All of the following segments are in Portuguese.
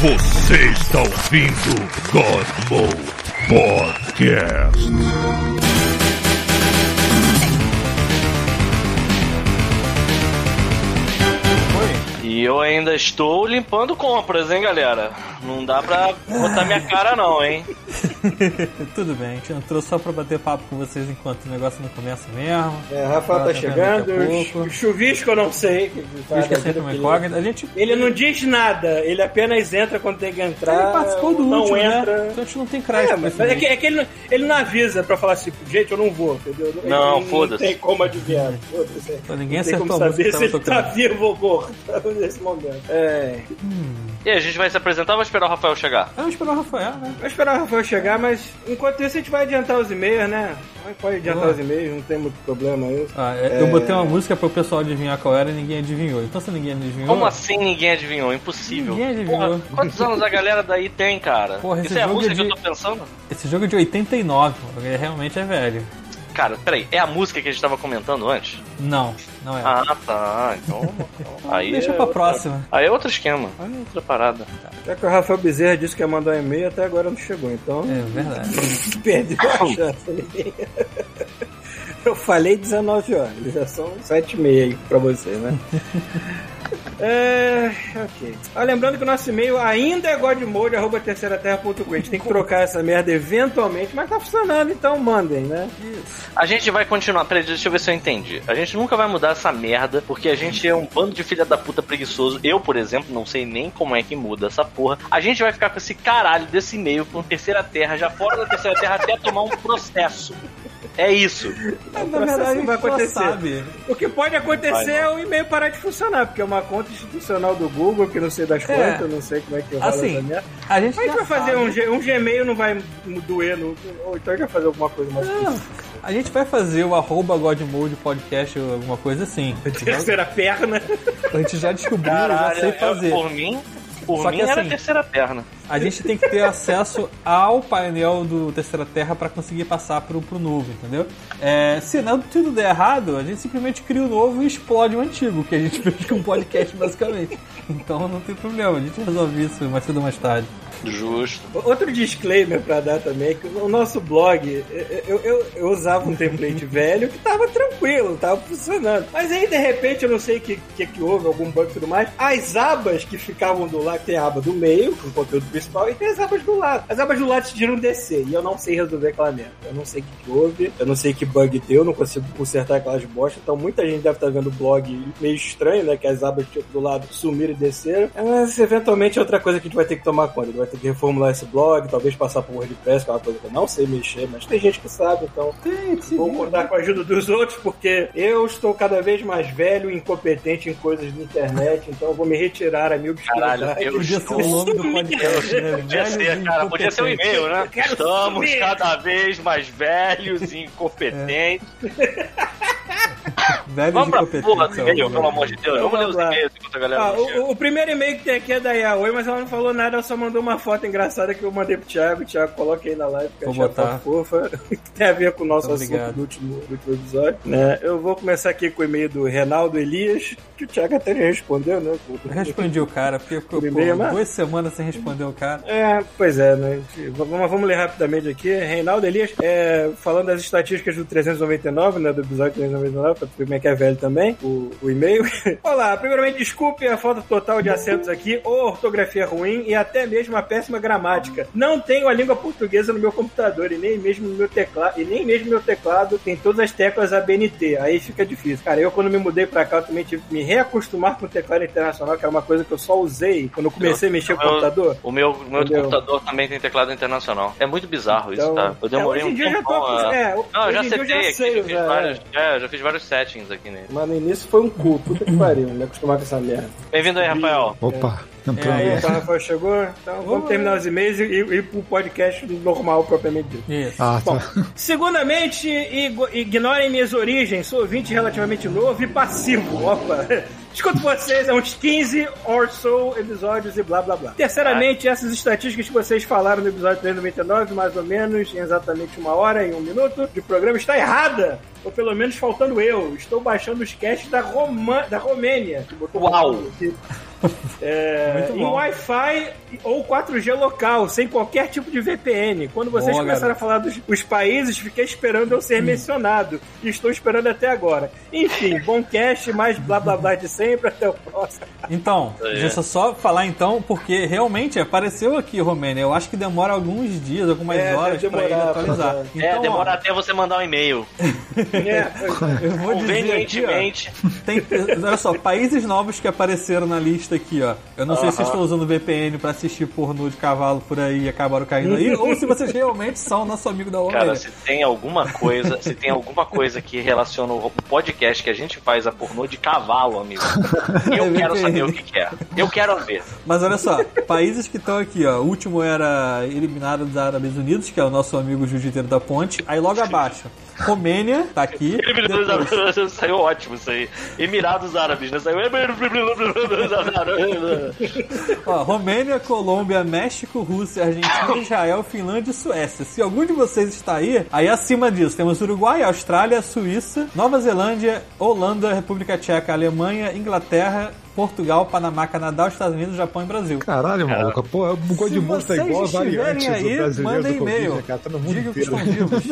Você está ouvindo God Mode Podcast. E eu ainda estou limpando compras, hein, galera? Não dá pra botar minha cara, não, hein? Tudo bem, a gente entrou só pra bater papo com vocês enquanto o negócio não começa mesmo. É, Rafael tá chegando. O chuvisco eu não sei. Chuvisco é sempre uma incógnita. A gente, Ele não diz nada, ele apenas entra quando tem que entrar. ele participou do não último, entra. né? Então a gente não tem crédito É, mas é que, é que ele, não- ele não avisa pra falar assim, gente, eu não vou, entendeu? Não, foda-se. Não tem como adivinhar. Foda-se. Então, ninguém Não tem acertou como saber se ele tá vivo ou morto nesse momento. É. E a gente vai se apresentar ou vai esperar o Rafael chegar? Vamos esperar o Rafael, né? Vou esperar o Rafael chegar, mas enquanto isso a gente vai adiantar os e-mails, né? Pode adiantar Boa. os e-mails, não tem muito problema isso. Ah, é, Eu botei uma música pro pessoal adivinhar qual era e ninguém adivinhou. Então se ninguém adivinhou. Como assim ninguém adivinhou? Impossível. Ninguém adivinhou. Porra, quantos anos a galera daí tem, cara? Porra, esse Isso é a jogo música é que de- eu tô pensando? Esse jogo é de 89, mano. Ele realmente é velho. Cara, peraí, é a música que a gente tava comentando antes? Não, não é. Ah, tá. Então. aí Deixa é pra outra- próxima. Aí é outro esquema. Aí é outra parada. Já que o Rafael Bezerra disse que ia mandar um e-mail, até agora não chegou, então É verdade. perdeu a chance. Eu falei 19 horas, já são 7 e meia aí pra você, né? É. Ok. Ah, lembrando que o nosso e-mail ainda é godmode.terceiraterra.com. A gente tem que trocar essa merda eventualmente, mas tá funcionando, então mandem, né? A gente vai continuar. Peraí, deixa eu ver se eu entendi. A gente nunca vai mudar essa merda, porque a gente é um bando de filha da puta preguiçoso. Eu, por exemplo, não sei nem como é que muda essa porra. A gente vai ficar com esse caralho desse e-mail com terceira terra, já fora da terceira terra, até tomar um processo. É isso. Na verdade, não vai acontecer. sabe. O que pode acontecer Vai, é o e-mail parar de funcionar, porque é uma conta institucional do Google, que não sei das É. quantas, não sei como é que rola Assim, essa merda. A gente, A gente já vai fazer um, G- um Gmail, não vai doer, no, ou então a gente vai fazer alguma coisa mais a gente vai fazer o arroba Godmode podcast ou alguma coisa assim. Terceira perna. A gente já descobriu, eu já Caralho, sei eu- fazer. por mim, por Só mim que era a assim- terceira perna. A gente tem que ter acesso ao painel do Terceira Terra para conseguir passar pro, pro novo, entendeu? É, se não tudo der errado, a gente simplesmente cria o novo e explode o antigo, que a gente fez com o podcast basicamente. Então não tem problema, a gente resolve isso mais cedo ou mais tarde. Justo. Outro disclaimer pra dar também é que o nosso blog, eu, eu, eu- eu usava um template velho que tava tranquilo, tava funcionando. Mas aí, de repente, eu não sei o que, que, que houve, algum bug e tudo mais, as abas que ficavam do lado, tem a aba do meio, com o conteúdo principal, e tem as abas do lado. As abas do lado decidiram descer, e eu não sei resolver aquela merda. Eu não sei o que, que houve, eu não sei que bug deu, eu não consigo consertar aquelas bostas, então muita gente deve estar vendo o blog meio estranho, né, que as abas tipo, do lado sumiram e desceram. Mas, eventualmente, é outra coisa que a gente vai ter que tomar conta. Ter que reformular esse blog, talvez passar por WordPress, que é uma coisa que eu não sei mexer, mas tem gente que sabe, então Tem, se vou contar com a ajuda dos outros, porque eu estou cada vez mais velho e incompetente em coisas de internet, então eu vou me retirar a mil Caralho, eu Podia ser o nome do podcast, né? Podia ser, cara, podia ser um e-mail, né? Estamos sumir. cada vez mais velhos e incompetentes. Velhos Vamos e pra porra do é e-mail, pelo amor de Deus. Vamos ler os Vamos lá. e-mails enquanto a galera Ah, o, o primeiro e-mail que tem aqui é da Yaoi, mas ela não falou nada, ela só mandou uma foto engraçada que eu mandei pro Thiago. Thiago, coloca aí na live, que Vou achei a botar. foto fofa. que tem a ver com o nosso assunto do último, do último episódio. Né? Eu vou começar aqui com o e-mail do Renaldo Elias, que o Thiago até já respondeu, né? Eu respondi o cara, porque ficou Por mas- duas semanas sem responder o cara. É, pois é, né? Vamos, vamos ler rapidamente aqui. Reinaldo Elias, é, falando das estatísticas do 399, né? Do episódio 399, pra ver como é que é velho também, o, o e-mail. Olá, primeiramente, desculpe a falta total de acentos aqui, ou ortografia ruim e até mesmo a péssima gramática. Não tenho a língua portuguesa no meu computador e nem mesmo no meu teclado, e nem mesmo no meu teclado tem todas as teclas ABNT. Aí fica difícil. Cara, eu quando me mudei pra cá, eu também tive que me reacostumar com o teclado internacional, que era uma coisa que eu só usei quando eu comecei a mexer com o computador. O meu, o meu Entendeu? computador também tem teclado internacional. É muito bizarro isso, Então, tá? Eu demorei é, hoje em um a... acos- é, Não, eu já setei já aqui, sei já fiz, vários, é, eu já fiz vários settings aqui nele. Mas no início foi um cu, puta que pariu, me acostumar com essa merda. Bem-vindo aí, Rafael. Opa, entrou É, é. Então, Rafael chegou, então vamos terminar os e-mails e ir pro podcast normal propriamente dito. Isso. Ah, Bom, tá. segundamente, igo- ignorem minhas origens, sou ouvinte relativamente novo e passivo. Opa! Escuto vocês há uns 15 or so episódios e blá blá blá. Terceiramente, essas estatísticas que vocês falaram no episódio 399, mais ou menos em exatamente uma hora e um minuto de programa, está errada. Ou pelo menos faltando eu. Estou baixando os casts da, Roma, da Romênia. que botou Uau. É, em. Wi-Fi ou 4G local, sem qualquer tipo de VPN. Quando vocês Boa, começaram garoto. a falar dos os países, fiquei esperando eu ser mencionado. E estou esperando até agora. Enfim, bom cast, mais blá blá blá de sempre. Até o próximo. Então, É. deixa eu só falar então, porque realmente apareceu aqui, Romênia. Eu acho que demora alguns dias, algumas É, horas pra ele atualizar. pra- Então, é, demora ó, até você mandar um e-mail. É, é. eu vou dizer aqui, ó, Convenientemente. tem, olha só, países novos que apareceram na lista aqui, ó. Eu não sei se Aham. estão usando VPN pra assistir pornô de cavalo por aí e acabaram caindo aí, ou se vocês realmente são nosso amigo da Cara, Romênia. se tem alguma coisa, se tem alguma coisa que relaciona o podcast que a gente faz a pornô de cavalo, amigo. Eu É quero saber o que, que é. Eu quero ver. Mas olha só, países que estão aqui, ó. O último era eliminado dos Árabes Unidos, que é o nosso amigo jiu-jiteiro da ponte. Aí logo abaixo, Romênia, tá aqui. Depois, Saiu ótimo isso aí. Emirados Árabes, né? Saiu. ó, Romênia, Colômbia, México, Rússia, Argentina, Israel, Finlândia e Suécia. Se algum de vocês está aí, aí acima disso temos Uruguai, Austrália, Suíça, Nova Zelândia, Holanda, República Tcheca, Alemanha, Inglaterra, Portugal, Panamá, Canadá, Estados Unidos, Japão e Brasil. Caralho, maluco. Pô, o God Se Monster é vocês igual a variante aí, Covid, e-mail. né? Tá Diga que inteiro. estão vivos.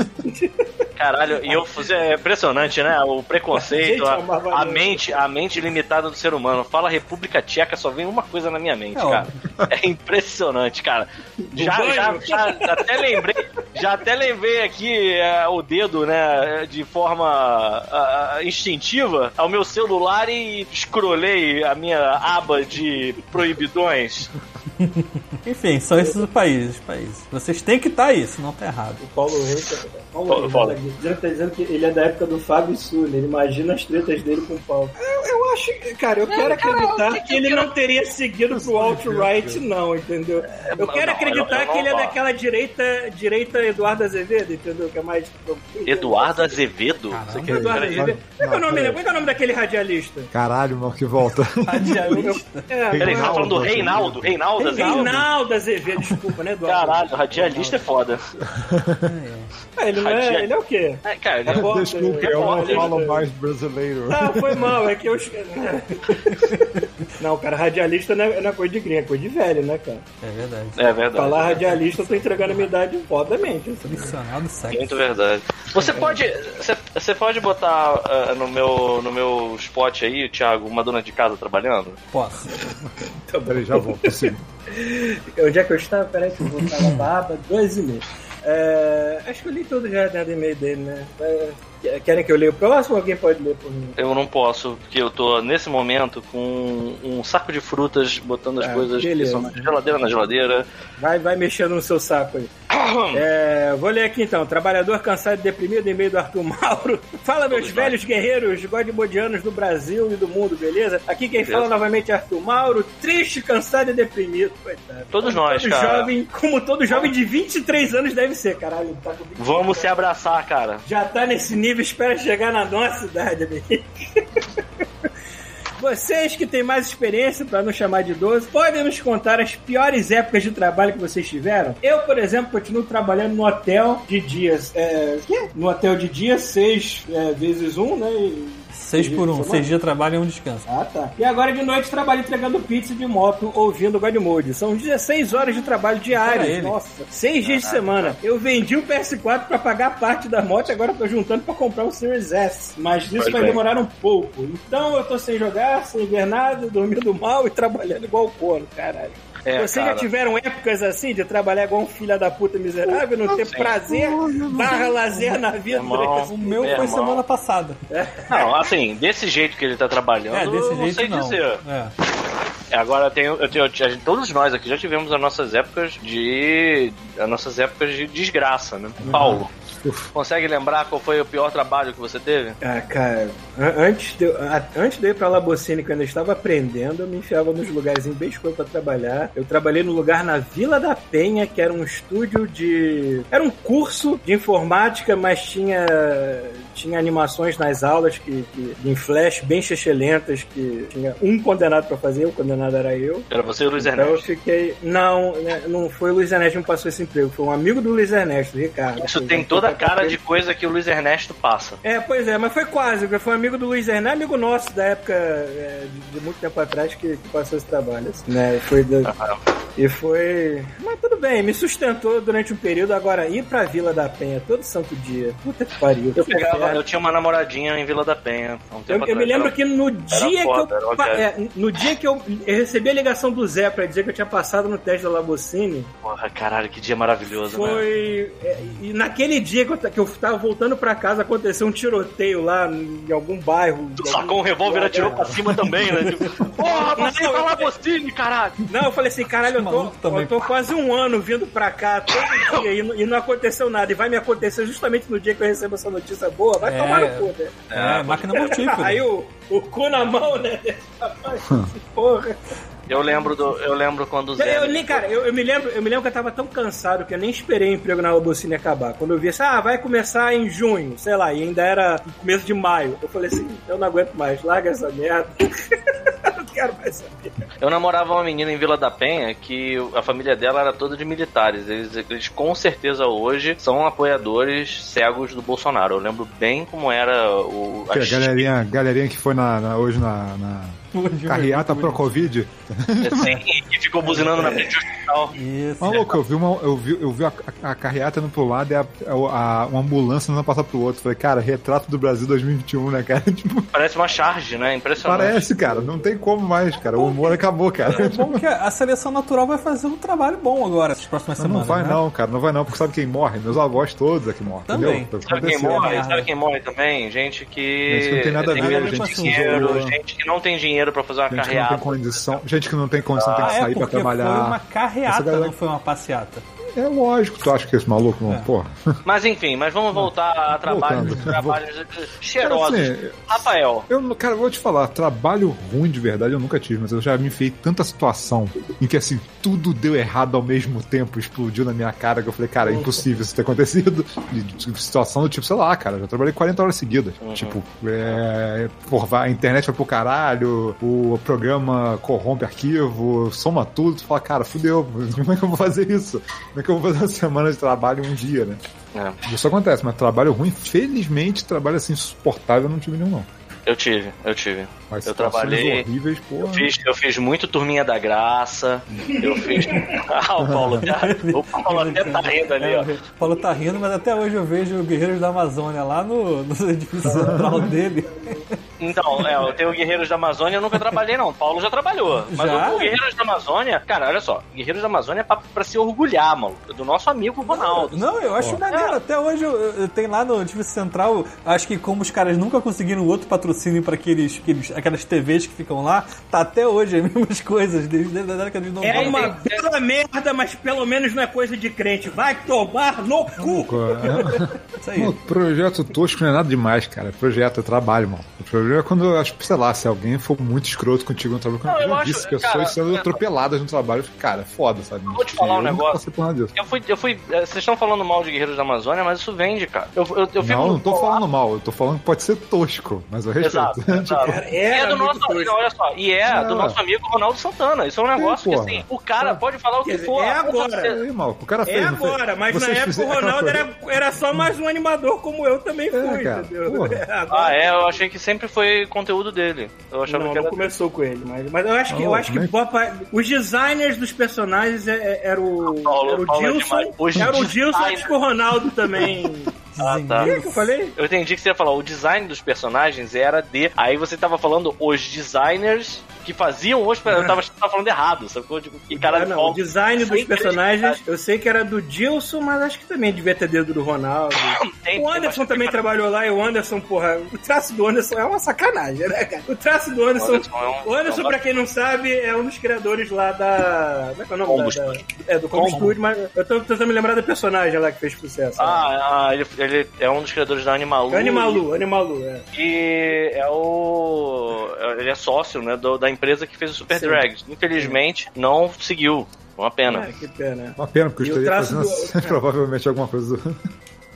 Caralho, e eu é impressionante, né? O preconceito, a, a mente, a mente limitada do ser humano. Fala República Tcheca, só vem uma coisa na minha mente, É cara. É impressionante, cara. Já, já, já até lembrei, já até lembrei aqui é, o dedo, né, de forma ah, ah, instintiva ao meu celular e escrolei a minha aba de proibidões. Enfim, são esses os países, os países. Vocês têm que estar aí, senão tá errado. O Paulo Reis, Paulo Fala, Reis fala. tá dizendo, tá dizendo que ele é da época do Fábio Sully. Ele imagina as tretas dele com o Paulo. Eu, eu acho, cara, eu quero acreditar que ele não teria seguido pro alt-right, não, entendeu? Eu quero não, acreditar eu- que ele é não- daquela direita, direita Eduardo Azevedo, entendeu? Que é mais. Eduardo Azevedo? Caramba. Você quer- Eduardo. Azevedo. Qual é, o nome, Não? Qual é o nome daquele radialista? Caralho, mano, que volta. Radialista. É, Peraí, você tá não é- falando do Reinaldo? Reinaldo Azevedo? Reinaldo Azevedo, desculpa, né, Eduardo? Caralho, radialista é foda. É, ele, não é, ele é o quê? É, cara, ele é Pô, Desculpa, eu não Repórter. falo mais brasileiro. Ah, foi mal, é que eu. Não, cara, radialista não é, não é coisa de gringa, é coisa de velho, né, cara? É verdade. É verdade. Falar radialista, eu tô entregando a minha idade fodamente. Tradicional do sexo. Muito verdade. Você pode, você, você pode botar ah, no meu no meu spot aí, Thiago, uma dona de casa trabalhando? Posso. Peraí, já volto. Sim. Onde é que eu estava? Peraí, que eu vou botar na barba, dois e meio. É, acho que eu li tudo já né, do e-mail dele, né? É, querem que eu leia o próximo ou alguém pode ler por mim? Eu não posso, porque eu tô nesse momento com um saco de frutas, botando as Ah, coisas que beleza. são na geladeira na geladeira. Vai, vai mexendo no seu saco aí. É, vou ler aqui então. Trabalhador cansado e deprimido, e-mail do Arthur Mauro. Fala, meus Todos velhos guerreiros godmodianos do Brasil e do mundo, beleza? Aqui quem fala Beleza. novamente é Arthur Mauro, triste, cansado e deprimido. Coitado. Todos Como nós, todo cara. Jovem, como todo jovem de 23 anos deve ser, caralho. Tá com 23 Vamos se abraçar, cara. já tá nesse nível, espera chegar na nossa idade, amigo. Vocês que têm mais experiência, para não chamar de idoso, podem nos contar as piores épocas de trabalho que vocês tiveram? Eu, por exemplo, continuo trabalhando no hotel de dias. É? No hotel de dias, seis é, vezes um, né? E- Seis por um. Seis dias de trabalho e um descanso. ah, tá. E agora de noite trabalho entregando pizza de moto, ouvindo o Godmode. São 16 horas de trabalho Para diárias. ele. Nossa, seis dias de semana. Eu vendi o PS4 pra pagar parte da moto e agora tô juntando pra comprar o Series S. Mas isso vai bem. demorar um pouco. Então eu tô sem jogar, sem ver nada, dormindo mal e trabalhando igual corno, caralho. É, Vocês cara. já tiveram épocas assim de trabalhar igual um filho da puta miserável, não ter Sim. prazer barra lazer na vida? Irmão. O meu foi irmão. semana passada. Não, assim, desse jeito que ele tá trabalhando, É, desse eu não sei não. dizer. É. Agora eu tenho, eu tenho, gente- todos nós aqui já tivemos as nossas épocas de. as nossas épocas de desgraça, né? Paulo, consegue lembrar qual foi o pior trabalho que você teve? Ah, cara, an- antes de, eu- antes de eu ir pra Labocine, quando eu estava aprendendo, eu me enfiava nos lugares bem escuros pra trabalhar. Eu trabalhei no lugar na Vila da Penha, que era um estúdio de. Era um curso de informática, mas tinha. Tinha animações nas aulas que, que em flash bem chechelentas, que tinha um condenado pra fazer, o condenado era eu. Era você e o Luiz Então eu Ernesto. fiquei. Não, né, não foi o Luiz Ernesto que me passou esse emprego, foi um amigo do Luiz Ernesto, Ricardo. Isso Assim, tem então, toda a foi- cara de coisa que o Luiz Ernesto passa. É, pois é, mas foi quase, porque foi um amigo do Luiz Hernan, amigo nosso da época é, de, de muito tempo atrás que, que passou esse trabalho. assim, né? Foi da- e foi. Mas tudo bem, me sustentou durante um período. Agora, ir pra Vila da Penha todo santo dia. Puta que pariu. Eu pegava. Eu tinha uma namoradinha em Vila da Penha. há um Eu, tempo eu me lembro que no dia foda, que eu, é, no dia que eu, eu recebi a ligação do Zé pra dizer que eu tinha passado no teste da Labocine, Porra, caralho, que dia maravilhoso, né? foi é, e naquele dia que eu, que eu tava voltando pra casa aconteceu um tiroteio lá em algum bairro. Tu sacou um revólver e atirou pra cima também, né? Tipo, Porra, eu- lá, Bostini, caralho! Não, eu falei assim, caralho, eu tô, eu tô quase um ano vindo pra cá todo dia e, e não aconteceu nada. E vai me acontecer justamente no dia que eu recebo essa notícia boa. Vai É. tomar no cu, né? É, máquina mortífera. Aí o, o cu na mão, né? Rapaz, porra. Eu lembro do. Eu lembro quando o Eu, Zé. eu nem, cara, eu, eu me lembro, eu me lembro que eu tava tão cansado que eu nem esperei o emprego na Labocine acabar. Quando eu vi assim, ah, vai começar em junho, sei lá, e ainda era começo de maio. Eu falei assim, eu não aguento mais, larga essa merda. eu não quero mais saber. Eu namorava uma menina em Vila da Penha que a família dela era toda de militares. Eles, eles com certeza hoje são apoiadores cegos do Bolsonaro. Eu lembro bem como era o. Que a as- galerinha, galerinha que foi na, na- hoje na, na carreata pro Covid. assim, que ficou buzinando na frente do hospital. Isso. Maluco, eu vi, uma, eu vi, eu vi a, a, a carreata indo pro lado e a, a, a- uma ambulância não passar pro outro. Falei, cara, retrato do Brasil 2021, né, cara? Tipo, Parece uma charge, né? Impressionante. parece, cara. Não tem como mais, cara. O humor acabou, cara. É bom que a seleção natural vai fazer um trabalho bom agora, essas próximas Mas não semanas. vai né? não, cara. Não vai não, porque sabe quem morre? Meus avós todos é que morrem, Também. entendeu? Sabe quem morre? Sabe quem morre também? Gente que. Gente que não tem nada a ver, gente dinheiro, gente que não tem dinheiro pra fazer uma Gente que não tem carreata. condição, gente que não tem condição tem Ah, que é sair pra porque foi trabalhar. uma carreata, Essa galera- não foi uma passeata. É lógico, tu acha que esse maluco não, É. porra. Mas enfim, mas vamos voltar a trabalhos, Voltando. trabalhos cheirosos. Cara, assim, Rafael, Eu, não- cara, vou te falar, trabalho ruim de verdade eu nunca tive, mas eu já me enfiei tanta situação em que assim, tudo deu errado ao mesmo tempo, explodiu na minha cara, que eu falei, cara, é impossível isso ter acontecido. De, de situação do tipo, sei lá, cara, já trabalhei 40 horas seguidas. Tipo, é, porra, a internet vai pro caralho, o programa corrompe arquivo, soma tudo, tu fala, cara, fudeu, como é que eu vou fazer isso? Que eu vou fazer uma semana de trabalho em um dia, né? É, Isso acontece, mas trabalho ruim, felizmente, trabalho assim insuportável eu não tive nenhum, não. eu tive, eu tive. Mas Eu trabalhei- horríveis, porra. Eu fiz, eu fiz muito Turminha da Graça. Eu fiz. Ah, o Paulo, o Paulo até tá rindo ali, ó. É, o Paulo tá rindo, mas até hoje eu vejo o Guerreiros da Amazônia lá no, no edifício central dele. Então, é, eu tenho Guerreiros da Amazônia, eu nunca trabalhei, não. O Paulo já trabalhou. Mas Já? o Guerreiros da Amazônia, cara, olha só, Guerreiros da Amazônia é pra, pra se orgulhar, mano. Do nosso amigo Ronaldo. Não, eu acho maneiro. Até hoje eu, eu tenho lá no edifício central, acho que como os caras nunca conseguiram outro patrocínio pra aqueles, aqueles, aquelas TVs que ficam lá, tá até hoje as mesmas coisas, desde a década de 90. É uma bela merda, mas pelo menos não é coisa de crente. Vai tomar no cu! Isso aí. Pô, projeto tosco não é nada demais, cara. Projeto é trabalho, mano. O problema é quando eu acho, sei lá, se alguém for muito escroto contigo no trabalho, quando Não, eu eu já acho- disse pessoas cara, sendo é- atropeladas no trabalho, eu fico, cara, é foda, sabe? vou te falar um eu nunca negócio. passei por nada disso. Eu fui, eu fui. eh, Vocês estão falando mal de Guerreiros da Amazônia, mas isso vende, cara. Eu, eu, eu fico não, não tô lá- falando mal, eu tô falando que pode ser tosco, mas eu respeito. Exato, exato. Era- E é era do nosso, tosco. não, olha só, e é do Não. nosso amigo Ronaldo Santana. Isso é um negócio que porra. assim, o cara pode falar o que for. é agora. mal, o cara fez, É fez? agora, mas na época o Ronaldo era, era só mais um animador como eu também fui, entendeu? Ah, é, eu achei que sempre foi conteúdo dele. Eu achava Não, que não era. começou com ele, mas, mas eu acho que, eu Oh, acho que é os designers dos personagens é- é- era o, Paulo- era o é Dilson. Os era o Dilson, designers. acho que o Ronaldo também. Ah, tá. O que que eu falei? Eu entendi que você ia falar, o design dos personagens era de. Aí você tava falando os designers que faziam os personagens. Eu tava, eu tava falando errado, sacou? Tipo, que cara Ah, não, o design dos personagens, eu sei que era do Dilson, mas acho que também devia ter dedo do Ronaldo. Tem- O tem Anderson bastante- também trabalhou lá e o Anderson, porra, o traço do Anderson é uma sacanagem, né, cara? O traço do Anderson. O Anderson é um- o Anderson, é um- pra quem não sabe, é um dos criadores lá da. Como é que é o nome da, da- É, do Combo Combo. Studio, mas eu tô tentando me lembrar do personagem lá que fez sucesso. Ah, ah, ele, ele é um dos criadores da Animalu. Animalu, Animalu, é. E é o. Ele é sócio, né, do- da empresa que fez o Super Sim. Drags. Infelizmente, não seguiu. Uma pena. É, que pena. Uma pena, porque eu estaria fazendo do- provavelmente alguma coisa do...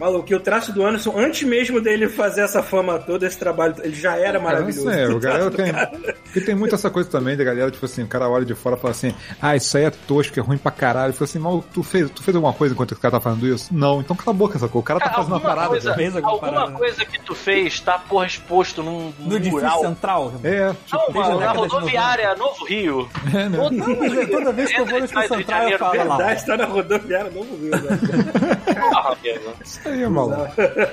Maluco, que o traço do Anderson, antes mesmo dele fazer essa fama toda, esse trabalho, ele já era maravilhoso. É, o O galera tem. cara. Porque tem muito essa coisa também da galera, tipo assim, o cara olha de fora e fala assim, ah, isso aí é tosco, é ruim pra caralho. Fala assim, mal, tu fez, tu fez alguma coisa enquanto o cara tá fazendo isso? Não, então cala a boca, sacou? O cara tá Cara, fazendo uma alguma parada. coisa, fez alguma alguma parada, né? coisa que tu fez tá, porra, exposto num, num No mural. central. É, tipo, Não, mano, na rodoviária Novo Rio. é, né? Todo- Não, mas é, toda vez que eu vou no Rio central eu falo lá. Verdade, tá na rodoviária, não viu, né? Porra, aí, maluco.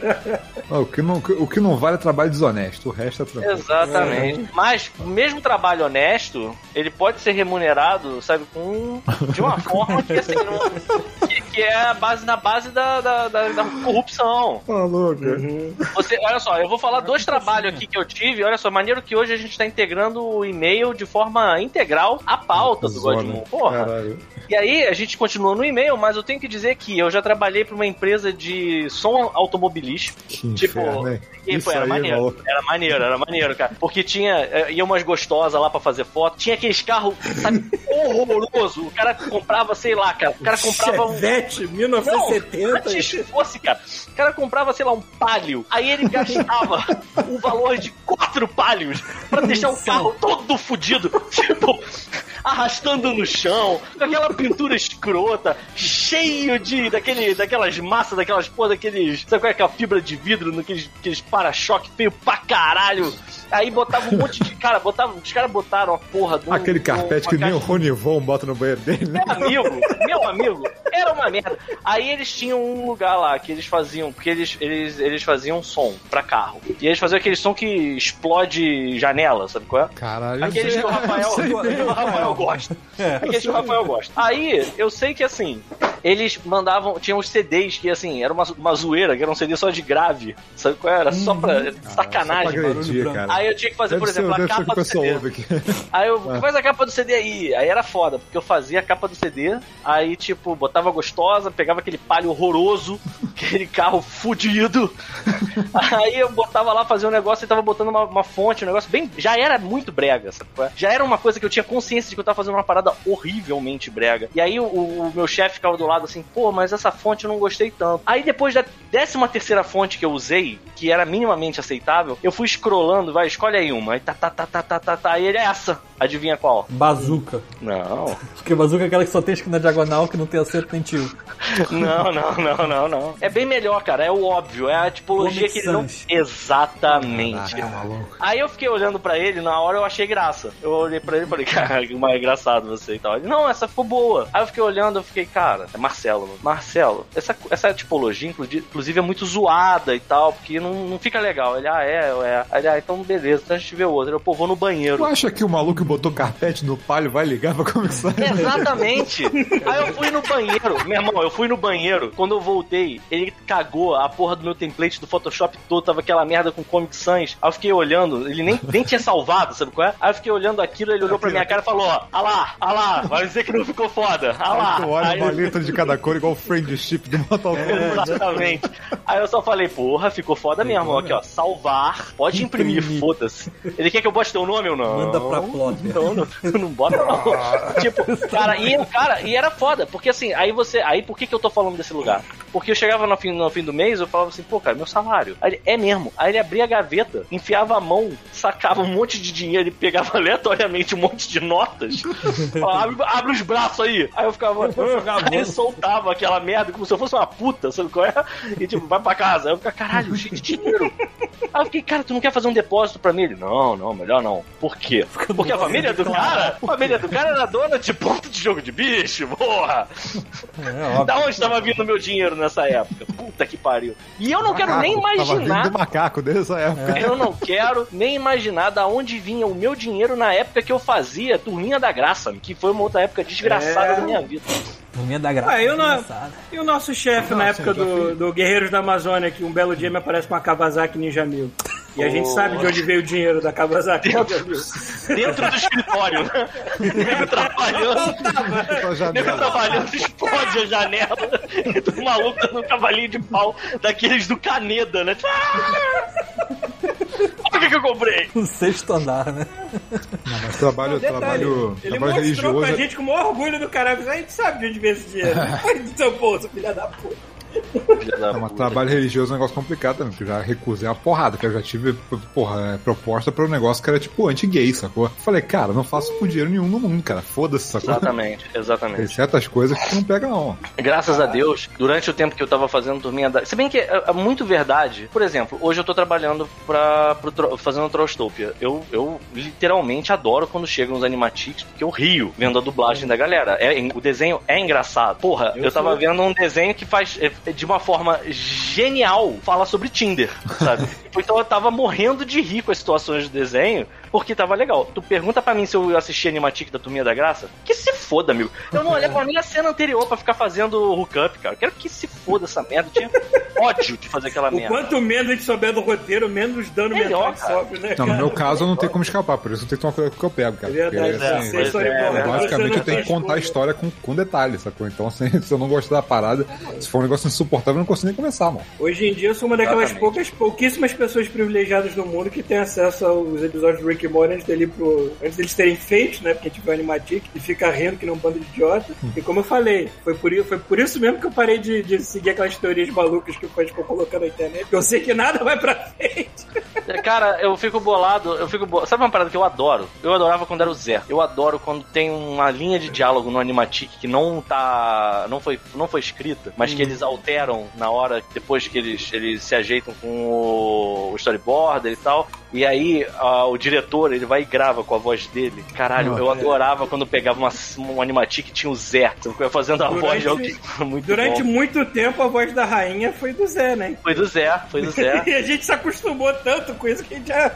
Ó, o, que não, o que não vale é trabalho desonesto, o resto é tranquilo. Exatamente. Mas, mesmo trabalho honesto, ele pode ser remunerado, sabe, com de uma forma que, assim, não- que, que é a base, na base da, da, da- da corrupção. Maluco. Você, olha só, eu vou falar dois trabalhos aqui que eu tive. Olha só, maneiro que hoje a gente tá integrando o e-mail de forma integral à pauta do. Godmon. Porra. Caralho. E aí, a gente continua no e-mail, mas eu tenho que dizer que eu já trabalhei pra uma empresa de som automobilístico. Que Tipo, inferno? E foi, era aí, maneiro. Era maneiro, era maneiro, cara. Porque tinha. eh, ia umas gostosas lá pra fazer foto. Tinha aqueles carros, sabe, horroroso. O cara comprava, sei lá, cara. O cara comprava um. Chevette, Não, 1970. antes que fosse, cara. O cara comprava, sei lá, um palio. Aí ele gastava o valor de quatro palhos pra deixar o carro todo fudido. Tipo, arrastando no chão, com aquela pintura escrota, cheio de. daquele, daquelas massas, daquelas porra, daqueles. Sabe qual é aquela fibra de vidro naqueles aqueles para-choque feio pra caralho? Aí botava um monte de. Cara, botava, os caras botaram a porra do. Aquele carpete que nem o caixa- Ronivon bota no banheiro dele, né? meu amigo, meu amigo, era uma merda. Aí eles tinham um lugar lá que eles faziam, porque eles, eles, eles faziam som pra carro. E eles faziam aquele som que explode janela, sabe qual é? Caralho. Aqueles que o Rafael, sei bem. que o Rafael gosta. É. Aqueles que o Rafael gosta. Aí, eu sei que assim, eles mandavam, tinham os CDs que assim, era uma, uma zoeira, que era um CD só de grave. Sabe qual era? Só pra sacanagem. Só pra agredir, barulho cara. Aí eu tinha que fazer, Deve por ser- exemplo, a ser capa que o do CD. Aí eu, faz a capa do CD aí. Aí era foda, porque eu fazia a capa do CD, aí, tipo, botava gostosa, pegava aquele palio horroroso, aquele carro fudido. Aí eu botava lá, fazia um negócio e tava botando uma, uma fonte, um negócio bem. Já era muito brega, sabe? é? Já era uma coisa que eu tinha consciência de que eu tava fazendo uma parada horrivelmente brega. E aí o, o meu chefe ficava do lado assim, pô, mas essa fonte eu não gostei tanto. Aí depois da décima terceira fonte que eu usei, que era minimamente aceitável, eu fui scrollando, vai, escolhe aí uma. Aí tá, tá, tá, tá, tá, tá, tá. Aí ele é essa. Adivinha qual? Bazuca. Não. Porque bazuca é aquela que só tem esquina diagonal, que não tem acerto nem tio. Não, não, não, não, não. É bem melhor, cara. É o óbvio. É a tipologia Comic que ele não. Sans. Exatamente. Maluco. Aí eu fiquei olhando pra ele, na hora eu achei graça. Eu olhei pra ele e falei, cara, que mais engraçado você e tal. Ele, não, essa ficou boa. Aí eu fiquei olhando, eu fiquei, cara, é Marcelo. mano. Marcelo, essa, essa tipologia, inclusive, é muito zoada e tal, porque não, não fica legal. Ele, ah, é, é. Aí ele, ah, então beleza, então a gente vê o outro. Eu, pô, vou no banheiro. Tu acha que o maluco que botou carpete no palio vai ligar pra começar? Exatamente. Aí eu fui no banheiro, meu irmão, eu fui no banheiro. Quando eu voltei, ele cagou a porra do meu template do Photoshop todo, tava aquela merda com Comic Sans. Aí eu fiquei olhando, ele nem, nem tinha salvado, sabe qual é? Aí eu fiquei olhando aquilo, ele olhou pra minha cara e falou: ó, ah lá, ah lá, vai dizer que não ficou foda, ah lá. Aí tu olha Aí uma eu- letra de cada cor, igual o friendship do Mortal Kombat. Exatamente. Aí eu só falei, porra, ficou foda mesmo. Aqui, ó, salvar, pode imprimir, Imprimir. Foda-se. Ele quer que eu bote teu nome ou não? Manda pra plot. Não, não, não bota não. tipo, cara, e o cara, e era foda, porque assim, aí você, aí por que que eu tô falando desse lugar? Porque eu chegava no fim, no fim do mês, eu falava assim, pô, cara, meu salário. Aí ele, é mesmo. Aí ele abria a gaveta, enfiava a mão, sacava um monte de dinheiro e pegava aleatoriamente um monte de notas. Ó, abre, abre os braços aí. Aí eu ficava, aí soltava aquela merda como se eu fosse uma puta, sabe qual é? E tipo, vai pra casa. Aí eu ficava, caralho, cheio de dinheiro. Aí eu fiquei, cara, tu não quer fazer um depósito pra mim? Ele, não, não, melhor não. Por quê? Porque a família do cara, a família do cara era dona de ponto de jogo de bicho, porra. É. Da onde tava vindo meu dinheiro nessa época? Puta que pariu. E eu não quero nem Tava vindo imaginar. do macaco dessa época. Eu não quero nem imaginar da onde vinha o meu dinheiro na época que eu fazia Turminha da Graça, que foi uma outra época desgraçada É. da minha vida. Turminha da graça. Ah, eu não- engraçado. E o nosso chefe na época do, do Guerreiros da Amazônia, que um belo dia me aparece com uma Kawasaki Ninja Mil. E a gente sabe de onde veio o dinheiro da Kawasaki Ninja Mil. Dentro do escritório? Nego trabalhando, nego janela. trabalhando, explode a janela. E tu maluco dando um cavalinho de pau daqueles do Caneda, né? Olha o que, que eu comprei. No sexto andar, né? Não, mas trabalho, Detalhe, trabalho, ele trabalho mostrou religioso. pra gente com o maior orgulho do caralho. A gente sabe de onde veio esse dinheiro. Ai, do seu bolso, filha da puta. É, mas trabalho religioso é um negócio complicado também, porque eu já recusei uma porrada, que eu já tive, porra, é, proposta pra um negócio que era tipo anti-gay, sacou? Falei, cara, não faço por dinheiro nenhum no mundo, cara. Foda-se, sacou? Exatamente, Tem exatamente. certas coisas que não pega, não. Graças a Deus, durante o tempo que eu tava fazendo turminha da. Se bem que é, é muito verdade. Por exemplo, hoje eu tô trabalhando pra, pro, Tro- fazendo Trollstopia. Eu, eu literalmente adoro quando chegam os animatics, porque eu rio vendo a dublagem da galera. É, o desenho é engraçado. Porra, eu, Eu tava sou- vendo um desenho que faz de uma forma genial fala sobre Tinder, sabe? então eu tava morrendo de rir com as situações do desenho, porque tava legal. Tu pergunta pra mim se eu assisti Animatic da Turminha da Graça? Que se foda, amigo. Eu não olhei pra nem a cena anterior pra ficar fazendo hookup, cara. Eu quero que se foda essa merda. Eu tinha ódio de fazer aquela O merda. quanto menos a gente souber do roteiro, menos dano Melhor, mental sofre, né? Não, no meu caso eu não tenho como escapar, por isso eu tenho que tomar cuidado com o que eu pego, cara. É verdade, Porque, é, assim, é, você Basicamente eu tenho que contar a história com, com detalhes, sacou? Então, assim, se eu não gostar da parada, se for um negócio insuportável, eu não consigo nem começar, mano. Hoje em dia eu sou uma daquelas Exatamente. poucas, pouquíssimas pessoas privilegiadas no mundo que tem acesso aos episódios do Rick antes, dele pro, antes deles terem feitos, né? Porque a gente vê o Animatic e fica rindo que não um bando de idiota. E como eu falei, foi por, i- foi por isso mesmo que eu parei de, de seguir aquelas teorias malucas que o fã ficou colocando na internet. Porque eu sei que nada vai pra frente. Cara, eu fico bolado, eu fico bo... Sabe uma parada que eu adoro? Eu adorava quando era o Zé. Eu adoro quando tem uma linha de diálogo no Animatic que não tá. não foi, não foi escrita, mas que eles alteram na hora, depois que eles, eles se ajeitam com o, o storyboarder e tal. E aí o diretor, ele vai e grava com a voz dele. Caralho, eu adorava quando pegava uma, um Animatic e tinha o Zé. Fazendo a voz de. Muito Durante bom. muito tempo a voz da rainha foi do Zé, né? Foi do Zé, foi do Zé. E a gente se acostumou tanto com isso que a gente já.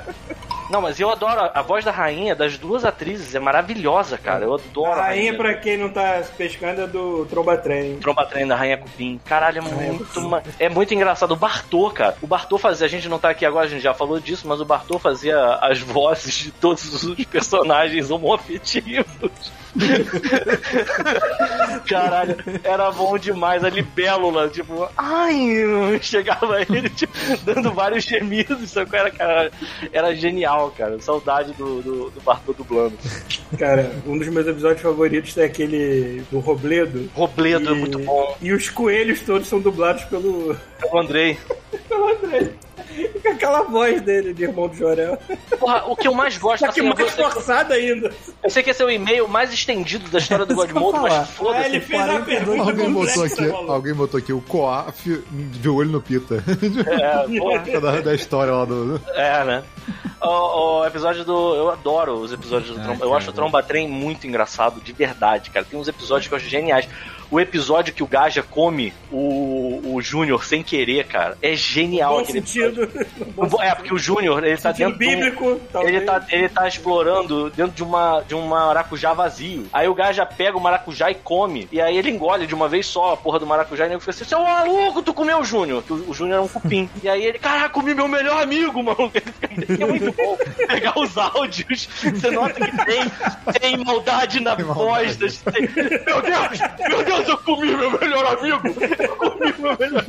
Não, mas eu adoro a, a voz da rainha, das duas atrizes, é maravilhosa, cara. Eu adoro A rainha, pra quem não tá pescando, é do Tromba Trem. Tromba Trem da Rainha Cupim. Caralho, é muito, ma- é muito engraçado. O Bartô, cara. O Bartô fazia. A gente não tá aqui agora, a gente já falou disso, mas o Bartô fazia as vozes de todos os personagens homoafetivos. Caralho, era bom demais. A libélula, tipo, ai, chegava ele, tipo, dando vários gemidos. Sabe? Era, cara, era genial, cara. Saudade do, do, do Bartô dublando. Cara, um dos meus episódios favoritos é aquele do Robledo. Robledo é E- muito bom. E os coelhos todos são dublados pelo, O Andrei. pelo André. E com aquela voz dele de irmão do Jorel. Porra, o que eu mais gosto Só que assim, eu, mais sei, forçado ainda. eu sei que esse é o e-mail mais estendido da história do Godmode, mas foda-se. Ah, ele fez a 42 pergunta Alguém botou aqui, alguém botou aqui o Coaf de olho no Pita. É, porra, da, da história lá do. é, né? O, o episódio do. Eu adoro os episódios do Ah, Tromba. Eu acho o Tromba Trem muito engraçado, de verdade, cara. Tem uns episódios que eu acho geniais. O episódio que o Gaja come o, o Júnior sem querer, cara, é genial Bom aquele episódio. sentido. No bom É, porque o Júnior, ele tá dentro de um- bíblico, talvez. Ele tá, ele tá explorando dentro de, uma, de um maracujá vazio. Aí o gajo já pega o maracujá e come. E aí ele engole de uma vez só a porra do maracujá e ele fica assim: Seu maluco, tu comeu o Júnior. Que o, o Júnior era um cupim. e aí ele, caraca, comi meu melhor amigo, fica- É muito bom pegar os áudios. Você nota que tem, tem maldade na voz. Meu Deus, meu Deus, eu comi meu melhor amigo. Eu comi meu melhor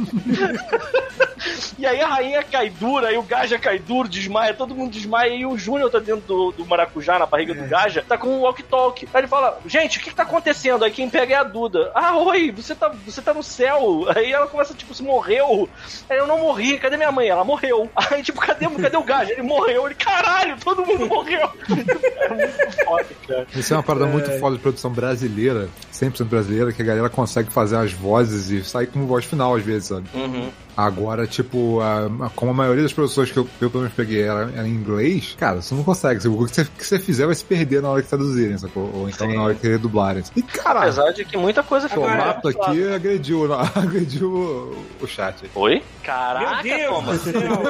e aí a rainha cai dura, aí o Gaja cai duro, desmaia, todo mundo desmaia, e o Júnior tá dentro do, do maracujá, na barriga do Gaja, tá com um walkie-talkie. Aí ele fala, gente, o que que tá acontecendo? Aí quem pega é a Duda. Ah, oi, você tá, você tá no céu. Aí ela começa, tipo, se morreu. Aí eu não morri, cadê minha mãe? Ela morreu. Aí, tipo, cadê, cadê o Gaja? Ele morreu. Ele, caralho, todo mundo morreu. É muito foda, cara. Isso é uma parada muito foda de produção brasileira, 100% brasileira, que a galera consegue fazer as vozes e sair com voz final às vezes, sabe? Uhum. Agora, tipo, a- a- como a maioria das produções que eu, eu pelo menos peguei era, era em inglês, cara, você não consegue. O que você, que você fizer vai se perder na hora que traduzirem, sacou? Ou então Sim. na hora que redublarem. E, cara, Apesar de que muita coisa o ficou Agora- mato aqui agrediu, agrediu o, o chat. Oi? Meu Caraca, Deus Thomas. do céu.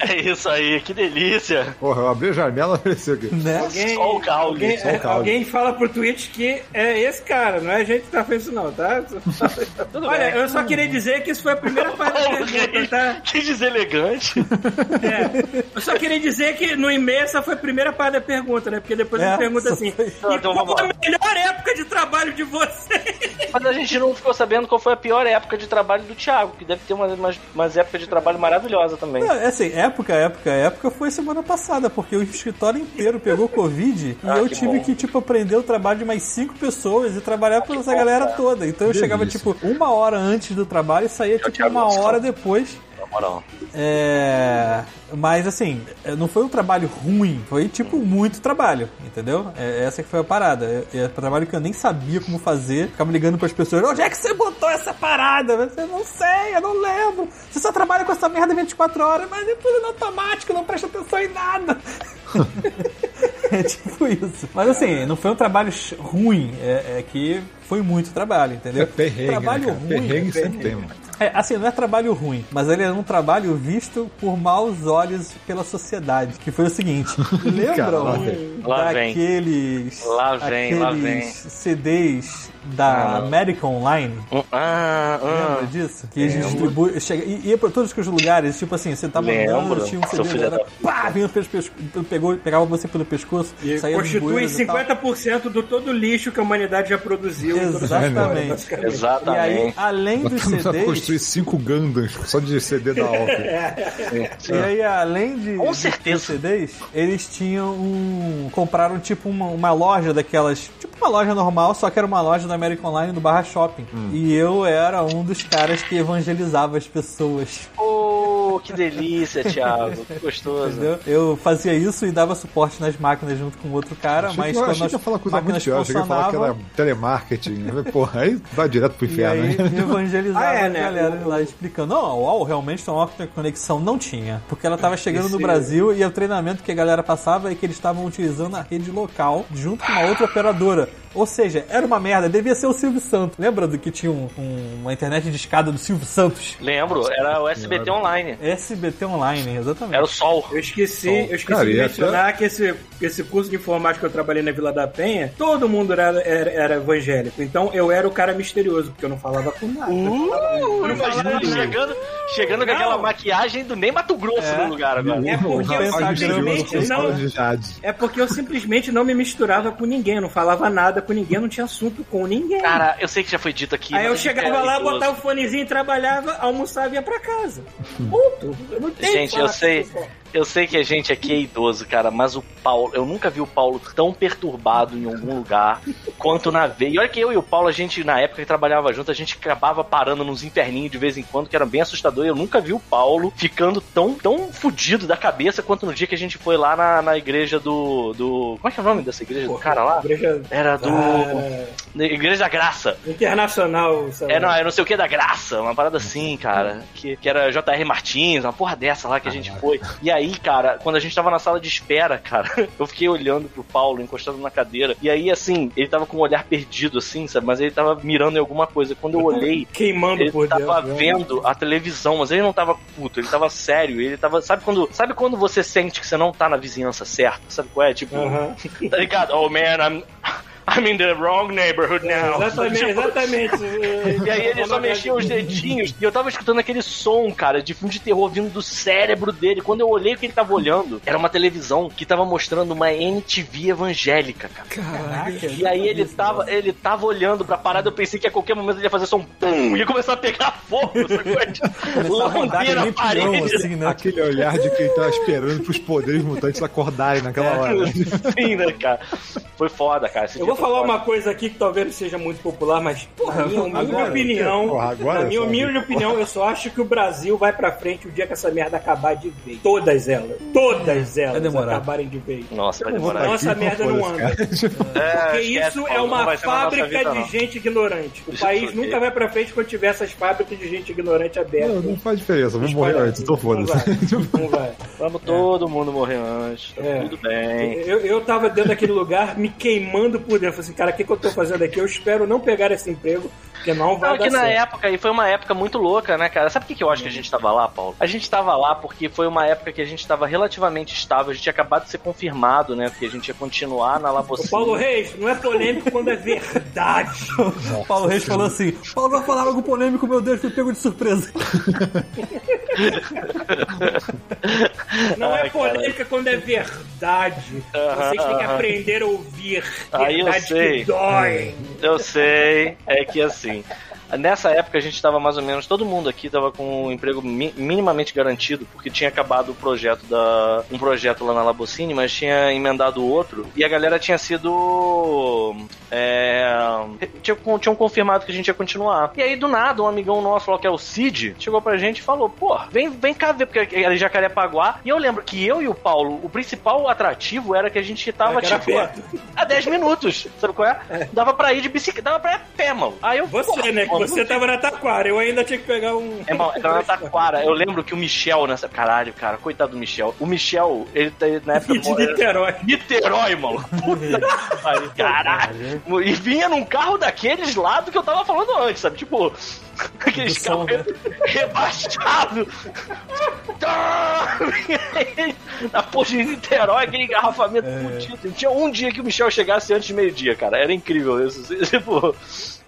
É isso aí, que delícia. Porra, eu abri a janela e apareceu aqui. Né? Alguém, Só o caule, alguém, só o é, alguém fala pro Twitch que é esse cara, não é a gente que tá fazendo isso não, tá? Tudo Olha, bem. eu só queria dizer que isso foi a primeira parte Tá? Que deselegante. É. Eu só queria dizer que no e-mail essa foi a primeira parte da pergunta, né? Porque depois É, ele pergunta assim: foi- Então, qual vamos a lá. melhor época de trabalho de vocês? Mas a gente não ficou sabendo qual foi a pior época de trabalho do Thiago, que deve ter umas, umas, umas épocas de trabalho maravilhosas também. Não, é assim, época, época, época foi semana passada, porque o escritório inteiro pegou Covid e Ah, eu que tive bom. que, tipo, aprender o trabalho de mais cinco pessoas e trabalhar pra essa bom, galera cara. toda. Então eu chegava, Delícia. tipo, uma hora antes do trabalho e saía, tipo, uma hora fala. depois. Na moral. É. Mas assim, não foi um trabalho ruim, foi tipo muito trabalho, entendeu? É, essa que foi a parada. É, é um trabalho que eu nem sabia como fazer. Ficava ligando pras pessoas: onde é que você botou essa parada? Eu não sei, eu não lembro. Você só trabalha com essa merda 24 horas, mas é tudo no automático, não presta atenção em nada. é tipo isso. Mas assim, não foi um trabalho ruim, é, é que foi muito trabalho, entendeu? É perrengue, trabalho né, ruim. Perrengue é sempre tem, mano. É, assim, não é trabalho ruim, mas ele é um trabalho visto por maus olhos pela sociedade. Que foi o seguinte: lembram. Lá daqueles. Lá vem, lá aqueles vem. CDs da American Online? Hum, Ah, Lembra ah. disso? Que a gente distribui, chega, e ia pra todos os lugares, tipo assim, você tava Lembro, andando, tinha um CD, era, da pá, vinha pelo pescoço, pegou, pegava você pelo pescoço, E saía constitui bueiros e tal. 50% do todo o lixo que a humanidade já produziu. toda Exatamente. basicamente. E aí, Exatamente. além dos a construir CDs, cinco Gundams só de CD da Alp. E aí, além de, Com de certeza. CDs, eles tinham um. Compraram tipo uma, uma loja daquelas. Tipo uma loja normal, só que era uma loja da American Online do Barra Shopping. E eu era um dos caras que evangelizava as pessoas. Oh, que delícia, Thiago. Que gostoso. Entendeu? Eu fazia isso e dava suporte nas máquinas junto com outro cara, Achei mas que, eu quando achei as que ia falar coisa muito máquinas pior. Achei que ia falar que funcionavam. era telemarketing. Porra, aí vai direto pro E inferno. aí né? evangelizava Ah, é, a né? galera lá explicando. Não, uau, realmente tem uma conexão. Não tinha. Porque ela tava chegando no Esse- Brasil e o treinamento que a galera passava é que eles estavam utilizando a rede local junto com uma outra operadora. Ou seja, era uma merda, devia ser o Silvio Santos. Lembra do que tinha um- um- uma internet de escada do Silvio Santos? Lembro, era o SBT Online. SBT Online, exatamente. Era o Sol. Eu esqueci, eu esqueci Cara, de mencionar que esse, esse curso de informática que eu trabalhei na Vila da Penha, todo mundo era, era, era evangélico. Então eu era o cara misterioso, porque eu não falava com nada. Uh, imagina ele chegando, chegando com Não. aquela maquiagem do nem Mato Grosso É. no lugar agora. É porque eu simplesmente com não. É porque eu simplesmente não me misturava com ninguém, eu não falava nada com ninguém, não tinha assunto com ninguém. Cara, eu sei que já foi dito aqui. Aí eu chegava lá, idoso. botava o fonezinho, trabalhava, almoçava e ia pra casa. Ponto. Eu não tenho Gente, eu sei. Eu sei que a gente aqui é idoso, cara, mas o Paulo, eu nunca vi o Paulo tão perturbado em algum lugar quanto na veia. E olha que eu e o Paulo, a gente, na época que trabalhava junto, a gente acabava parando nos inferninhos de vez em quando, que era bem assustador. E eu nunca vi o Paulo ficando tão, tão fudido da cabeça quanto no dia que a gente foi lá na, na igreja do, do. Como é que é o nome dessa igreja do cara lá? Igreja Era do. ah, da Igreja da Graça. internacional, sabe? É, não, é não sei o que da graça, uma parada assim, cara. Que, que era J.R. Martins, uma porra dessa lá que a gente foi. E aí, cara, quando a gente tava na sala de espera, cara, eu fiquei olhando pro Paulo, encostado na cadeira. E aí, assim, ele tava com o olhar perdido, assim, sabe? Mas ele tava mirando em alguma coisa. Quando eu olhei, Queimando ele por tava dentro. né? vendo a televisão, mas ele não tava puto, ele tava sério, ele tava. Sabe quando. Sabe quando você sente que você não tá na vizinhança certa? Sabe qual é? Tipo, Aham. tá ligado? Oh man, I'm. I'm in the wrong neighborhood now. Exatamente, Tipo, exatamente. e aí ele só mexia os dedinhos e eu tava escutando aquele som, cara, de filme de terror vindo do cérebro dele. Quando eu olhei o que ele tava olhando, era uma televisão que tava mostrando uma MTV evangélica, cara. Caraca, E aí ele tava, ele tava olhando pra parada, eu pensei que a qualquer momento ele ia fazer só um pum e ia começar a pegar fogo, sacou? Começar a Lamber parede. peão, assim, né? Aquele olhar de quem tá esperando pros poderes mutantes acordarem naquela hora. Sim, né, cara? Foi foda, cara. Esse Eu vou falar foda. uma coisa aqui que talvez não seja muito popular, mas na minha humilde agora, opinião, porra, agora na minha só. humilde opinião, eu só acho que o Brasil vai pra frente o dia que essa merda acabar de vez. Todas elas, todas elas demorar. acabarem de vez. Nossa, vai demorar. Nossa, aqui, merda não anda. cara. É, Porque isso é não uma fábrica vida, de não. gente ignorante. O país nunca vai pra frente quando tiver essas fábricas de gente ignorante Não, abertas. não faz diferença, vamos morrer antes, Não foda-se. vai, Não vai. Vamos todo mundo morrer antes, tá É. tudo bem. Eu, eu tava dentro daquele lugar me queimando por dentro. Eu falei assim, cara, o que, que eu tô fazendo aqui? Eu espero não pegar esse emprego, porque não vai Não, dar que na certo. época, e foi uma época muito louca, né, cara? Sabe por que, que eu acho que a gente tava lá, Paulo? A gente tava lá porque foi uma época que a gente tava relativamente estável, a gente tinha acabado de ser confirmado, né? Que a gente ia continuar na O Labocina. Paulo Reis, não é polêmico quando é verdade. O Paulo Reis falou assim: Paulo vai falar algo polêmico, meu Deus, fui pego de surpresa. Não Ai, é polêmica quando é verdade. Vocês têm que aprender a ouvir. Ah, eu Verdade sei. que dói. Eu sei, é que assim. Nessa época a gente tava mais ou menos, todo mundo aqui tava com um emprego mi- minimamente garantido, porque tinha acabado o projeto da. um projeto lá na Labocine, mas tinha emendado outro, e a galera tinha sido. É, tinha, tinham confirmado que a gente ia continuar. E aí, do nada, um amigão nosso falou que é o Cid, chegou pra gente e falou: pô, vem, vem cá ver, porque era em Jacarepaguá. E eu lembro que eu e o Paulo, o principal atrativo era que a gente tava, tipo, perto. a 10 minutos. Sabe qual é? Dava pra ir de bicicleta, dava pra ir a pé, mano. Aí eu. Você, porra, né? Você tava na Taquara. Eu ainda tinha que pegar um. é, mano, então na Taquara, eu lembro que o Michel nessa. Caralho, cara, coitado do Michel. O Michel, ele tá- na época. De Niterói. Niterói, mano. Puta que pariu, caralho. E vinha num carro daqueles lá do que eu tava falando antes, sabe? Tipo, aqueles Do som, carros rebaixados. Na porra de Niterói, aquele engarrafamento fudido. Tinha um dia que o Michel chegasse antes de meio-dia, cara. Era incrível isso. Tipo.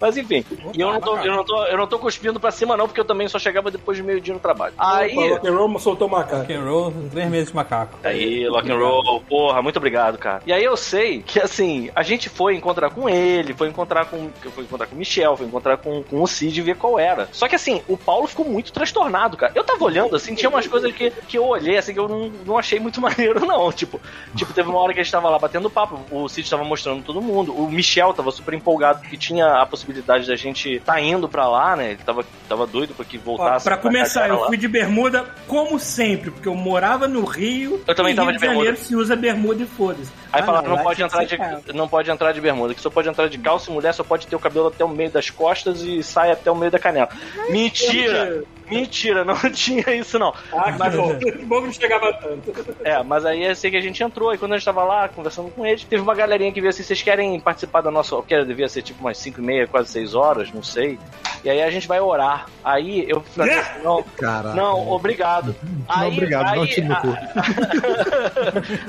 Mas enfim, e eu não, tô, eu, não tô, eu não tô cuspindo pra cima, não, porque eu também só chegava depois de meio-dia no trabalho. Aí. O rock and roll soltou uma cara. Rock and roll, três meses de macaco. Aí, rock and roll, porra, muito obrigado, cara. E aí eu sei que, assim, a gente foi encontrar com ele, foi encontrar com. Foi encontrar com o Michel, foi encontrar com, com o Cid e ver qual era. Só que assim, o Paulo ficou muito transtornado, cara. Eu tava olhando, assim, tinha umas coisas que, que eu olhei, assim, que eu não, não achei muito maneiro, não. Tipo, tipo, teve uma hora que a gente tava lá batendo papo, o Cid tava mostrando todo mundo, o Michel tava super empolgado porque tinha a possibilidade da gente tá indo pra lá, né? Ele tava, tava doido pra que Ó, voltasse. pra começar, eu lá. fui de bermuda como sempre, porque eu morava no Rio. Eu também e tava Rio de bermuda. Janeiro se usa bermuda e foda-se. Aí Ah, falaram, não, lá pode entrar que de, não pode entrar de bermuda, que só pode entrar de calça e mulher só pode ter o cabelo até o meio das costas e sai até o meio da canela. Mentira! Mentira, não tinha isso não. Ah, que bom. Que bom que não chegava tanto. É, mas aí eu sei que a gente entrou, e quando a gente tava lá conversando com eles, teve uma galerinha que veio assim, vocês querem participar da nossa. Que devia ser tipo umas 5 e meia, quase 6 horas, não sei. E aí a gente vai orar. Aí eu falei, assim, não, Caraca. não, obrigado. Não, obrigado, não tiro no cu.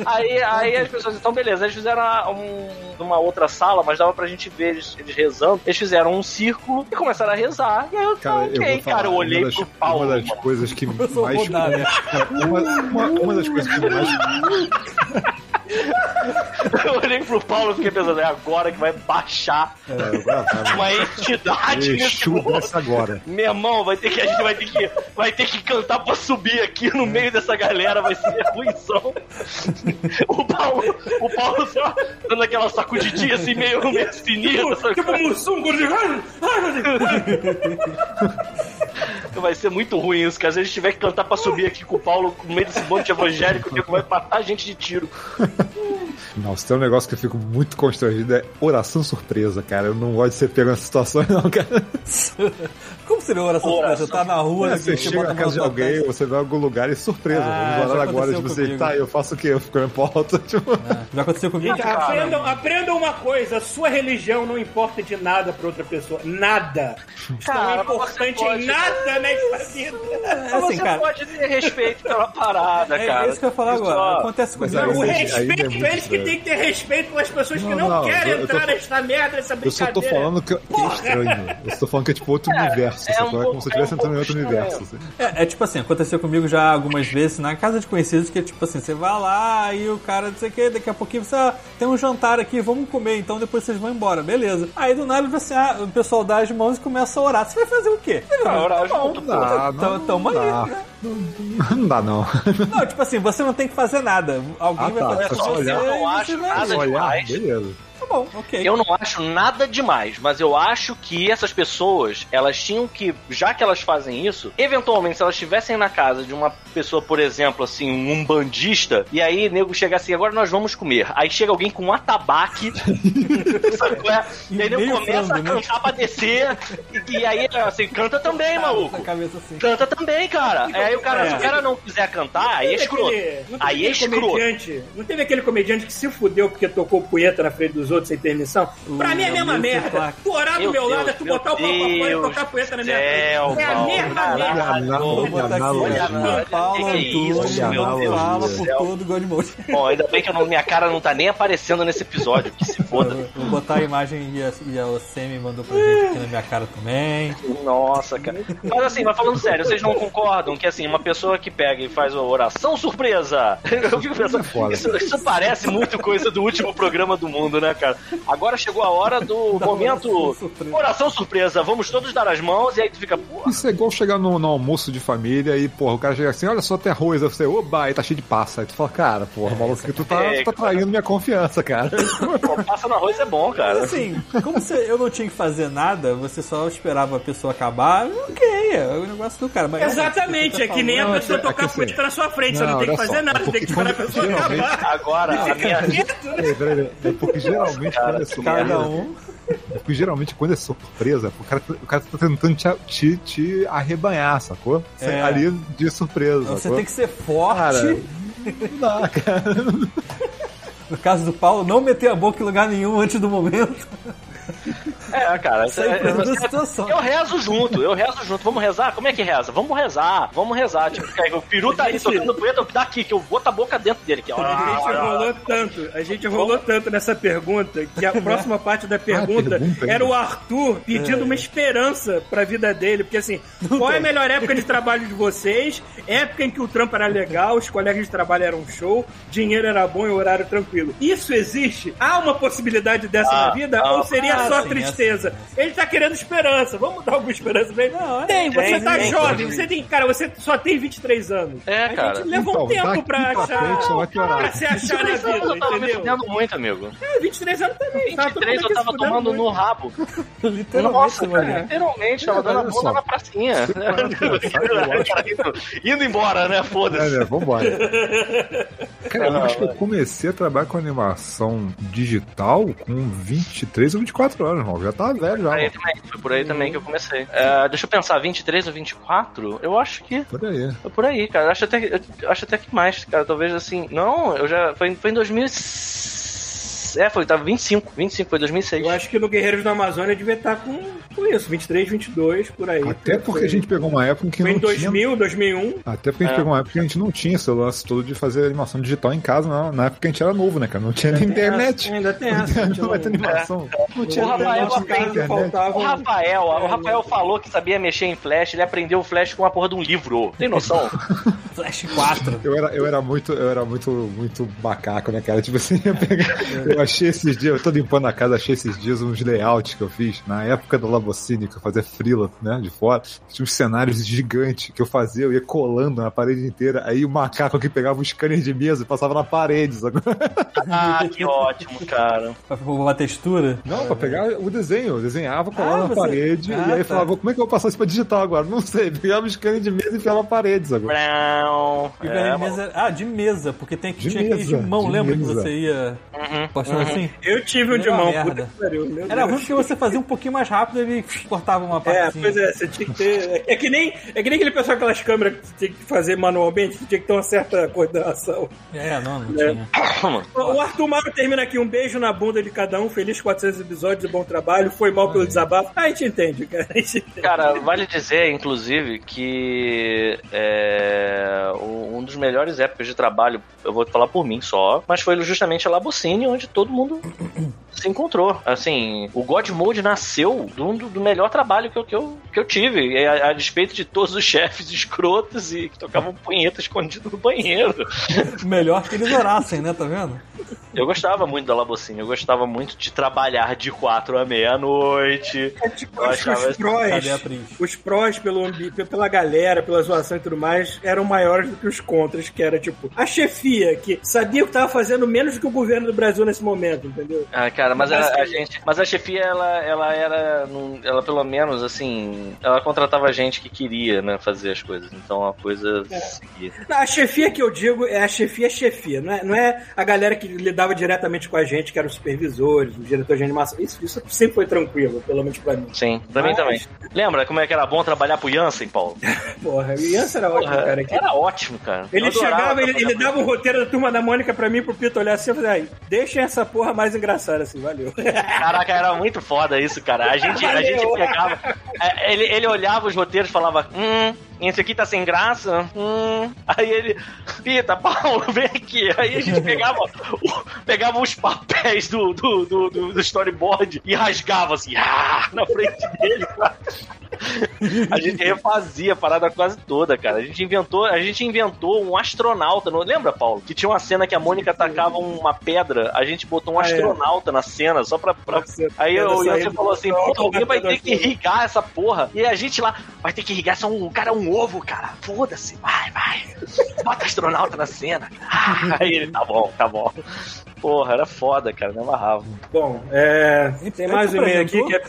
aí, aí as pessoas, então beleza, eles fizeram um, uma outra sala, mas dava pra gente ver eles, eles rezando. Eles fizeram um círculo e começaram a rezar. E aí eu, Cara, eu ok, vou falar, cara, eu olhei pro. Uma das coisas que mais. rodar, né? Uma, uma, uma das coisas que mais. Eu olhei pro Paulo e fiquei pensando, é agora que vai baixar É, agora vai, uma entidade nesse mundo. agora. Meu irmão, vai ter que, a gente vai ter que, vai ter que cantar pra subir aqui no meio dessa galera, vai ser ruimzão. O Paulo, o Paulo só dando aquela sacudidinha assim, meio, meio sinistra, sabe? Tipo um meu Deus. Vai ser muito ruim isso. Se a gente tiver que cantar pra subir aqui com o Paulo no meio desse monte evangélico, nego vai matar a gente de tiro. Não, se tem um negócio que eu fico muito constrangido é oração surpresa, cara. Eu não gosto de ser pego nessas situações, não, cara. Como seria oração surpresa? Você tá na rua, É, você chega na casa de alguém, testa. você vai a algum lugar e surpresa. Ah, Vamos orar agora, tipo assim, comigo. tá, eu faço o quê? Eu fico pra alto, tipo... Já aconteceu comigo? Gente, aprendam, aprendam uma coisa: a sua religião não importa de nada pra outra pessoa. Nada. Isso não Cara, é importante pode- em nada nesta vida. É assim, você cara. pode ter respeito pela parada, É cara. isso que eu ia falar agora. Acontece comigo. aí O respeito, é muito eles que têm que ter respeito pelas pessoas que Não, não, não, querem eu- eu tô- entrar nesta merda, nessa Eu só brincadeira. tô falando que, que é estranho. Eu só tô falando que é tipo outro universo. é sacou? um É como se eu estivesse pouco- entrando em é um outro universo. assim. É, é tipo assim, aconteceu comigo já algumas vezes na casa de conhecidos que é tipo assim, você vai lá e o cara não sei o que, daqui a pouquinho você, ah, tem um jantar aqui, vamos comer, então depois vocês vão embora, beleza. Aí do nada ele vai assim, ah, o pessoal dá as mãos e começa a orar. Você vai fazer o quê? Ele vai, orar tá bom, junto, Não Então, não, tamo aí, dá. né? Não dá, não. Não, tipo assim, você não tem que fazer nada. Alguém Ah, vai tá, fazer pra só você. olhar. Eu não acho nada Se olhar, demais. beleza. Tá bom, ok. Eu não acho nada demais, mas eu acho que essas pessoas, elas tinham que, já que elas fazem isso, eventualmente, se elas estivessem na casa de uma pessoa, por exemplo, assim, um bandista, e aí o nego chega assim, agora nós vamos comer. Aí chega alguém com um atabaque, sabe é? E aí nego começa a né? cantar pra descer, e, e aí, assim, canta também, maluco. assim. Canta também, cara. Aí o cara, É. se o cara não quiser cantar, aí é escroto. aquele- Aí é escroto. comediante, Não teve aquele comediante que se fudeu porque tocou punheta na frente dos outros sem ter missão. Pra mim é a mesma merda. Tu orar do Meu meu, Deus, lado é tu meu botar o pau pra fora e tocar punheta na minha frente. É a mesma merda. É fala do por todo o God Mode. Bom, ainda bem que eu não- minha cara não tá nem aparecendo nesse episódio, que se foda. Vou botar a imagem e a, e a Semi mandou pra gente aqui na minha cara também. Nossa, cara. Mas assim, mas falando sério, vocês não concordam que assim, uma pessoa que pega e faz a oração surpresa? Eu fico pensando, foda. isso, isso parece muito coisa do último programa do mundo, né, cara? Agora chegou a hora do momento surpresa. oração surpresa. Vamos todos dar as mãos e aí tu fica, pô, Isso é igual chegar no, no almoço de família e, porra, o cara chega assim, olha só, tem arroz. Aí você, oba, aí tá cheio de passa. Aí tu fala, cara, porra, maluco, que tu tá, é, tu tá traindo minha confiança, cara. pô, passa no arroz é bom, Mas cara. assim, como você, eu não tinha que fazer nada, você só esperava a pessoa acabar, ok, é o negócio do cara. Mas, Exatamente, você é tá que nem a Não, pessoa é é que tocar assim- punheta na sua frente, você não Não, tem que fazer só, nada, é você tem que esperar a pessoa acabar. Agora, a minha. Peraí, peraí, é porque geralmente quando é surpresa. Cada um. porque geralmente quando é surpresa, o cara, o cara tá tentando te, te, te arrebanhar, sacou? Você É. Ali de surpresa. Você sacou? tem que ser forte. Cara, não dá, cara. No caso do Paulo, não meter a boca em lugar nenhum antes do momento. É, cara. Isso aí é- é é-. Eu rezo junto, eu rezo junto. Vamos rezar? Como é que reza? Vamos rezar, vamos rezar. Tipo, o peru tá ali tocando punheta, daqui, que eu boto a boca dentro dele. Aqui, ó. A gente rolou tanto, a gente rolou tanto nessa pergunta que a próxima parte da pergunta pergunta ainda. era o Arthur pedindo uma esperança pra vida dele, porque assim, qual é a melhor época de trabalho de vocês? Época em que o trampo era legal, os colegas de trabalho eram um show, dinheiro era bom e o horário tranquilo. Isso existe? Há uma possibilidade dessa Ah, na vida? ah, ou seria ah, só sim, tristeza? Ele tá querendo esperança. Vamos dar alguma esperança pra ele? Não, é- tem, você tem, tá tem, jovem, você tem, cara, você só tem 23 anos. É, a cara. gente levou um Então, tempo daqui pra achar. frente. Pra se achar na Eu vida, tava me entendeu? fudendo muito, amigo. É, 23 anos também. Tava todo 23 mundo eu tava tomando muito. no rabo. Literalmente, Nossa, cara, literalmente, tava É, dando a bunda na pracinha. indo, indo embora, né? É, Foda-se. né? Vambora. Cara, eu acho que eu comecei a trabalhar com animação digital com 23 ou 24 anos, irmão. Já tava velho já. Por aí mano. também, foi por aí também que eu comecei. É, deixa eu pensar, 23 ou 24? Eu acho que Por aí. foi por aí, cara. Acho até, eu acho até que mais, cara. Talvez assim. Não, eu já. Foi, foi em 2006. É, foi, tava 25. 25, foi 2006. Eu acho que no Guerreiros da Amazônia devia estar com, com isso, 23, 22, por aí. Até porque a gente pegou uma época em que Foi não em 2000, 2001. tinha. Até porque a gente É. pegou uma época que a gente não tinha esse lance todo de fazer animação digital em casa, não. na época que a gente era novo, né, cara? Não tinha nem internet. Ainda tem essa. Não vai ter animação. Não tinha O Rafael internet. faltava- O Rafael, o Rafael falou que sabia mexer em flash, ele aprendeu o flash com a porra de um livro. Tem noção? Flash 4. Eu era, eu era muito, eu era muito, muito macaco, né, cara? Tipo assim, eu, peguei- eu achei esses dias, eu tô limpando a casa, achei esses dias uns layouts que eu fiz na época do Labocine, que eu fazia frila, né, de fora. Tinha uns cenários gigantes que eu fazia, eu ia colando na parede inteira, aí o macaco que pegava o scanner de mesa e passava na parede, sabe? Ah, que ótimo, cara. Pra uma textura. Não, pra pegar o desenho, eu desenhava, colava Ah, na você- parede, Ah, e aí tá. falava, como é que eu vou passar isso pra digital agora? Não sei, pegava o scanner de mesa e enfiava na parede. E É, de mesa. Ah, de mesa, porque tem que De tinha aquele de mesa, mão, de lembra que mesa. você ia Uhum, postando assim? Eu tive um de puta que pariu. meu Era ruim porque você fazia um pouquinho mais rápido e ele cortava uma parte. É, pois é, você tinha que ter. É que nem, é que nem aquele pessoal, aquelas câmeras que você tinha que fazer manualmente, que tinha que ter uma certa coordenação. É, não, não É. tinha. O Arthur Mauro termina aqui. Um beijo na bunda de cada um. Feliz 400 episódios e bom trabalho. Foi mal pelo desabafo. Ah, a gente entende, cara. A gente entende. Cara, vale dizer, inclusive, que é, um um dos melhores épocas de trabalho, eu vou falar por mim só, mas foi justamente a Labocine, onde todo mundo se encontrou. Assim, o God Mode nasceu do, do melhor trabalho que eu, que eu, que eu tive, a, a despeito de todos os chefes escrotos e que tocavam punheta escondido no banheiro. Melhor que eles orassem, né? Tá vendo? Eu gostava muito da Labocine, eu gostava muito de trabalhar de quatro à meia-noite. É tipo, Eu acho que achava- os prós, os prós pelo ambi- pela galera, pela zoação e tudo mais, eram maiores do que os contras, que era tipo a chefia, que sabia que tava fazendo menos do que o governo do Brasil nesse momento, entendeu? Ah, cara, mas a, Mas- a gente. Mas a chefia, ela, ela era. Ela pelo menos, assim. Ela contratava gente que queria, né, fazer as coisas. Então a coisa seguia. Não, A chefia que eu digo é a chefia chefia, não é, não é a galera que lidava diretamente com a gente, que eram os supervisores, o diretor de animação. Isso, isso sempre foi tranquilo, pelo menos pra mim. Sim, pra mim Mas- também. Lembra como é que era bom trabalhar pro Jansen, Paulo? Porra, o Iança era ótimo, Porra, cara. Era ótimo, cara. Ele chegava, ele, ele dava um roteiro da turma da Mônica pra mim pro Pito olhar assim e aí, deixem essa porra mais engraçada. Assim, valeu. Caraca, era muito foda isso, cara. A gente, a gente pegava. é, Ele, ele olhava os roteiros e falava: Hum, esse aqui tá sem graça. Hum. Aí ele. Pita, Paulo, vem aqui. Aí a gente pegava, pegava os papéis do, do, do, do- storyboard e rasgava assim, ah, na frente dele, cara. A gente refazia a parada quase toda, cara. A gente inventou, a gente inventou um astronauta. Não lembra, Paulo? Que tinha uma cena que a Mônica tacava uma pedra. A gente botou um Ah, é. astronauta na cena só pra. pra- Aí Pedra o saindo falou assim: alguém vai ter que aqui. irrigar essa porra. E a gente lá vai ter que irrigar. Só um cara, é um ovo, cara. Foda-se, vai, vai. Bota astronauta na cena. Ah, Aí ele, tá bom, tá bom. Porra, era foda, cara. Me amarrava. Bom, é, tem mais um e-mail aqui que é.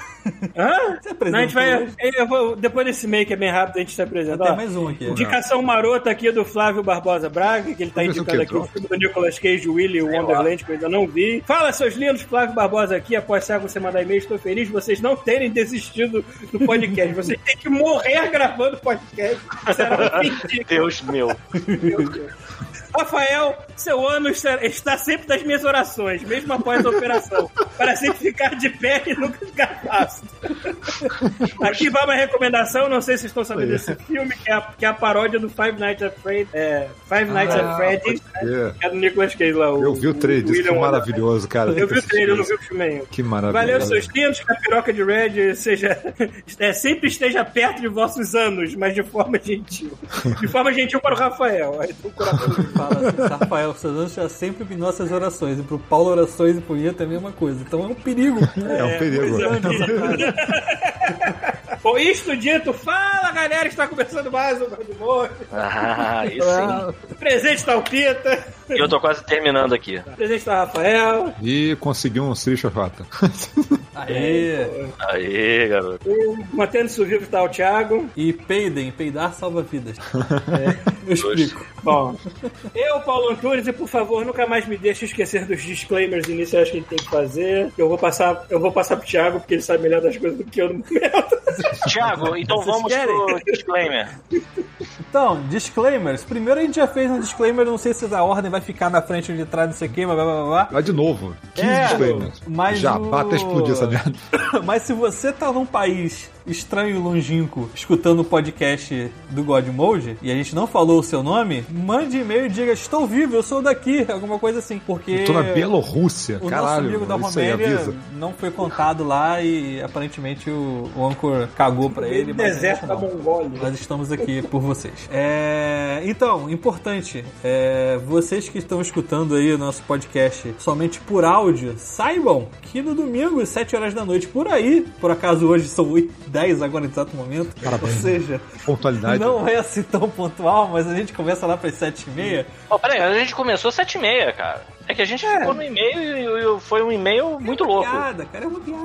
Hã? Você apresentou Não, a gente vai. eu vou- depois desse e-mail que é bem rápido, a gente se apresenta. Tem mais um aqui. Indicação marota aqui do Flávio Barbosa Braga, que ele tá indicando o aqui o filme do Nicolas Cage, Willy e o Wonderland, que eu ainda não vi. Fala, seus lindos, Flávio Barbosa aqui. Após sair você mandar e-mail, estou feliz de vocês não terem desistido do podcast. Vocês têm que morrer gravando podcast. Será um fim de- Deus meu. Rafael, seu será- está sempre nas minhas orações, mesmo após a operação, para sempre ficar de pé e nunca ficar fácil. Aqui vai uma recomendação, não sei se estão sabendo desse filme, que é, a, que é a paródia do Five Nights at Freddy, é, Five Nights at Freddy's, É. que é do Nicolas Cage lá. O, Eu vi o trailer, Wonder- maravilhoso, cara. Eu vi o trailer, eu não vi o filme ainda. Que maravilhoso. Valeu, seus lindos, que a piroca de Red seja, é, sempre esteja perto de vossos anos, mas de forma gentil. De forma gentil para o Rafael. Aí tem um coração. Fala assim, Rafael Suzano está sempre em nossas orações. E pro Paulo, orações e pro Ian também é a mesma coisa. Então é um perigo. É um perigo. pois é. Com isto dito, fala galera, está começando mais um God Mode. Ah, isso sim. Presente tá o Pita, E eu tô quase terminando aqui. presente tá o Rafael, E conseguiu um Sri Chorrata. Aê! Aê, garoto. mantendo isso vivo tá o Thiago. E peidem, peidar salva vidas. Eu explico. Bom, eu, Paulo Antunes, e por favor, nunca mais me deixe esquecer dos disclaimers iniciais que a gente tem que fazer. Eu vou passar, eu vou passar pro Thiago, porque ele sabe melhor das coisas do que eu no momento. Tiago, então Vocês vamos querem? pro disclaimer. Então, disclaimers. Primeiro a gente já fez um disclaimer, não sei se a ordem vai ficar na frente ou de trás, não sei o que, blá blá blá blá. Vai de novo. 15 É, disclaimers. mas Já, o- bata explodir essa merda. Mas se você tá num país estranho e longínquo escutando o podcast do God Mode e a gente não falou o seu nome, mande e-mail e diga: Estou vivo, eu sou daqui, alguma coisa assim. Porque. Tô na Bielorrússia. O nosso Caralho, amigo da isso aí Romélia avisa. não foi contado lá e aparentemente o, o Anchor cagou pra ele. mas Deserto da não. Mongólia. Nós estamos aqui por vocês. É, então, importante, é, vocês que estão escutando aí o nosso podcast somente por áudio, saibam que no domingo, às 7 horas da noite, por aí, por acaso hoje são 8, 10 agora no exato momento, Parabéns. ou seja, Pontualidade. não é assim tão pontual, mas a gente começa lá para as 7 e meia. Ó, peraí, a gente começou 7 e meia, cara. É que a gente ficou no e-mail e, e foi um e-mail muito louco. Piada, cara, é uma piada.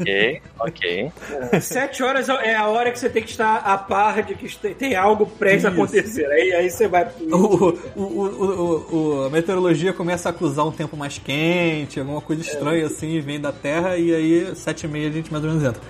Ok, ok. Sete horas é a hora que você tem que estar a par de que tem algo prestes a acontecer. Aí, aí você vai pro. O, o, o, o- o- a meteorologia começa a acusar um tempo mais quente, alguma coisa estranha assim, vem da Terra, e aí, sete e meia, a gente mais ou menos entra.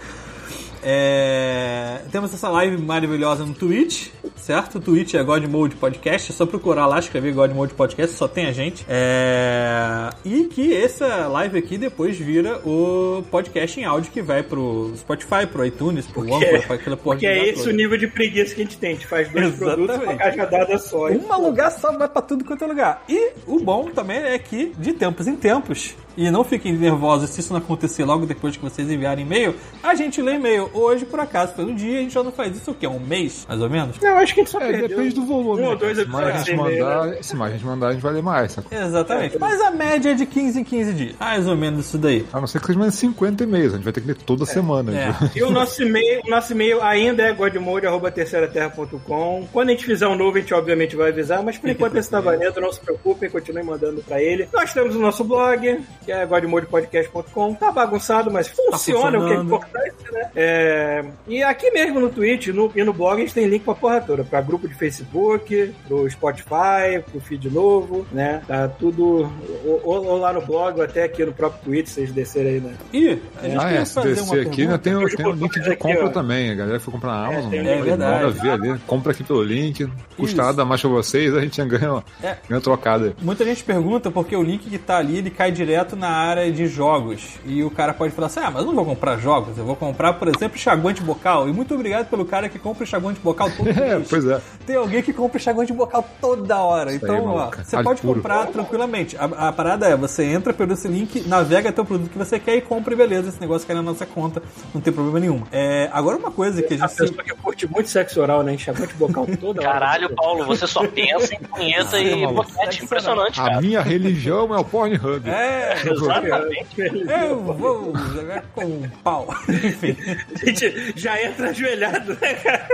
É, temos essa live maravilhosa no Twitch, certo? O Twitch é God Mode Podcast, é só procurar lá, escrever God Mode Podcast, só tem a gente. É, e que essa live aqui depois vira o podcast em áudio que vai pro Spotify, pro iTunes, pro Anchor, pra aquela porra Porque é esse toda. o nível de preguiça que a gente tem. A gente faz dois Exatamente. produtos uma cajadada só. E, Um lugar só vai pra tudo quanto é lugar. E o bom também é que, de tempos em tempos, e não fiquem nervosos se isso não acontecer logo depois que vocês enviarem e-mail, a gente lê e-mail. Hoje, por acaso, foi um dia, a gente já não faz isso o quê? Um mês, mais ou menos? Não, acho que a gente só É, perdeu. depende do volume. Um ou né, dois cara? se mais episódios mandar, se mais a gente mandar, a gente vai ler mais. sacou? Exatamente. Mas a média é de 15 em 15 dias. Mais ou menos isso daí. A não ser que seja mais 50 e-mails. A gente vai ter que ler toda semana. É. viu? E o nosso e-mail, o nosso e-mail ainda é godmode.terceiraterra.com. Quando a gente fizer um novo, a gente obviamente vai avisar, mas por enquanto esse tá valendo, não se preocupem, continuem mandando pra ele. Nós temos o nosso blog, que é godmodepodcast.com. Tá bagunçado, mas funciona, o que é importante, né? É, E aqui mesmo no Twitch no, e no blog a gente tem link pra porra toda, pra grupo de Facebook, pro Spotify, pro feed novo, né? Tá tudo ou, ou- lá no blog ou até aqui no próprio Twitch, vocês descerem aí, né? E a gente Ah, é, se fazer uma descer aqui, ainda pergunta. tem, o- Os tem o link de aqui, compra ó. também. A galera foi comprar na Amazon. tem o link de manda compra. ver ali. Compra aqui pelo link. Custa Isso. nada mais pra vocês, a gente ganha, É. ganha trocada. Muita gente pergunta porque o link que tá ali, ele cai direto na área de jogos. E o cara pode falar assim: ah, mas eu não vou comprar jogos, eu vou comprar, por exemplo, enxaguante bocal. E muito obrigado pelo cara que compra enxaguante bocal todo É, mês. pois é. Tem alguém que compra enxaguante bocal toda hora. Isso aí, então, ó, você pode puro. comprar tranquilamente. A, a parada é, você entra pelo esse link, navega até o produto que você quer e compra e beleza, esse negócio cai na nossa conta, não tem problema nenhum. É, agora uma coisa que a A gente... pessoa que curte muito sexo oral, né? Enxaguante bocal toda hora. Caralho, Paulo, você só pensa em punheta e maluco. boquete. Impressionante, A cara. minha religião é o Pornhub. É, Exatamente. eu vou jogar com um pau. Enfim. A gente já entra ajoelhado, né, cara?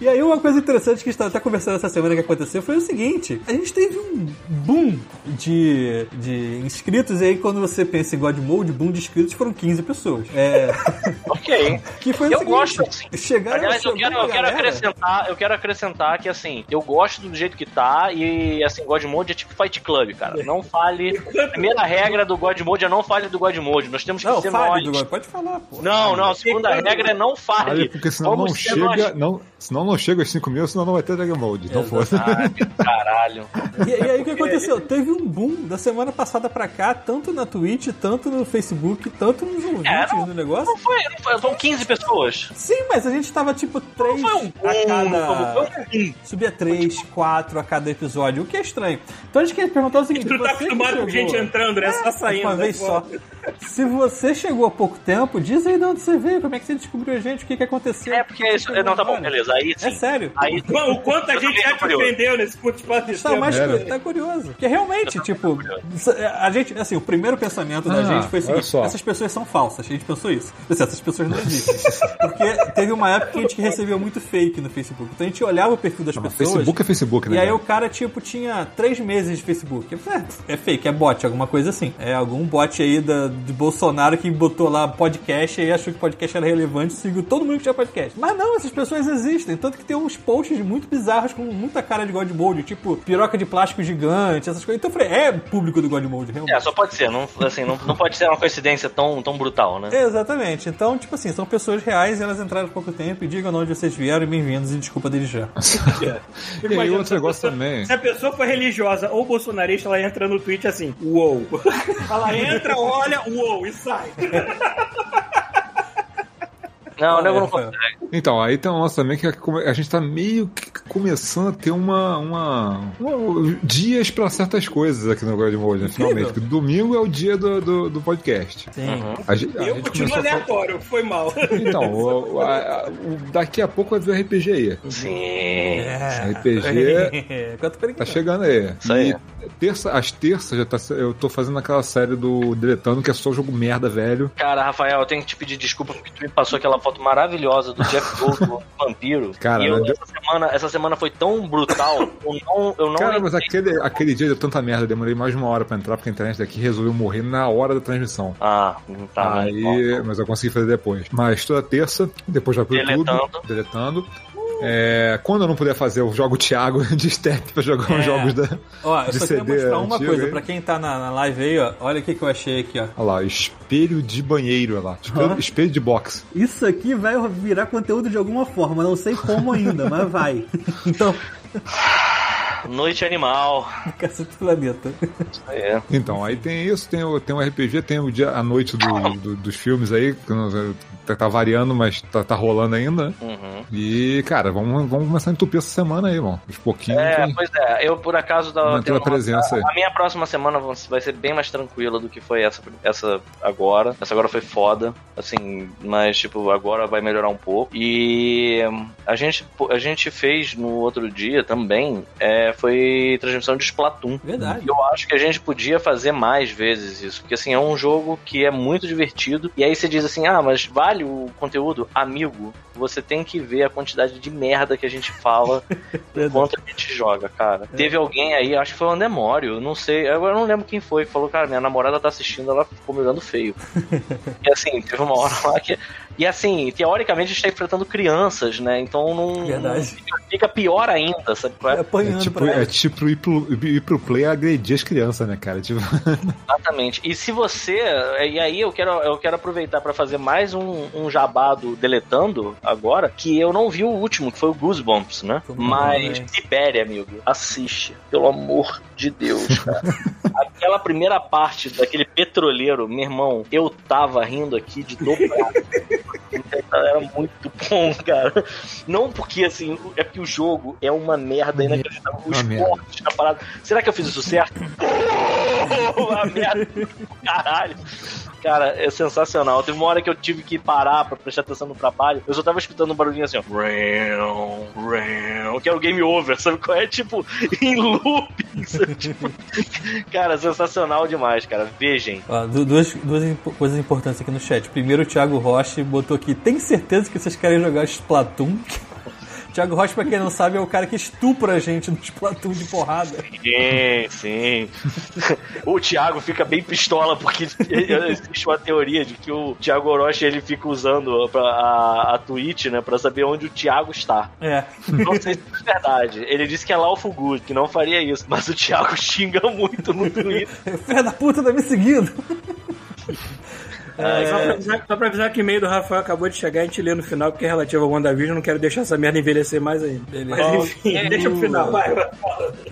E aí uma coisa interessante que a gente tava até conversando essa semana que aconteceu foi o seguinte, a gente teve um boom de, de inscritos e aí quando você pensa em God Mode, boom de inscritos foram 15 pessoas. É, Ok. que foi o Eu seguinte, gosto assim. chegaram, Aliás, eu quero, eu quero acrescentar, eu quero acrescentar que assim, eu gosto do jeito que tá e assim, God Mode é tipo Fight Club, cara. Não fale. A primeira regra do God Mode é não fale do God Mode. Nós temos que Não, ser fale nós. do God, pode falar, pô. Não, não, a segunda regra é não fale. Olha, porque senão Vamos não chega. nós. Não, senão não chega aos 5 mil, senão não vai ter Dragon Mode. Então foda. Caralho. E, e aí o que aconteceu? Teve um boom da semana passada pra cá, tanto na Twitch, tanto no Facebook, tanto nos ouvintes É, não- do negócio. Não foi, não foi, são 15 pessoas. Sim, mas a gente tava tipo três Foi um boom, a cada. foi um. Subia três, quatro a cada episódio, o que é estranho. Então a gente quer perguntar o seguinte: Tu tá acostumado com chegou- gente entrando, né? Só saindo. uma né? vez só. Se você chegou há pouco tempo, diz aí de onde você veio, como é que você descobriu a gente, o que, que aconteceu. É porque é isso. Não, tá bom, beleza. Aí sim. É sério. Aí Bom, o quanto a gente já te ofendeu nesse curto espaço de Tá, tempo. mais cu- tá curioso. Porque realmente, tipo, a gente, assim, o primeiro pensamento da Ah, gente foi o seguinte: só. essas pessoas são falsas. A gente pensou isso. Assim, essas pessoas não existem. Porque teve uma época que a gente recebeu muito fake no Facebook. Então a gente olhava o perfil das Não, pessoas. Facebook é Facebook, né? E aí cara? o cara, tipo, tinha três meses de Facebook. É, é fake, é bot, alguma coisa assim. É algum bot aí da, de Bolsonaro que botou lá podcast e achou que podcast era relevante e seguiu todo mundo que tinha podcast. Mas não, essas pessoas existem. Tanto que tem uns posts muito bizarros com muita cara de God Mode, tipo piroca de plástico gigante, essas coisas. Então eu falei, é público do God Mode, realmente. É, só pode ser, não, assim, não, não pode ser uma coincidência tão, tão brutal, né? Exatamente. Então, tipo assim, são pessoas reais, elas entraram há pouco tempo e digam de onde vocês vieram e bem-vindos e desculpa desde já. E aí outro se a negócio pessoa- também. Se a pessoa for religiosa ou bolsonarista, ela entra no tweet assim, uou. Ela entra, olha, uou, e sai. Não, o nego não Rafael? consegue. Então, aí tem um lance também que a gente tá meio que começando a ter uma. uma, uma- dias pra certas coisas aqui no God Mode, né? Finalmente. Porque domingo é o dia do, do, do podcast. Sim. A gente, a Eu gente continuo aleatório, foi mal. Então, o- a- a- o- daqui a pouco vai vir o RPG aí. Sim. É. RPG Quanto Tá não. chegando aí. Isso aí. E terça, às terças já tá, eu tô fazendo aquela série do Deletando, que é só jogo merda, velho. Cara, Rafael, eu tenho que te pedir desculpa porque tu me passou aquela foto maravilhosa do Jeff Goldblum, vampiro. Cara, eu, essa, semana, essa semana foi tão brutal, eu não, eu não Cara, mas aquele, aquele dia deu tanta merda, eu demorei mais de uma hora pra entrar, porque a internet daqui resolveu morrer na hora da transmissão. Ah, tá. Aí, bom. mas eu consegui fazer depois. Mas toda terça, depois vai pro Deletando. deletando. É, quando eu não puder fazer, eu jogo o Thiago de step pra jogar É. os jogos da. Ó, eu de só queria CD mostrar uma coisa, aí. pra quem tá na, na live aí, ó. Olha o que, que eu achei aqui, ó. Olha lá, espelho de banheiro, olha lá. Espelho, espelho de box. Isso aqui vai virar conteúdo de alguma forma, não sei como ainda, mas vai. Então, Noite Animal. cacete do planeta. É. Então, aí tem isso, tem o, tem o RPG, tem o dia, a noite do- do- dos filmes aí, tá, tá variando, mas tá, tá rolando ainda. né? Uhum. E, cara, vamos, vamos começar a entupir essa semana aí, irmão. Aos pouquinhos. É, tem- pois é, eu por acaso da, tenho a presença aí. A minha próxima semana vai ser bem mais tranquila do que foi essa, essa agora. Essa agora foi foda, assim, mas tipo, agora vai melhorar um pouco. E a gente, a gente fez no outro dia também, é, foi transmissão de Splatoon. Verdade. E Eu acho que a gente podia fazer mais vezes isso, porque assim, é um jogo que é muito divertido. E aí você diz assim: ah, mas vale o conteúdo? Amigo, você tem que ver a quantidade de merda que a gente fala enquanto a gente joga, cara. Teve alguém aí, acho que foi o Andemório, não sei, agora eu não lembro quem foi, que falou: cara, minha namorada tá assistindo, ela ficou me olhando feio. e assim, teve uma hora lá que. E assim, teoricamente a gente tá enfrentando crianças, né? Então não. Verdade. não fica, fica pior ainda, sabe? é? Apanhando É tipo, tipo, é tipo ir pro, ir pro play agredir as crianças, né, cara? Tipo, Exatamente. E se você. E aí eu quero, eu quero aproveitar pra fazer mais um, um jabado deletando agora, que eu não vi o último, que foi o Goosebumps, né? Muito Mas bom, né? Sibéria, amigo, assiste. Pelo amor de Deus, cara. Aquela primeira parte daquele petroleiro, meu irmão, eu tava rindo aqui de dobrar. Era muito bom, cara. Não porque, assim, é porque o jogo é uma merda inacreditável. O esporte na parada. Será que eu fiz isso certo? uma merda do caralho. Cara, é sensacional. Teve uma hora que eu tive que parar pra prestar atenção no trabalho. Eu só tava escutando um barulhinho assim, ó. Que era o game over, sabe qual é? Tipo, em looping. sabe? Tipo, cara, sensacional demais, cara. Vejam. Ó, du- duas, duas coisas importantes aqui no chat. Primeiro, o Thiago Rocha botou aqui: tem certeza que vocês querem jogar Splatoon? Thiago Rocha, pra quem não sabe, é o cara que estupra a gente no Splatoon de porrada. Sim, sim. o Thiago fica bem pistola porque existe uma teoria de que o Thiago Orochi ele fica usando pra, a, a Twitch, né, pra saber onde o Thiago está. É. Não sei se é verdade. Ele disse que é Lawful Good, que não faria isso, mas o Thiago xinga muito no Twitter. Filha da puta tá me seguindo. É, Só, pra avisar, só pra avisar que o e-mail do Rafael acabou de chegar, a gente lê no final, porque é relativo ao WandaVision, eu não quero deixar essa merda envelhecer mais ainda. Beleza. Mas enfim, É, deixa pro final, vai.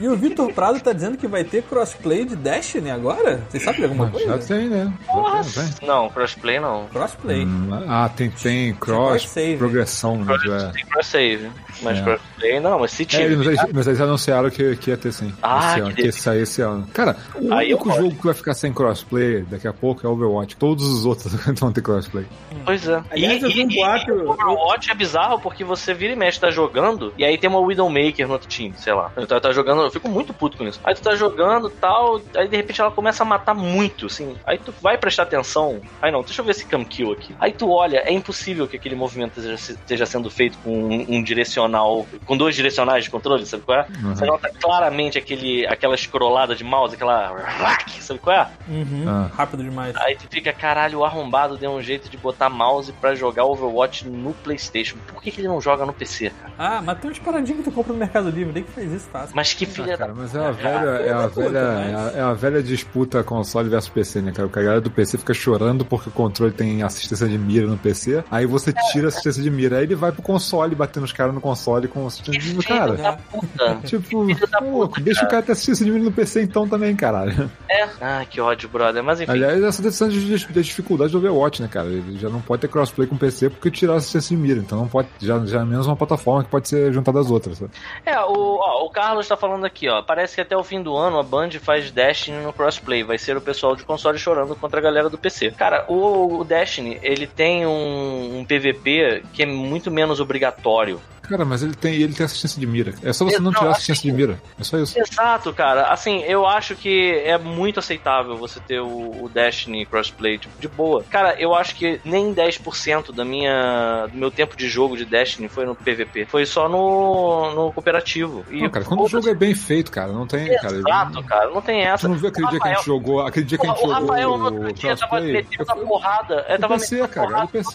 E o Vitor Prado tá dizendo que vai ter crossplay de Destiny agora? Vocês sabem de alguma já coisa? tem, né? Já tem, já tem. Não, crossplay não. Crossplay. Hum, Ah, tem, tem cross, save. progressão, né? já. Tem cross save. Mas É. crossplay não, mas se É, tiver. mas, eles, mas eles anunciaram que, que ia ter sim. Ah, esse que ano, que, ia sair esse ano. Cara, o Aí único jogo que vai ficar sem crossplay daqui a pouco é Overwatch. Todos os outros vão ter crossplay. Pois é. Aliás, eu vi um boato- o Overwatch é bizarro porque você vira e mexe, tá jogando, e aí tem uma Widowmaker no outro time, sei lá. Então tá jogando, eu fico muito puto com isso. Aí tu tá jogando tal, aí de repente ela começa a matar muito, assim. Aí tu vai prestar atenção. Aí não, deixa eu ver esse cam kill aqui. Aí tu olha, é impossível que aquele movimento esteja, esteja sendo feito com um, um direcional, com dois direcionais de controle, sabe qual é? Uhum. Você nota claramente aquele, aquela scrollada de mouse, aquela. Sabe qual é? Uhum. Ah. Rápido demais. Aí tu fica, caralho, o arrombado deu um jeito de botar mouse pra jogar Overwatch no PlayStation. Por que, que ele não joga no PC, cara? Ah, mas tem uns paradinhos que tu compra no Mercado Livre, nem que faz isso fácil. Mas que filha Ah, cara, da. mas é a velha, é a velha, é a, é a velha disputa console versus PC, né, cara? O cara do PC fica chorando porque o controle tem assistência de mira no PC, aí você tira a assistência de mira, aí ele vai pro console batendo os caras no console com assistência de mira, cara. da puta. Tipo, da pô, puta, deixa cara. o cara ter assistência de mira no PC então também, caralho. É. Ah, que ódio, brother. Mas enfim. Aliás, essa decisão de, de, de dificuldade do Overwatch, né, cara? Ele já não pode ter crossplay com PC porque tirar a assistência de mira, então não pode, já, já é menos uma plataforma que pode ser juntada às outras, sabe? É, o, ó, o Carlos tá falando aqui, ó. Parece que até o fim do ano a Band faz Destiny no crossplay. Vai ser o pessoal de console chorando contra a galera do PC. Cara, o, o Destiny, ele tem um, um PVP que é muito menos obrigatório. Cara, mas ele tem, ele tem assistência de mira. É só você não Não, tirar a assim- assistência de mira. É só isso. Exato, cara. Assim, eu acho que é muito aceitável você ter o, o Destiny crossplay tipo, de boa. Cara, eu acho que nem 10% da minha, do meu tempo de jogo de Destiny foi no PVP. Foi só no, no cooperativo. E, Não, cara, quando o jogo é bem feito, cara, não tem, cara. Exato, cara. Não tem essa. Tu não viu aquele O dia que a gente Rafael- jogou, aquele dia que a gente o jogou Rafael no o outro dia tava metendo a porrada. É, No tava metendo cara, porrada no PC.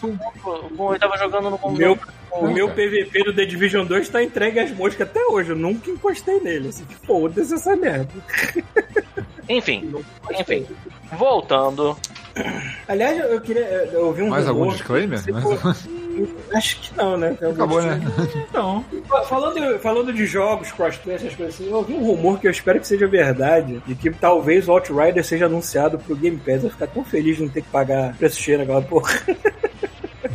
com- Ele tava jogando no O meu, o Não, meu cara. PVP do The Division 2 tá entregue às moscas até hoje. Eu nunca encostei nele. Assim, foda-se essa merda. Enfim, enfim. Voltando. Aliás, eu queria. Eu ouvi um Mais algum disclaimer? Acho que não, né? Acabou, né? Então, Falando, falando de jogos, crossplay, essas coisas assim, eu ouvi um rumor que eu espero que seja verdade, de que talvez o Outrider seja anunciado pro Game Pass. Eu ficar tão feliz de não ter que pagar preço cheio naquela porra.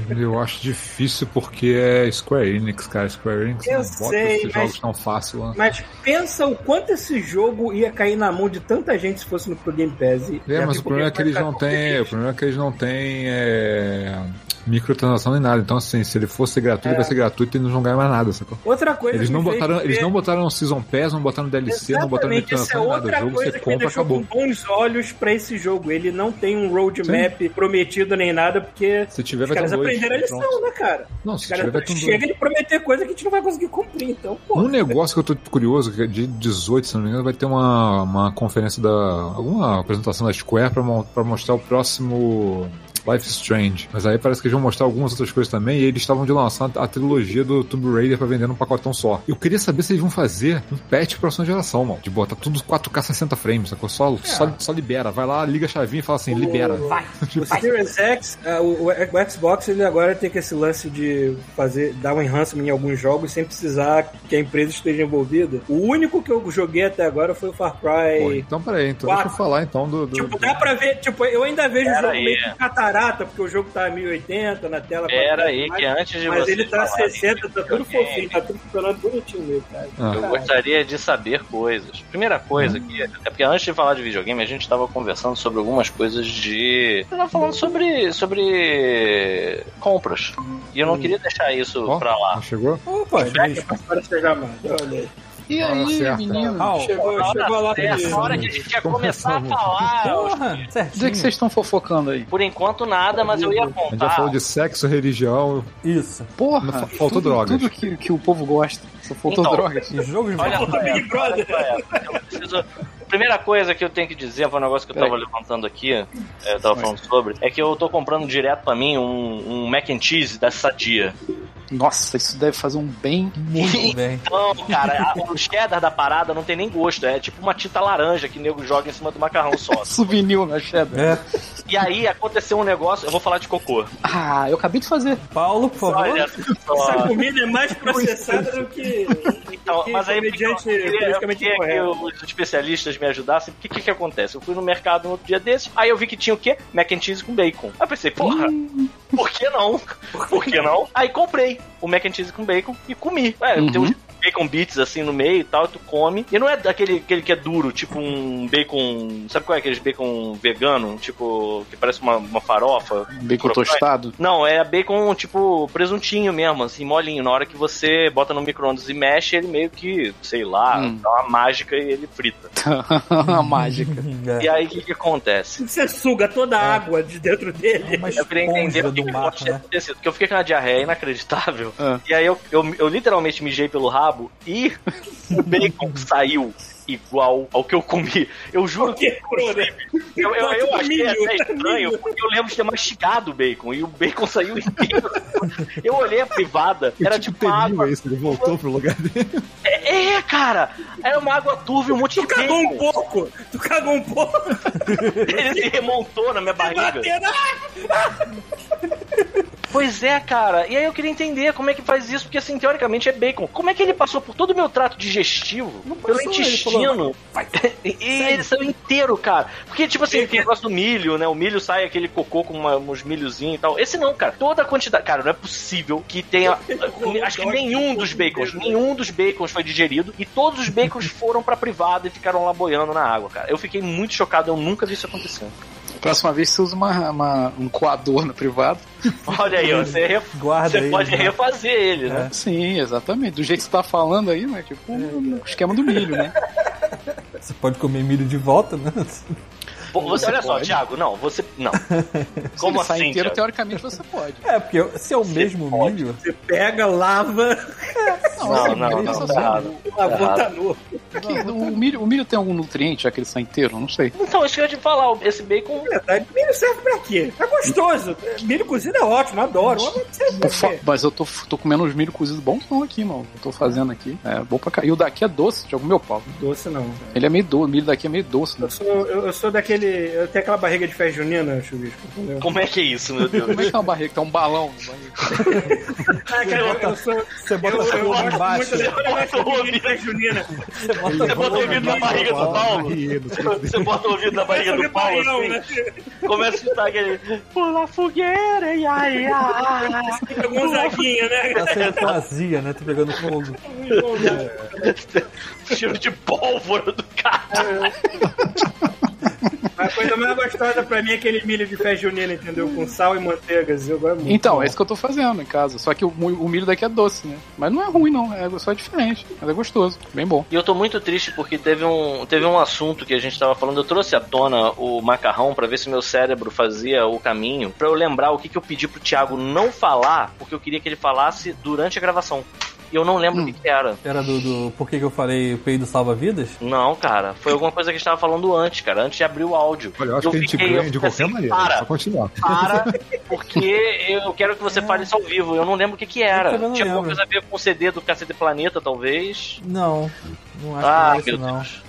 Eu acho difícil porque é Square Enix, cara. Square Enix Eu não bota sei, esses mas- jogos tão fácil lá. Mas pensa o quanto esse jogo ia cair na mão de tanta gente se fosse no pro Game Pass. É, mas o problema é que eles não têm. O problema é que eles não têm é, microtransação nem nada. Então, assim, se ele fosse gratuito, vai ser gratuito e eles não vão ganhar mais nada, sacou? Outra coisa Eles não botaram, eles ver- não botaram Season Pass, não botaram DLC, não botaram Exatamente, é microtransação nem nada. O jogo você compra, acabou. com bons olhos pra esse jogo. Ele não tem um roadmap prometido nem nada, porque Se tiver, os vai ter caras dois, aprenderam a lição, pronto. né, cara? Não, Os se caras tiver, vai ter um dois. chegam de prometer coisa que a gente não vai conseguir cumprir, então, pô. Um negócio que eu tô curioso, que é de 18, se não me engano, vai ter uma, uma conferência da. alguma apresentação da Square pra, pra mostrar o próximo Life is Strange. Mas aí parece que eles vão mostrar algumas outras coisas também. E eles estavam de lançar a trilogia do Tomb Raider pra vender num pacotão só. Eu queria saber se eles vão fazer um patch pra próxima geração, mano. De botar tudo 4K 60 frames, sacou? Só, só, só libera. Vai lá, liga a chavinha e fala assim, libera. Vai. O Series X, ah, o, o- Xbox, ele agora tem que esse lance de fazer, dar um enhancement em alguns jogos sem precisar que a empresa esteja envolvida. O único que eu joguei até agora foi o Far Cry. Pô, então peraí, então deixa eu falar então do. do- Tipo, dá pra ver, tipo, eu ainda vejo o jogo aí. meio que catarata, porque o jogo tá 1080 na tela. Pera 4K, aí, mas- que antes de Mas ele tá falarem 60, tá tudo fofinho, tá tudo funcionando bonitinho mesmo, cara. Ah. Eu gostaria de saber coisas. Primeira coisa Hum. que é porque antes de falar de videogame, a gente tava conversando sobre algumas coisas de. Eu tava falando sobre. sobre compras. E eu não queria deixar isso Hum. Ó, pra lá. chegou? Opa, Fecha para ser amado, olha aí. E Ah, aí, certo. menino? Au. Chegou, chegou lá Essa de- hora que a gente ia começar a falar. Porra, certinho. que vocês estão fofocando aí. Por enquanto nada, mas eu ia A gente já contar. falou de sexo, religião. Isso. Porra, Não, faltou tudo, drogas. Tudo que, que o povo gosta. Só faltou Então. drogas. E jogos de Olha Big Brother. Eu preciso- Primeira coisa que eu tenho que dizer, foi um negócio que eu tava levantando aqui, é, eu tava falando sobre, é que eu tô comprando direto pra mim um, um mac and cheese da Sadia. Nossa, isso deve fazer um bem. Muito bem. Então, cara, a- o cheddar da parada não tem nem gosto, é tipo uma tinta laranja que o nego joga em cima do macarrão só. Souvenir na cheddar. É. E aí aconteceu um negócio, eu vou falar de cocô. Ah, eu acabei de fazer. Paulo, por favor. Olha Essa só. comida é mais processada do que. Então, que mas aí comediante eu queria, eu queria que os especialistas me ajudassem. O que, que que acontece? Eu fui no mercado no outro dia desse, aí eu vi que tinha o quê? Mac and cheese com bacon. Aí eu pensei, porra, por que não? Por que não? Aí comprei o mac and cheese com bacon e comi. É, Uhum. tem uns bacon bits assim no meio e tal, tu come. E não é daquele aquele que é duro, tipo um bacon. Sabe qual é aquele bacon vegano? Tipo, que parece uma, uma farofa. Bacon Crocante? tostado. Não, é bacon tipo presuntinho mesmo, assim, molinho. Na hora que você bota no micro-ondas e mexe, ele meio que, sei lá, Hum. dá uma mágica e ele frita. A mágica. E aí o que, que acontece? Você suga toda a água de dentro dele. Uma Eu queria entender o que, que pode ter né? acontecido. Porque eu fiquei com uma diarreia inacreditável. Ah. E aí eu, eu, eu literalmente mijei pelo rabo e o bacon saiu igual ao que eu comi. Eu juro que. Né? Eu, eu, eu achei até estranho, porque eu lembro de ter mastigado o bacon e o bacon saiu inteiro. Eu olhei a privada, era tipo tipo uma água. esse, ele voltou pro lugar dele. É, é, cara! Era uma água turva e um monte Tu de cagou um bacon. pouco! Tu cagou um pouco! Ele se remontou na minha barriga. Pois é, cara. E aí eu queria entender como é que faz isso, porque assim, teoricamente é bacon. Como é que ele passou por todo o meu trato digestivo, pelo passou, intestino, e ele saiu inteiro, cara. Porque, tipo assim, tem o negócio do milho, né? O milho sai aquele cocô com uma- uns milhozinhos e tal. Esse não, cara. Toda a quantidade. Cara, não é possível que tenha. Acho que nenhum dos bacons, nenhum dos bacons foi digerido e todos os bacons foram pra privada e ficaram lá boiando na água, cara. Eu fiquei muito chocado, eu nunca vi isso acontecendo. Próxima vez você usa uma, uma- um coador no privado. Olha aí, você, ref- Guarda você aí, pode né? refazer ele, né? Sim, exatamente. Do jeito que você tá falando aí, né? Tipo o esquema do milho, né? Você pode comer milho de volta, né? Você, olha só. Thiago, não, você. Não. Se Como ele sai assim? inteiro, Thiago? teoricamente você pode. É, porque se é o mesmo pode. milho, Você pega, lava, Não, não, ele não, só tá lavou, tá novo. Que- o, milho, o milho tem algum nutriente, já que ele sai inteiro? Não sei. Então, isso que eu ia te falar, esse bacon. Verdade, milho serve pra quê? É gostoso. Milho cozido é ótimo, adoro. Mas? Mas eu tô, tô comendo uns milho cozidos bons não aqui, mano. Eu tô fazendo aqui. É bom pra cá. E o daqui é doce, já comeu pau. Doce não. Ele é meio doce, o milho daqui é meio doce, né? Eu sou, eu, eu sou daquele. Eu tenho aquela barriga de festa junina, chuvisco, entendeu? Como é que é isso, meu Deus? Como é que é uma barriga? Tem um balão no barriga. Ah, cara, eu, eu sou. você bota Eu, o eu gosto embaixo. muito Bota dessa o barriga de festa junina. Você bota o ouvido na barriga do Paulo? Você bota o ouvido na barriga do Paulo assim, né? começa a escutar aquele. Pula fogueira, e ai, ai. Gonzaguinha, né? Tá sendo vazia, né? Tô pegando fogo. Cheiro de pólvora do cara. A coisa mais gostosa pra mim é aquele milho de festa junina, entendeu? Com sal e manteigas. Eu gosto muito. Então, é isso que eu tô fazendo em casa. Só que o, o milho daqui é doce, né? Mas não é ruim, não. É só diferente. Mas é gostoso. Bem bom. E eu tô muito triste porque teve um, teve um assunto que a gente tava falando. Eu trouxe à tona o macarrão pra ver se meu cérebro fazia o caminho pra eu lembrar o que, que eu pedi pro Thiago não falar, porque eu queria que ele falasse durante a gravação. E eu não lembro o que, que era. Era do, do por que que eu falei o peido salva vidas? Não, cara, foi alguma coisa que a gente tava falando antes, cara, antes de abrir o áudio. Olha, eu acho que a gente fiquei- ganha eu de qualquer assim, maneira. Para, Só continuar. para, porque eu quero que você fale isso ao vivo. Eu não lembro o que que era. Eu Tinha alguma coisa a ver com o CD do Cacete Planeta, talvez. Não, não acho Ah, que era meu isso não. Deus.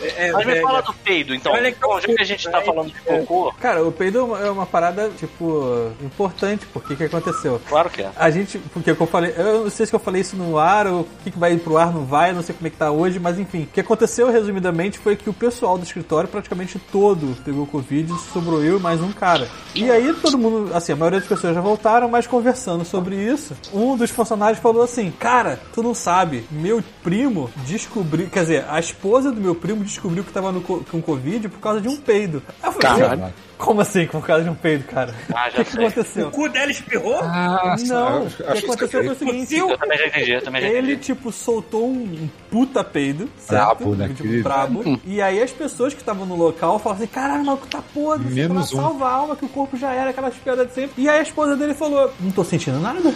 É, Mas me fala do peido, então. Olha que Bom, já que a gente tá é, falando de é. cocô, Cara, o peido é uma- é parada, tipo, importante, porque o que aconteceu? claro que é. A gente, porque o que eu falei, eu não sei se eu falei isso no ar ou o que, que vai pro ar não vai, não sei como é que tá hoje, mas enfim. O que aconteceu, resumidamente, foi que o pessoal do escritório praticamente todo pegou Covid, sobrou eu e mais um cara. E aí todo mundo, assim, a maioria das pessoas já voltaram, mas conversando sobre isso, um dos funcionários falou assim: Cara, tu não sabe, meu primo descobriu, quer dizer, a esposa do meu primo descobriu que tava no, co- com Covid por causa de um peido. Aí eu falei, Caralho. Como assim, por causa de um peido, cara? Ah, O já que, que sei. aconteceu? O cu dela espirrou? Ah, Não, acho- o que aconteceu foi o seguinte: Eu também já entendi, eu também já ele, entendi. tipo, soltou um puta peido, certo? Brabo, né, Tipo, querido? brabo. E aí as pessoas que estavam no local falaram assim, caralho, o maluco tá podre, o que lá, Menos um. salva a alma, que o corpo já era, aquelas piadas de sempre. E aí a esposa dele falou, não tô sentindo nada.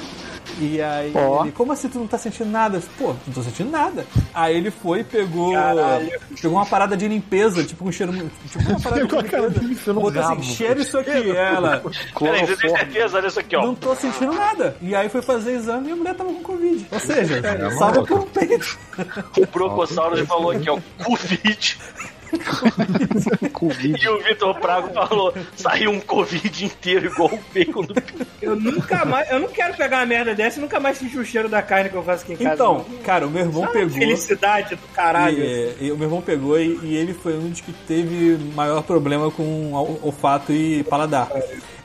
E aí ele, como assim tu não tá sentindo nada? Pô, não tô sentindo nada. Aí ele foi e pegou. Caralho. Pegou uma parada de limpeza, tipo um cheiro. Tipo uma parada de limpeza. Botou assim, cheira isso aqui. Ela. Peraí, você tem certeza? Olha isso aqui, ó. Não tô sentindo nada. E aí foi fazer exame e a mulher tava com Covid. Ou seja, É, salva maluco. por um peito. O Brocossauro falou aqui, ó, Covid. Covid. E o Vitor Prago falou, saiu um Covid inteiro igual o bacon do Eu nunca mais. Eu não quero pegar uma merda dessa e nunca mais sentir o cheiro da carne que eu faço aqui em casa. Então, cara, o meu irmão Sabe pegou. Felicidade do caralho. E, e o meu irmão pegou e, e ele foi um dos que teve maior problema com ol- olfato e paladar.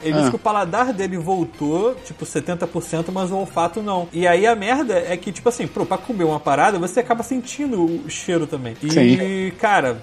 Ele disse Ah. que o paladar dele voltou, tipo, 70%, mas o olfato não. E aí a merda é que, tipo assim, pro, pra comer uma parada, você acaba sentindo o cheiro também. E, Sim. cara,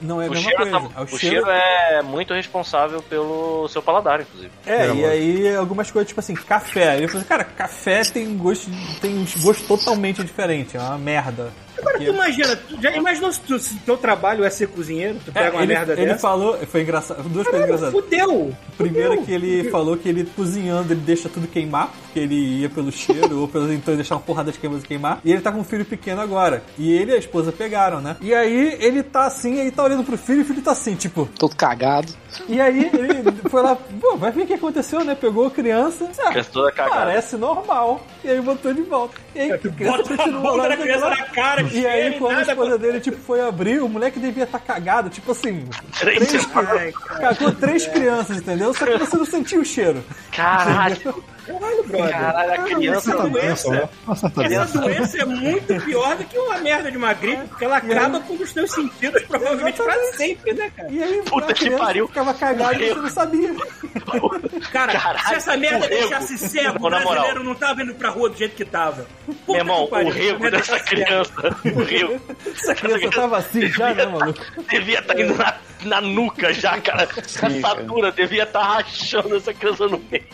não é a O mesma cheiro, coisa. tá- É o cheiro é muito responsável pelo seu paladar, inclusive. É, É, e aí algumas coisas, tipo assim, café. Ele falou assim, cara, café tem gosto, tem um gosto totalmente diferente, é uma merda. Agora tu imagina, tu já imaginou se, tu, se teu trabalho é ser cozinheiro? Tu pega É, uma ele, merda ele dessa? falou, foi engraçado, duas coisas engraçadas. Fudeu! Primeiro Fudeu. que ele falou que ele cozinhando, ele deixa tudo queimar, porque ele ia pelo cheiro, ou pelo então ele deixar uma porrada de queimas queimar. E ele tá com um filho pequeno agora. E ele e a esposa pegaram, né? E aí ele tá assim, aí tá olhando pro filho e o filho tá assim, tipo. Todo cagado. E aí ele foi lá, pô, vai ver o que aconteceu, né? Pegou a criança. Ah, Criança toda cagada. Parece normal. E aí botou de volta. E aí a criança Bota a da criança na cara, E aí quando a nada esposa dele tipo, foi abrir, o moleque devia estar cagado, tipo assim. Três Três, cagou três crianças, entendeu? Só que você não sentiu o cheiro. Caralho, Caralho, brother. caralho, a criança... Essa Doença, né? doença, tá essa doença é muito pior do que uma merda de uma gripe, porque ela acaba com os teus sentidos, provavelmente pra sempre, né, cara? E aí Puta que criança pariu. ficava cagada e você não sabia. Cara, Caralho, se essa merda o rego. deixasse cego, Não, o na moral. brasileiro não tava indo pra rua do jeito que tava. Puta Meu irmão, que pariu, o rego dessa cego. criança, o rego, Essa criança tava assim já, né, maluco? devia estar indo na, na nuca já, cara. A assadura devia estar rachando essa criança no meio.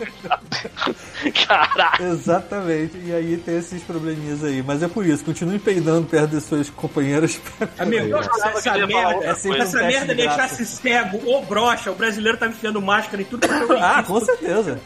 Caralho. Exatamente. E aí tem esses probleminhas aí. Mas é por isso, continue peidando perto das suas companheiras. Amigo, Eu se achava essa merda, essa É um merda de deixasse cego ou broxa, o brasileiro tava enfiando máscara em tudo que eu ah, com certeza.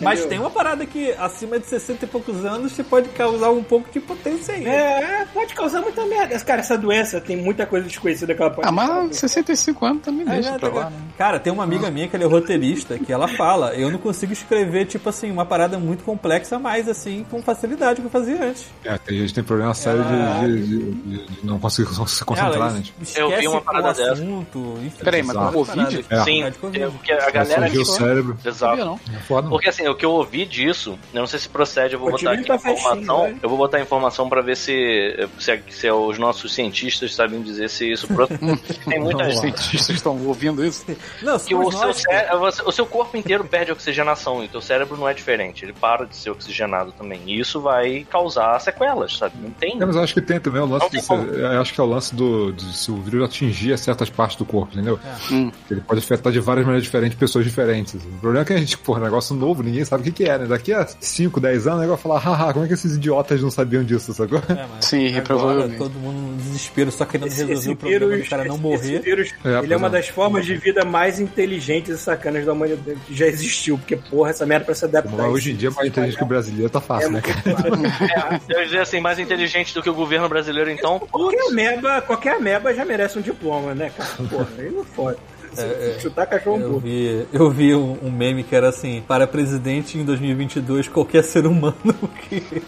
Mas tem uma parada que acima de 60 e poucos anos você pode causar um pouco de potência aí. É, pode causar muita merda. Cara, essa doença tem muita coisa desconhecida que ela pode Ah, mas 65 anos também É, deixa já pra tá- lá, né? Cara, tem uma amiga minha que ela é roteirista, que ela fala, eu não consigo escrever, tipo assim, uma parada muito complexa, mas assim, com facilidade que eu fazia antes. É, tem gente que tem problema sério de, de- de- de- de não conseguir se concentrar, Ela né? Tipo, Eu vi uma o parada dessa. assunto, enfim. Peraí, mas com Covid? É. Sim, é, porque a galera surgiu o cérebro. Exato. não. É foda, não. Porque assim, o que eu ouvi disso, eu não sei se procede, eu vou botar aqui festinha, informação. vai. Eu vou botar a informação pra ver se, se, se os nossos cientistas sabem dizer se isso procede. Tem muita Os gente. cientistas estão ouvindo isso. Não, Que o seu, nós, cé- você- o seu corpo inteiro perde oxigenação e o teu cérebro não é diferente. Ele para de ser oxigenado também. E isso vai causar sequelas, sabe? Não tem. É, mas eu acho que tem também o lance de, como. eu acho que é o lance do de se o vírus atingir certas partes do corpo, entendeu? Hum. Ele pode afetar de várias maneiras diferentes pessoas diferentes. O problema é que a gente, pô, negócio novo, ninguém sabe o que, que é, né? Daqui a 5, 10 anos, o negócio vai falar, haha, como é que esses idiotas não sabiam disso, sacou? É, mas Sim, agora provavelmente. todo mundo no desespero só querendo Esse, resolver esse o problema vírus, do cara não esse- morrer. esse vírus, É, ele é uma é. das formas de vida mais inteligentes e sacanas da humanidade que já existiu. Porque, porra, essa merda pra se adaptar. Hoje em dia, mais inteligente que o brasileiro tá É fácil, né, cara? É, eu ia dizer assim, mais inteligente do que o governo brasileiro, então. Qualquer ameba, qualquer ameba já merece um diploma, né, cara? Porra, aí não fode. Chutar cachorro Eu vi, eu vi um, um meme que era assim: para presidente em 2022, qualquer ser humano que.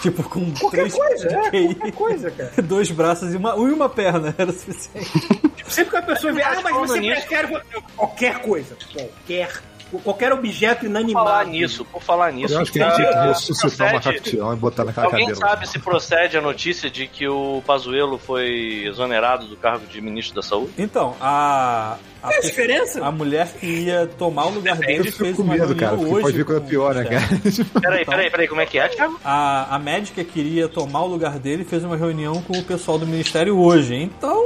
Tipo, com Qualquer três coisa, é, QI, qualquer coisa, cara. dois braços e uma, e uma perna era o suficiente. Sempre que a pessoa vê, ah, mas você prefere qualquer coisa. Qualquer. Qualquer objeto Por inanimado. falar nisso, por falar nisso. Eu acho que a gente tinha que ressuscitar o procede- macaco tirão e botar naquela Alguém cadeira. lá. sabe se procede a notícia de que o Pazuello foi exonerado do cargo de ministro da Saúde? Então, a. A, Tem diferença? a mulher que ia tomar o lugar Eu dele fez com uma medo, reunião cara, hoje. pode vir coisa com o pior, né, cara? Tipo, Peraí, Então- peraí, peraí, como é que é, Thiago? A, a médica que iria tomar o lugar dele fez uma reunião com o pessoal do ministério hoje. Então,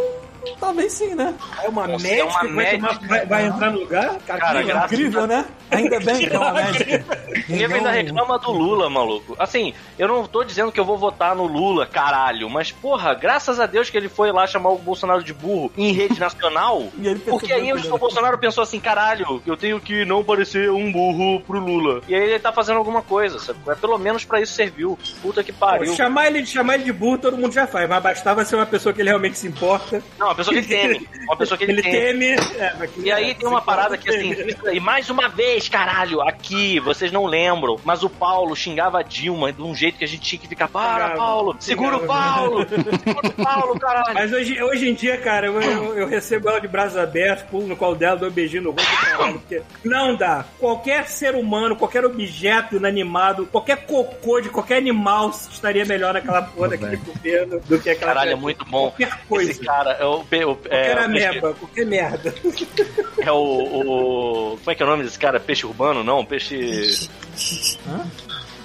talvez sim, né? É uma Nossa, médica é uma que vai, médica. tomar- vai- vai entrar no lugar? Cara, Cara, que Incrível, né? Ainda bem que é uma médica. Ninguém ainda reclama do Lula, maluco. Assim, eu não tô dizendo que eu vou votar no Lula, caralho, mas porra, graças a Deus que ele foi lá chamar o Bolsonaro de burro em rede nacional. E ele Porque aí o Bolsonaro pensou assim, caralho, eu tenho que não parecer um burro pro Lula. E aí ele tá fazendo alguma coisa, sabe? É, Pelo menos pra isso serviu. Puta que pariu. Chamar ele, chamar ele de burro, todo mundo já faz, mas bastava ser uma pessoa que ele realmente se importa. Não, uma pessoa que ele teme. Uma pessoa que ele, Ele teme. teme. é, E aí tem uma parada que assim, e mais uma vez, caralho, aqui, vocês não lembram, mas o Paulo xingava a Dilma de um jeito que a gente tinha que ficar, para, Xingava, Paulo, segura o. Paulo, segura o Paulo, caralho. Mas hoje, hoje em dia, cara, eu, eu, eu recebo ela de braços abertos, pulo no colo dela, dou um beijinho no rosto, caralho, porque não dá. Qualquer ser humano, qualquer objeto inanimado, qualquer cocô de qualquer animal estaria melhor naquela porra daquele governo do que aquela Caralho, é muito bom. Qualquer coisa. Esse cara é o. pe- o- é, Qualquer ameba, qualquer merda. é o, o- Como é que é o nome desse cara? Peixe urbano? Não, peixe.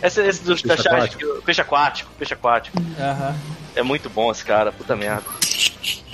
Esse, esse dos Peixe aquático. Peixe aquático. Peixe aquático. Aham. É muito bom esse cara, puta merda.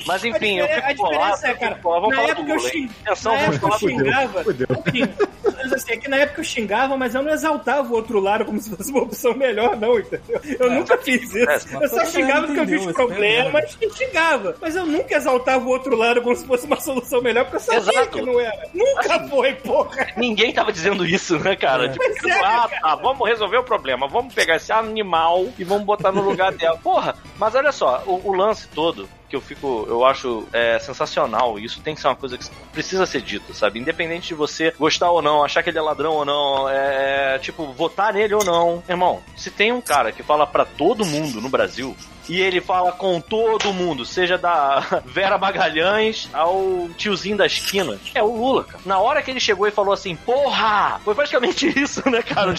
Mas enfim, eu a fico diferença bolado. é, eu cara, fico bolado. Vamos na falar do época eu Lula, hein? xing- Atenção, na época eu xingava. Fudeu. Assim, mas assim, é que na época eu xingava, mas eu não exaltava o outro lado como se fosse uma opção melhor, não, entendeu? Eu nunca fiz isso. é, Eu só xingava porque eu vi os é problemas e xingava. Mas eu nunca exaltava o outro lado como se fosse uma solução melhor, porque eu sabia Exato. que não era. Nunca foi, porra. Ninguém tava dizendo isso, né, cara? Tipo, Pois é, ah, cara. tá, vamos resolver o problema. Vamos pegar esse animal e vamos botar no lugar dela. Porra, mas olha só, o, o lance todo que eu fico, eu acho é, sensacional. Isso tem que ser uma coisa que precisa ser dito, sabe? Independente de você gostar ou não, achar que ele é ladrão ou não, é, tipo, votar nele ou não. Irmão, se tem um cara que fala pra todo mundo no Brasil, e ele fala com todo mundo, seja da Vera Magalhães ao tiozinho da esquina. É o Lula, cara. Na hora que ele chegou e falou assim, porra! Foi praticamente isso, né, cara?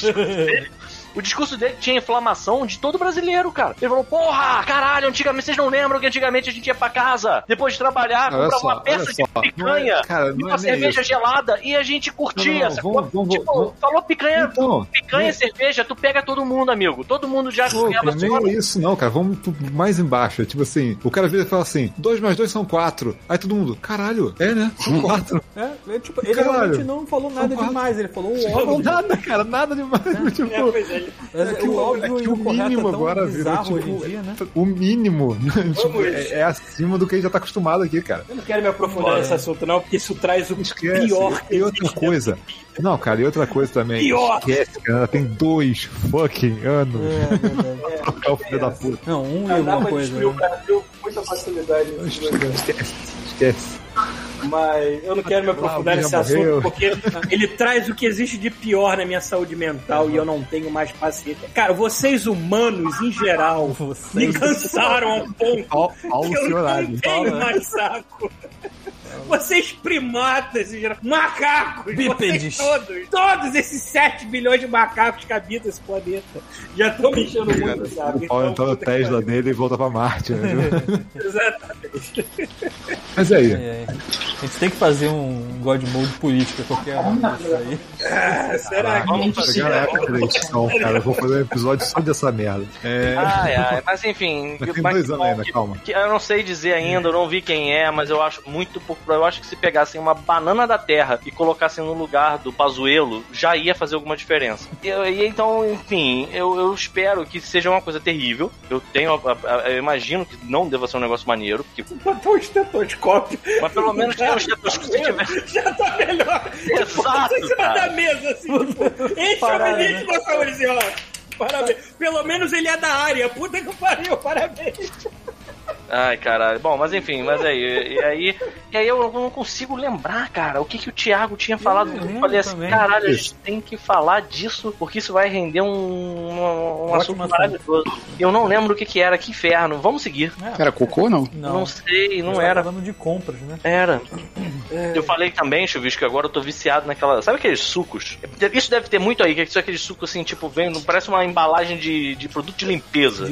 O discurso dele. Tinha inflamação de todo brasileiro, cara. Ele falou, porra, caralho, antigamente vocês não lembram que antigamente a gente ia pra casa, depois de trabalhar, Olha comprava só, uma peça de só. picanha Não é- cara, e não uma é cerveja isso. gelada e a gente curtia. Não, não, não, vamos- vamos- tipo, vamos- falou picanha, Então, picanha não- e cerveja, tu pega todo mundo, amigo. Todo mundo já Pô, ganhava cara, nem só- é isso não, cara. Vamos mais embaixo. É tipo assim, o cara vira e fala assim, 2 mais 2 são 4. Aí todo mundo, caralho, é né? São 4. É, é, tipo, ele Caralho. realmente não falou nada demais, ele falou o Não óbvio. nada, cara, nada demais. Tipo, É, pois é. É que o óbvio é e que o mínimo é agora virou tipo, hoje em dia, né? o mínimo tipo, Vamos. é, é acima do que a gente já tá acostumado aqui, cara. Eu não quero me aprofundar Bora. nesse assunto, não, porque isso traz o Esquece. pior que e outra existe coisa. Não, cara, e outra coisa também. Pior. Esquece, cara. Ela tem dois fucking anos É. É, pra trocar o filho da puta. Não, um e Dá alguma pra coisa. né? Brasil muita facilidade. Esquece, esquece. Mas eu não quero me aprofundar Ah, nesse assunto porque ele traz o que existe de pior na minha saúde mental e eu não tenho mais paciência. Cara, vocês humanos, em geral, Vocês- me cansaram a um ponto Ao, ao que eu não tenho Fala. mais saco. Vocês primatas, em geral, macacos, Bípedes. vocês todos, todos esses 7 bilhões de macacos que habitam esse planeta já estão me enchendo muito, sabe? O no puta que Tesla dele e volta pra Marte. Né? Exatamente. Mas aí, É, é. A gente tem que fazer um God Mode política qualquer um desses aí. Ah, será que Vamos fazer. Chegar na época da edição, cara. Eu vou fazer um episódio só dessa merda. É. Ai, ai, mas enfim. Mas tem dois que anos ainda, que- calma. que eu não sei dizer ainda, eu não vi quem é, mas eu acho muito pouco. Eu acho que se pegassem uma banana da terra e colocassem no lugar do Pazuelo, já ia fazer alguma diferença. E, e então, enfim, eu, eu espero que seja uma coisa terrível. Eu tenho. a- a- a- Eu imagino que não deva ser um negócio maneiro, porque, botar um estetoscópio? mas pelo menos estetoscópio tiver. Já tá melhor. Exato, em cima cara. da mesa, assim, tipo, enche o Parada, bilhete da saúde, assim, ó. Parabéns. Pelo menos ele é da área. Puta que pariu, parabéns. Ai, caralho. Bom, mas enfim, mas aí, e aí, e aí eu não consigo lembrar, cara, o que que o Thiago tinha falado. Eu Eu falei assim, também. caralho, a gente tem que falar disso, porque isso vai render um, um, um assunto maravilhoso. Eu não lembro o que que era, que inferno. Vamos seguir. Era cocô, não? Não, Não sei, não era. falando de compras, né? Era. Eu falei também, Chuvisco, que agora eu tô viciado naquela. Sabe aqueles sucos? Isso deve ter muito aí, que são aqueles sucos assim, tipo, vem, parece uma embalagem de, de produto de limpeza.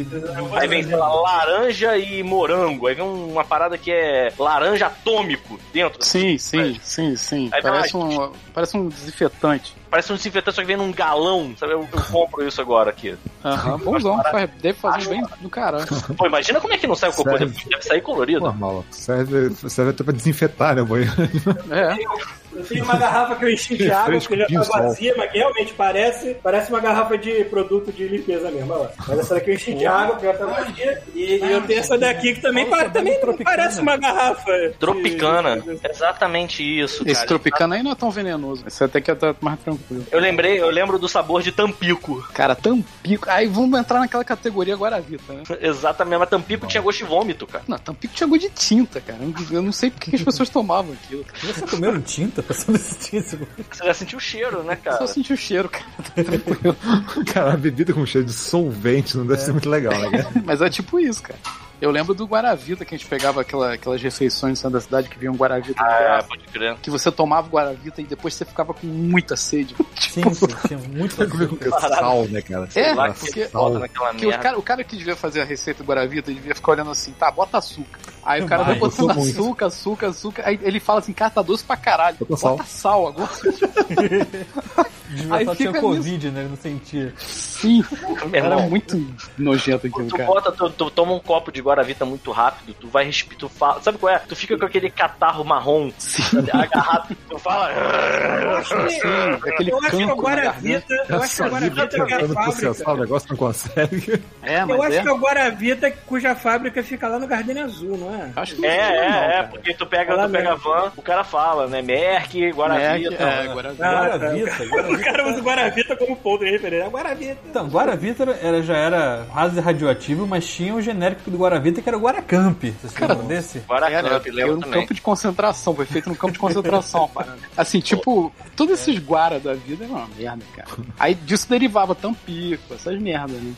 Aí vem, sei lá, laranja e morango. Aí vem uma parada que é laranja atômico dentro. Sim, sim, sim, sim. Aí Parece um, parece um desinfetante. Parece um desinfetante, só que vem num galão. Sabe? Eu, eu compro isso agora aqui. Aham, bonzão. Faz- Deve fazer bem do caralho. Pô, imagina como é que não sai o cocô depois. Deve sair colorido. Normal. Serve, serve até pra desinfetar, né, banheiro? É. Eu tenho uma garrafa que eu enchi de água, que já tá vazia, mas que realmente parece, parece uma garrafa de produto de limpeza mesmo. Olha lá. Mas essa daqui eu enchi de água, que já tá vazia. E, e eu tenho essa daqui que também, também Tropicana. parece uma garrafa. de- Tropicana. Exatamente isso, Esse cara. tropicana aí não é tão venenoso. Esse até que é mais tranquilo. Eu lembrei, eu lembro do sabor de Tampico. Cara, Tampico. Aí vamos entrar naquela categoria Guaravita, né? Exatamente, mas Tampico tinha gosto de vômito, cara. Não, Tampico tinha gosto de tinta, cara. Eu- não sei por que as pessoas tomavam aquilo. Você comeram tinta tinha esse Você já sentiu o cheiro, né, cara? Só senti o cheiro, cara. Tá tranquilo. Cara, a bebida com cheiro de solvente não deve ser muito legal, né, cara? Mas é tipo isso, cara. Eu lembro do Guaravita, que a gente pegava aquela, aquelas refeições no centro da cidade que vinha um Guaravita de Ah, graça. pode crer. Que você tomava o Guaravita e depois você ficava com muita sede. Sim, sim, tinha muito Comer com sal, né, cara? É, lá, porque- o cara, o cara que devia fazer a receita do Guaravita, ele devia ficar olhando assim, tá, bota açúcar. Aí o cara vai botando açúcar, açúcar, açúcar. Aí ele fala assim, cara, tá doce pra caralho. Bota Bota sal agora. Devia Aí só tinha fica Covid, né? Ele não sentia. Sim, Meu era irmão, muito nojento aquilo, Tu cara. bota, tu, tu toma um copo de Guaravita muito rápido, tu vai respirar, tu fala, sabe qual é? Tu fica com aquele catarro marrom agarrado, tu fala. Sim, aquele Eu acho que o. Guaravita, eu acho que o Guaravita que é a processar o fábrica. negócio, não consegue. É, Eu acho é. que é o Guaravita cuja fábrica fica lá no Gardenia Azul, não é? Acho que É, não, é, é, cara. porque tu pega, tu pega a van, o cara fala, né? Merck, Guaravita. Merck, é, Guaravita. Ah, tá. Guaravita, O cara usa o Guaravita como ponto de referência. É o Guaravita. Então, Guaravita era, já era raso e radioativo, mas tinha o genérico do Guaravita que era o Guaracamp. Vocês lembram desse? Guaracamp, lembro era um também. campo de concentração, foi feito num campo de concentração, parada. Assim, tipo, todos esses guara da vida eram uma merda, cara. Aí disso derivava Tampico, essas merdas, né?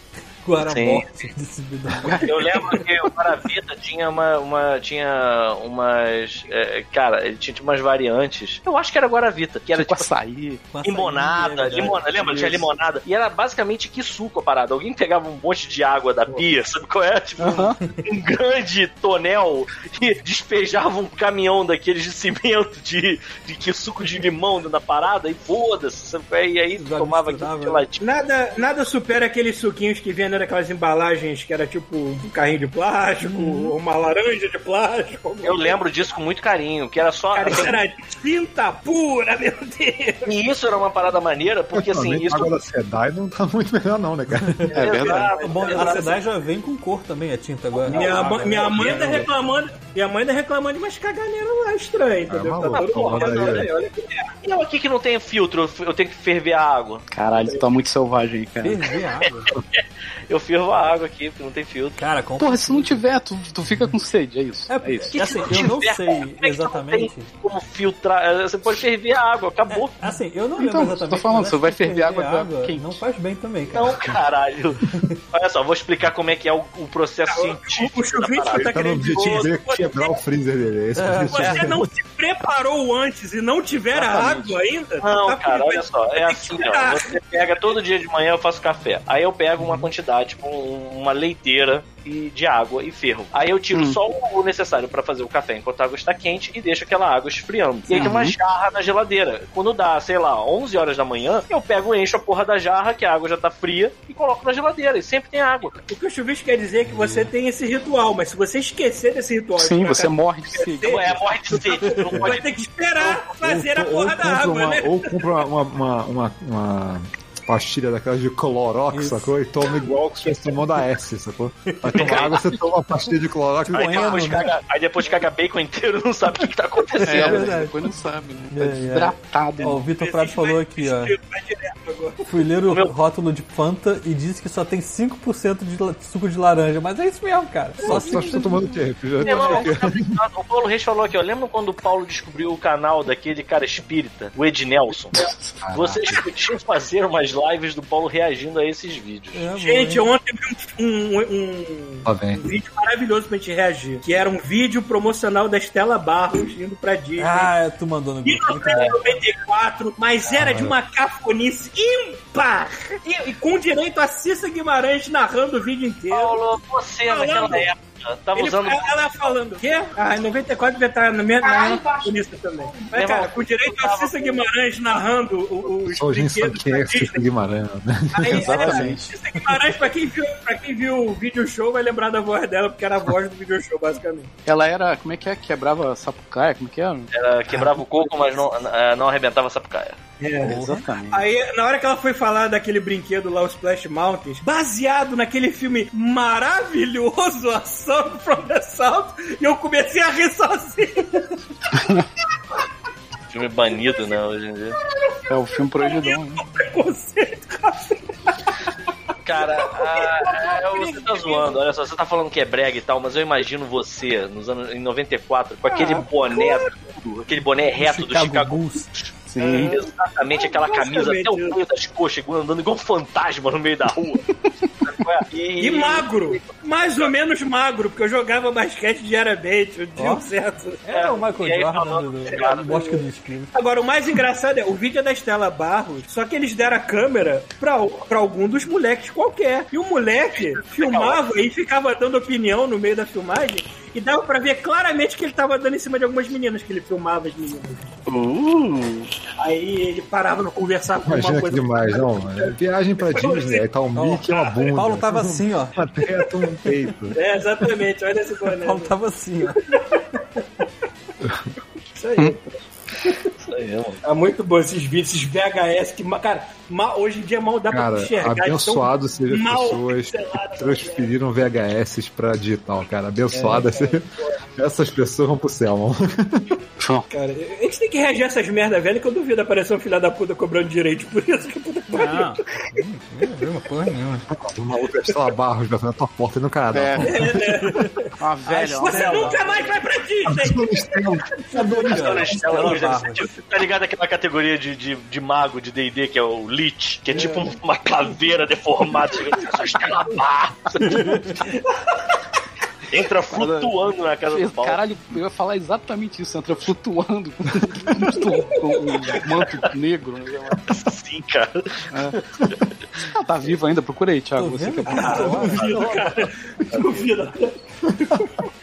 Desse bidão. Eu lembro que o Guaravita tinha uma, uma tinha umas, é, cara, ele tinha umas variantes. Eu acho que era Guaravita, que era Tipo tipo açaí. Açaí, limonada, é verdade. limonada, lembra? Tinha Isso. limonada. E era basicamente que suco a parada. Alguém pegava um monte de água da pia, sabe qual é? Tipo, um grande tonel e despejava um caminhão daqueles de cimento de, de que suco de limão dentro da parada e foda-se, sabe qual é? E aí Já tomava aquilo de latinha. Nada, nada supera aqueles suquinhos que vinham naquelas embalagens que era tipo um carrinho de plástico, ou uma laranja de plástico. Eu lembro disso com muito carinho, que era só. Cara, isso era tinta pura, meu Deus. E isso era uma parada maneira, porque assim, Atualmente, isso. A água da Sedai não tá muito melhor, não, né, cara? É verdade. O bom da Sedai já vem com cor também, a tinta agora. Minha, Ah, mãe- minha mãe é, tá reclamando, minha mãe tá reclamando de umas caganeiras lá estranhas, entendeu? Ah, tá maluco, todo mundo olha E eu aqui que não tem filtro, eu tenho que ferver a água. Caralho, tu tá muito selvagem aí, cara. Ferver água. Eu fervo a água aqui, porque não tem filtro. Cara, compra. Porra, se não tiver, tu, tu fica com sede, é isso. É, É, isso. Que assim, se eu não tiver, sei como é exatamente. Como filtrar. Você pode ferver a água, acabou. Assim, eu não Então, lembro tô exatamente. falando, mas você vai ferver água quente. não faz bem também, cara. Não, caralho. Olha só, vou explicar como é que é o, o processo científico. O chuvisco tá Tá querendo objetivo dizer é quebrar o freezer dele. É É. Você não se preparou antes e não tiver Exatamente. água ainda? Não, tá cara, olha só, é assim, ó. Você pega todo dia de manhã eu faço café. Aí eu pego uma quantidade com uma leiteira e de água e ferro. Aí eu tiro só o necessário pra fazer o café enquanto a água está quente e deixo aquela água esfriando. E aí tem uma jarra na geladeira. Quando dá, sei lá, 11 horas da manhã, eu pego e encho a porra da jarra, que a água já tá fria, e coloco na geladeira. E sempre tem água. O que o chuvisco quer dizer é que você tem esse ritual, mas se você esquecer desse ritual... Sim, você morre de sede. É, morre de sede. Vai ter que esperar fazer a ou, porra da água, uma, né? ou compra uma, uma, uma, uma pastilha daquelas de Clorox, sacou? E toma igual que se estivesse tomando a S, sacou? Vai tomar água, você toma uma pastilha de Clorox e Aí põe depois, caga, aí depois caga bacon inteiro não sabe o que, que tá É, acontecendo. verdade. depois não sabe, né? Tá É, é. desidratado. Ó, o né? Vitor Prado falou aqui, ó. Fui ler o meu- rótulo de Fanta e disse que só tem 5% de suco de laranja. Mas é isso mesmo, cara. Só Só você tá tomando o quê? O Paulo Reis falou aqui, ó. Lembra quando o Paulo descobriu o canal daquele cara espírita, o Ed Nelson? Vocês podiam fazer umas lives do Paulo reagindo a esses vídeos. É, Gente, bom, ontem eu vi um, um, um- vem. um vídeo maravilhoso pra gente reagir. Que era um vídeo promocional da Estela Barros indo pra Disney. Ah, tu mandou no bom. 1994, mas era de uma cafonice ímpar! E, e com direito a Cissa Guimarães narrando o vídeo inteiro. Paulo, você Falando. naquela época tava Ele, usando. ela falando, o quê? Ah, em 94 devia estar na minha na minha cafonice também. Mas, Meu cara, irmão, com direito a Cissa Guimarães narrando o- os sabe brinquedos quem é Disney. Guimarães? Aí, Exatamente. Cissa Guimarães, pra quem, viu, pra quem viu o vídeo show, vai lembrar da voz dela, porque era a voz do vídeo show, basicamente. Ela era, como é que é? Quebrava sapucaia, como é que é? Era, quebrava o coco, mas não, eh, não arrebentava a sapucaia. É. Exatamente. Aí, na hora que ela foi falar daquele brinquedo lá, o Splash Mountains, baseado naquele filme maravilhoso, Assault from the South, e eu comecei a rir sozinho. Filme banido, né, hoje em dia. É o filme proibidão, né? Preconceito. Cara, ah, é, você tá zoando, olha só, você tá falando que é brega e tal, mas eu imagino você, nos anos, em 94, com aquele boné, tudo, aquele boné reto do Chicago Bulls. Sim. Exatamente, aquela camisa até o meio das coxas, andando igual um fantasma no meio da rua. e, E magro. Mais ou menos magro, porque eu jogava basquete diariamente, eu tinha Ó. um certo... É, o Michael Jordan falando- do, do, do Bosque dos Crimes. Agora, o mais engraçado é, o vídeo é da Estela Barros, só que eles deram a câmera pra, pra algum dos moleques qualquer. E o moleque filmava e ficava dando opinião no meio da filmagem, e dava pra ver claramente que ele tava dando em cima de algumas meninas, que ele filmava as meninas. Uh, Aí ele parava pra conversar com Imagina uma que coisa. demais, não. É viagem pra Disney, aí tá um Mickey e uma bunda. O Paulo tava assim, ó. Uma teta, um peito. É, exatamente, olha esse O boné. Paulo tava assim, ó. Isso aí. Isso aí, mano. É muito bom esses vídeos, esses VHS, que, cara, hoje em dia mal dá Cara, pra enxergar. de tão abençoado sejam as pessoas que transferiram VHS pra digital, cara. Abençoada. Essas pessoas vão pro céu, mano. Cara, a gente tem que reagir a essas merda velha que eu duvido aparecer um filho da puta cobrando direito por isso que puta. Não, não viu uma porra nenhuma. Uma outra Estela Barros vai na tua porta e no Canadá. é. Uma velha, uma Você velha. nunca mais vai pra Disney! Barros. você tá ligado aquela categoria de, de, de mago de D&D que é o Que é tipo uma caveira deformada, chega diz, Estela Barros. Entra flutuando na casa do Paulo. Caralho, eu ia falar exatamente isso, entra flutuando com o manto negro. Né? Sim, cara. Ah, tá vivo ainda, procura aí, Thiago. Você que é cara. Duvido, cara. Duvido.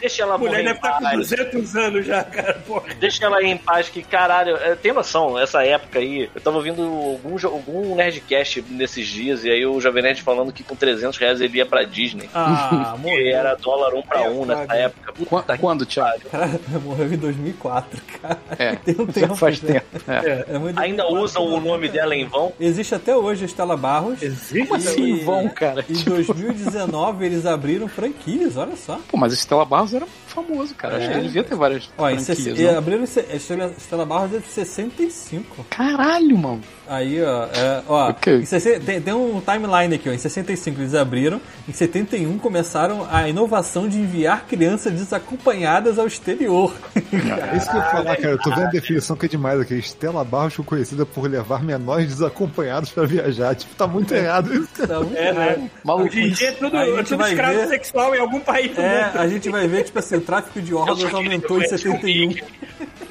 Deixa ela A mulher deve estar com paz. 200 anos já, cara. Porra. Deixa ela aí em paz, que caralho, é, tem noção, essa época aí, eu tava ouvindo algum, algum Nerdcast nesses dias, e aí o Jovem Nerd falando que com 300 reais ele ia pra Disney. Ah, E era dólar um pra um nessa época. Qua- Puta Quando, Thiago? Cara, morreu em 2004, cara. É, Tem um já tempo. faz né? tempo. É. É muito Ainda 2004, usam o nome dela em vão? Existe até hoje a Estela Barros. Existe? Como assim vão, cara? Em Tipo- 2019 eles abriram franquias, olha só. Pô, mas Estela Barros era famoso, cara. Acho que ele devia ter várias Ó, em franquias. não? abriram em a Estela Barros é de 65. Caralho, mano. Aí, ó, é, ó Ok. em sesse- tem, tem um timeline aqui, ó. Em 65 eles abriram, em 71 começaram a inovação de enviar crianças desacompanhadas ao exterior. É isso que eu ia falar, cara. Eu tô vendo a definição que é demais aqui. Estela Barros foi conhecida por levar menores desacompanhados pra viajar. Tipo, tá muito errado isso, cara. Tá muito É, né? errado. Maluco. Hoje em dia é tudo, A é gente tudo vai escravo ver- sexual em algum país do É, mundo. a gente vai ver, tipo assim, o tráfico de órgãos aumentou em 71.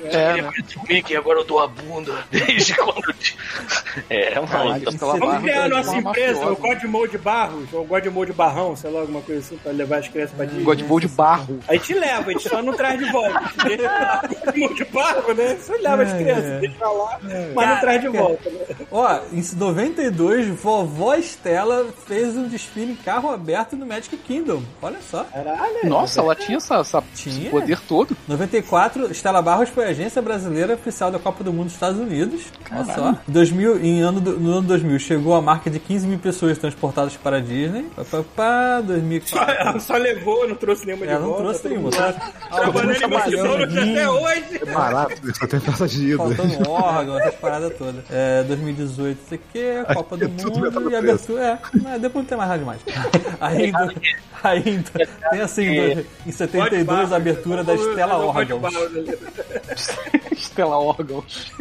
É, Ele né? é agora eu dou a bunda. Desde quando. É, mano. Caralho, Vamos criar a é nossa uma empresa, o Godmode Barros, ou Godmode Barrão, sei lá, alguma coisa assim, pra levar as crianças pra Disney. Godbowl de barro. A gente leva, a gente só não traz de volta. Godmode Barro, né? Você leva as crianças, deixa lá, mas não traz de volta. Né? Ó, em 92, vovó Estela fez um desfile em carro aberto no Magic Kingdom. Olha só. Caralho. Nossa, ela tinha essa, essa- Tinha? esse poder todo. 94, Estela Barros foi a agência brasileira oficial da Copa do Mundo dos Estados Unidos. Olha só. 2000, em ano, no ano 2000, chegou a marca de 15 mil pessoas transportadas para a Disney. Pá, pá, pá, Só, 2004. ela só levou, não trouxe nenhuma de Ela não trouxe todo nenhuma, só- lá Trabalhando em até hoje. É barato, só tem passageiro. Faltando órgão, essas paradas todas. É, 2018, isso aqui é Copa do É Mundo e abertura. É, mas depois não tem mais nada demais. Ainda, ainda tem assim, em 72, a abertura da Estela Órgãos. Stella Órgãos.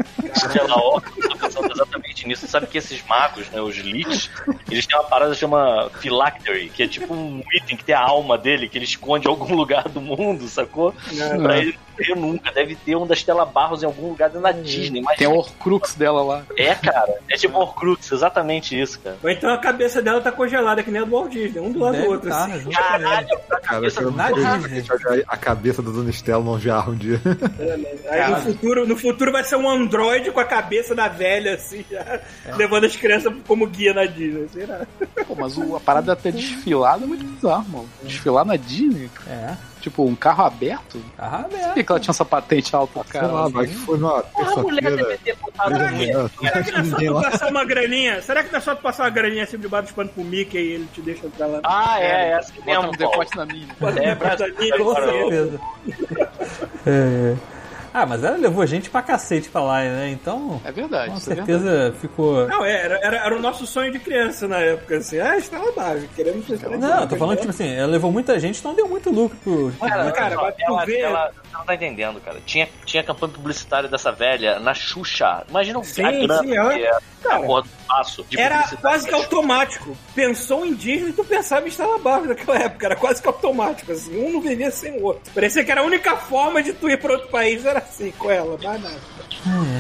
Tô pensando exatamente nisso. Sabe que esses magos, né, os leaks, eles têm uma parada que chama phylactery, que é tipo um item que tem a alma dele, que ele esconde em algum lugar do mundo, sacou? Pra ele não morrer nunca. Deve ter um da Stella Barros em algum lugar dentro da Disney. Mas Tem a Horcrux dela lá. é, cara. É tipo Horcrux, exatamente isso, cara. Ou então a cabeça dela tá congelada, que nem a do Walt Disney, um do lado Deve do outro. tá, assim. junto com ele. Cara, eu quero Na muito ver Disney. a a cabeça da Dona Estela num jarro um dia. Aí no futuro, no futuro vai ser um androide com a cabeça da velha, assim, já, levando as crianças como guia na Disney. Será? Pô, mas o- a parada até desfilada é muito bizarro, mano. Desfilar na Disney, É, tipo, um carro aberto. carro Por aberto. que, que ela tinha essa patente alta, Sei lá, cara? vai que foi numa Porra, a mulher deve ter botado um Será que não é só tu passar uma graninha? Será que não é só tu passar uma graninha assim debaixo dos panos pro Mickey e ele te deixa entrar lá? Ah, é, é assim Bota mesmo, um Paulo. decote na minha. É, Bota Brasil, ali, Com agora, certeza. É. Ah, mas ela levou gente pra cacete pra lá, né? Então, É verdade, com isso é verdade. certeza ficou. Não, é, era, era, era o nosso sonho de criança na época, assim. Ah, estava básico, queremos ser Não, eu tô falando que, tipo assim, ela levou muita gente, então deu muito lucro pro. Cara, Cara, mas tu ela, vê- ela não tá entendendo, cara. Tinha, tinha campanha publicitária dessa velha na Xuxa. Imagina o Sim, a grana sim, que é a Cara, porra do passo de Era quase que automático. Pensou em Disney, tu pensava em Estela Barros naquela época. Era quase que automático, assim. Um não vivia sem o outro. Parecia que era a única forma de tu ir pra outro país, era assim, com ela, mais nada.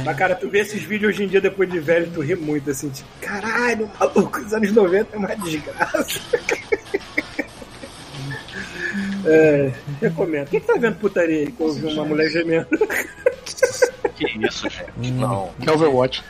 Mas, cara, tu vê esses vídeos hoje em dia, depois de velho, tu ri muito, assim, tipo, caralho, maluco, os anos 90 é uma desgraça. É, recomendo. Quem que tá vendo putaria aí que ouviu uma mulher gemendo? Que isso, gente? Não. Que é Overwatch.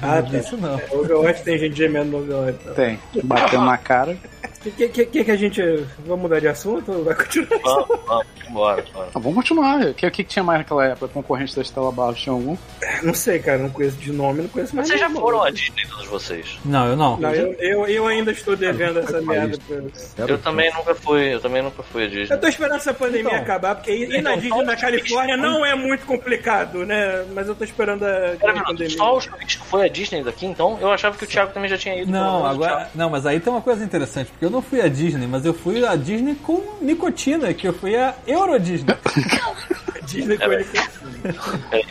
Ah, Não, isso não. É, Overwatch tem gente gemendo no Overwatch. Então. Tem. Batendo na cara. Que, que, que, que que a gente. Vamos mudar de assunto ou vai continuar? Vamos, vamos, embora. bora. Ah, vamos continuar. O que, o que que tinha mais naquela época? Concorrente da Estela Barros tinha algum? Não sei, cara, não conheço de nome, não conheço mais Vocês já foram a Disney, todos vocês? Não, eu não. Não, eu, eu, eu ainda estou devendo essa merda. Pra... Era Eu também nunca fui, eu também nunca fui a Disney. Eu tô esperando essa pandemia Então. acabar, porque ir, na Disney na os Califórnia não é muito complicado, né? Mas eu tô esperando a, Pera pandemia. só o Chuvisco foi a Disney daqui, então? Eu achava que o Thiago também já tinha ido. Não, o agora. Não, mas aí tem uma coisa interessante, porque eu não fui a Disney, mas eu fui a Disney com nicotina, que eu fui a Euro Disney. Disney com É, ele. Peraí, peraí, peraí,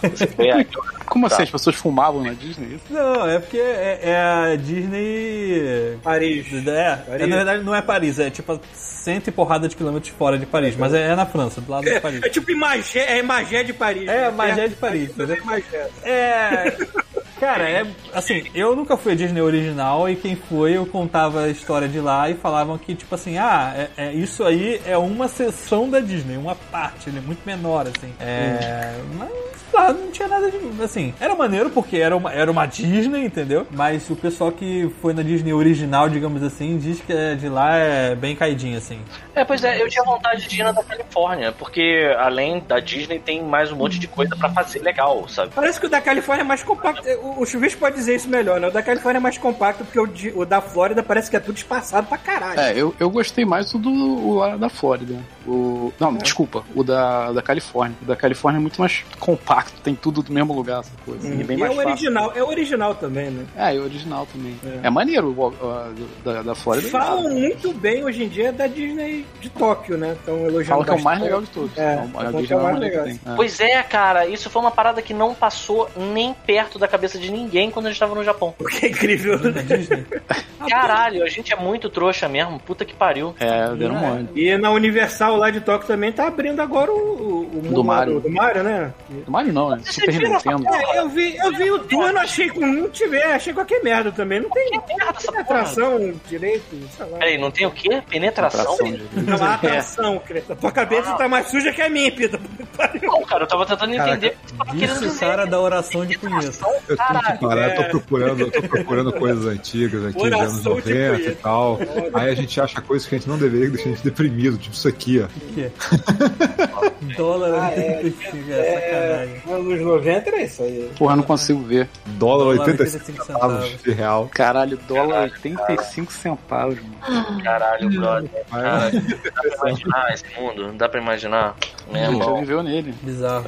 peraí. Você foi a... Como Tá. assim? As pessoas fumavam na Disney? Isso? Não, é porque é, é a Disney. Paris. É, Paris. é, na verdade não é Paris, é tipo cento e porrada de quilômetros fora de Paris, mas é, é na França, do lado de É, Paris. é tipo Imagé, é Magé de Paris. É, né? Magé de Paris, Magé. É. Cara, é assim, eu nunca fui a Disney original e quem foi eu contava a história de lá e falavam que, tipo assim, ah, é, é- isso aí é uma seção da Disney, uma parte, ele é muito menor, assim. É. Mas lá não tinha nada de. Assim, era maneiro porque era uma, era uma Disney, entendeu? Mas o pessoal que foi na Disney original, digamos assim, diz que é de lá é bem caidinho, assim. É, pois é, eu tinha vontade de ir na da Califórnia, porque além da Disney tem mais um monte de coisa pra fazer legal, sabe? Parece que o da Califórnia é mais compacto. O, o Chuvisco pode dizer isso melhor, né? O da Califórnia é mais compacto porque o, de- o da Flórida parece que é tudo espaçado pra caralho. É, eu, eu gostei mais do, do o lá da Flórida. O, não, desculpa, o da, da Califórnia. O da Califórnia é muito mais compacto, tem tudo do mesmo lugar, essa coisa. Hum, E bem e mais é o fácil. original, é o original também, né? É, é o original também. É, maneiro o, da, da Flórida. é Falam muito bem hoje em dia da Disney de Tóquio, né? Estão elogiando Falam que é o mais legal de todos. É, a falam que é o mais legal. É. Pois é, cara, isso foi uma parada que não passou nem perto da cabeça de ninguém quando a gente tava no Japão. Porque é incrível. Disney. Caralho, a gente é muito trouxa mesmo. Puta que pariu. É, deram um mole. E na Universal lá de Tóquio também tá abrindo agora o, o, mundo Mario. Do Mario, né? Do Mario não, né? Super Nintendo. É, eu vi, eu vi o tu, eu não achei com não tiver, achei qualquer merda também. Não tem Que merda essa porra. atração direito, sei lá. Peraí, não tem o quê? Penetração? Não há atração, creta. Tua cabeça tá mais suja que a minha, Pita. Não, cara, eu tava tentando entender o que você tava querendo Disse o dizer. cara da oração de conheço. Eu que Caralho, parar, eu tô é. procurando, eu tô procurando coisas antigas, aqui dos anos Oração de 90 e tal. Aí a gente acha coisas que a gente não deveria, que deixa a gente deprimido, tipo isso aqui, ó. O quê? Dólar Ah, é. 85, é, sacanagem. É, nos 90 era isso aí. Porra, não consigo ver. Dólar Dólar 85 85 centavos de real. Caralho, dólar 85 centavos, mano. Caralho, brother. Aí, Cara, não dá pra imaginar esse mundo, não dá pra imaginar. Meu A gente já irmão. viveu nele. Bizarro.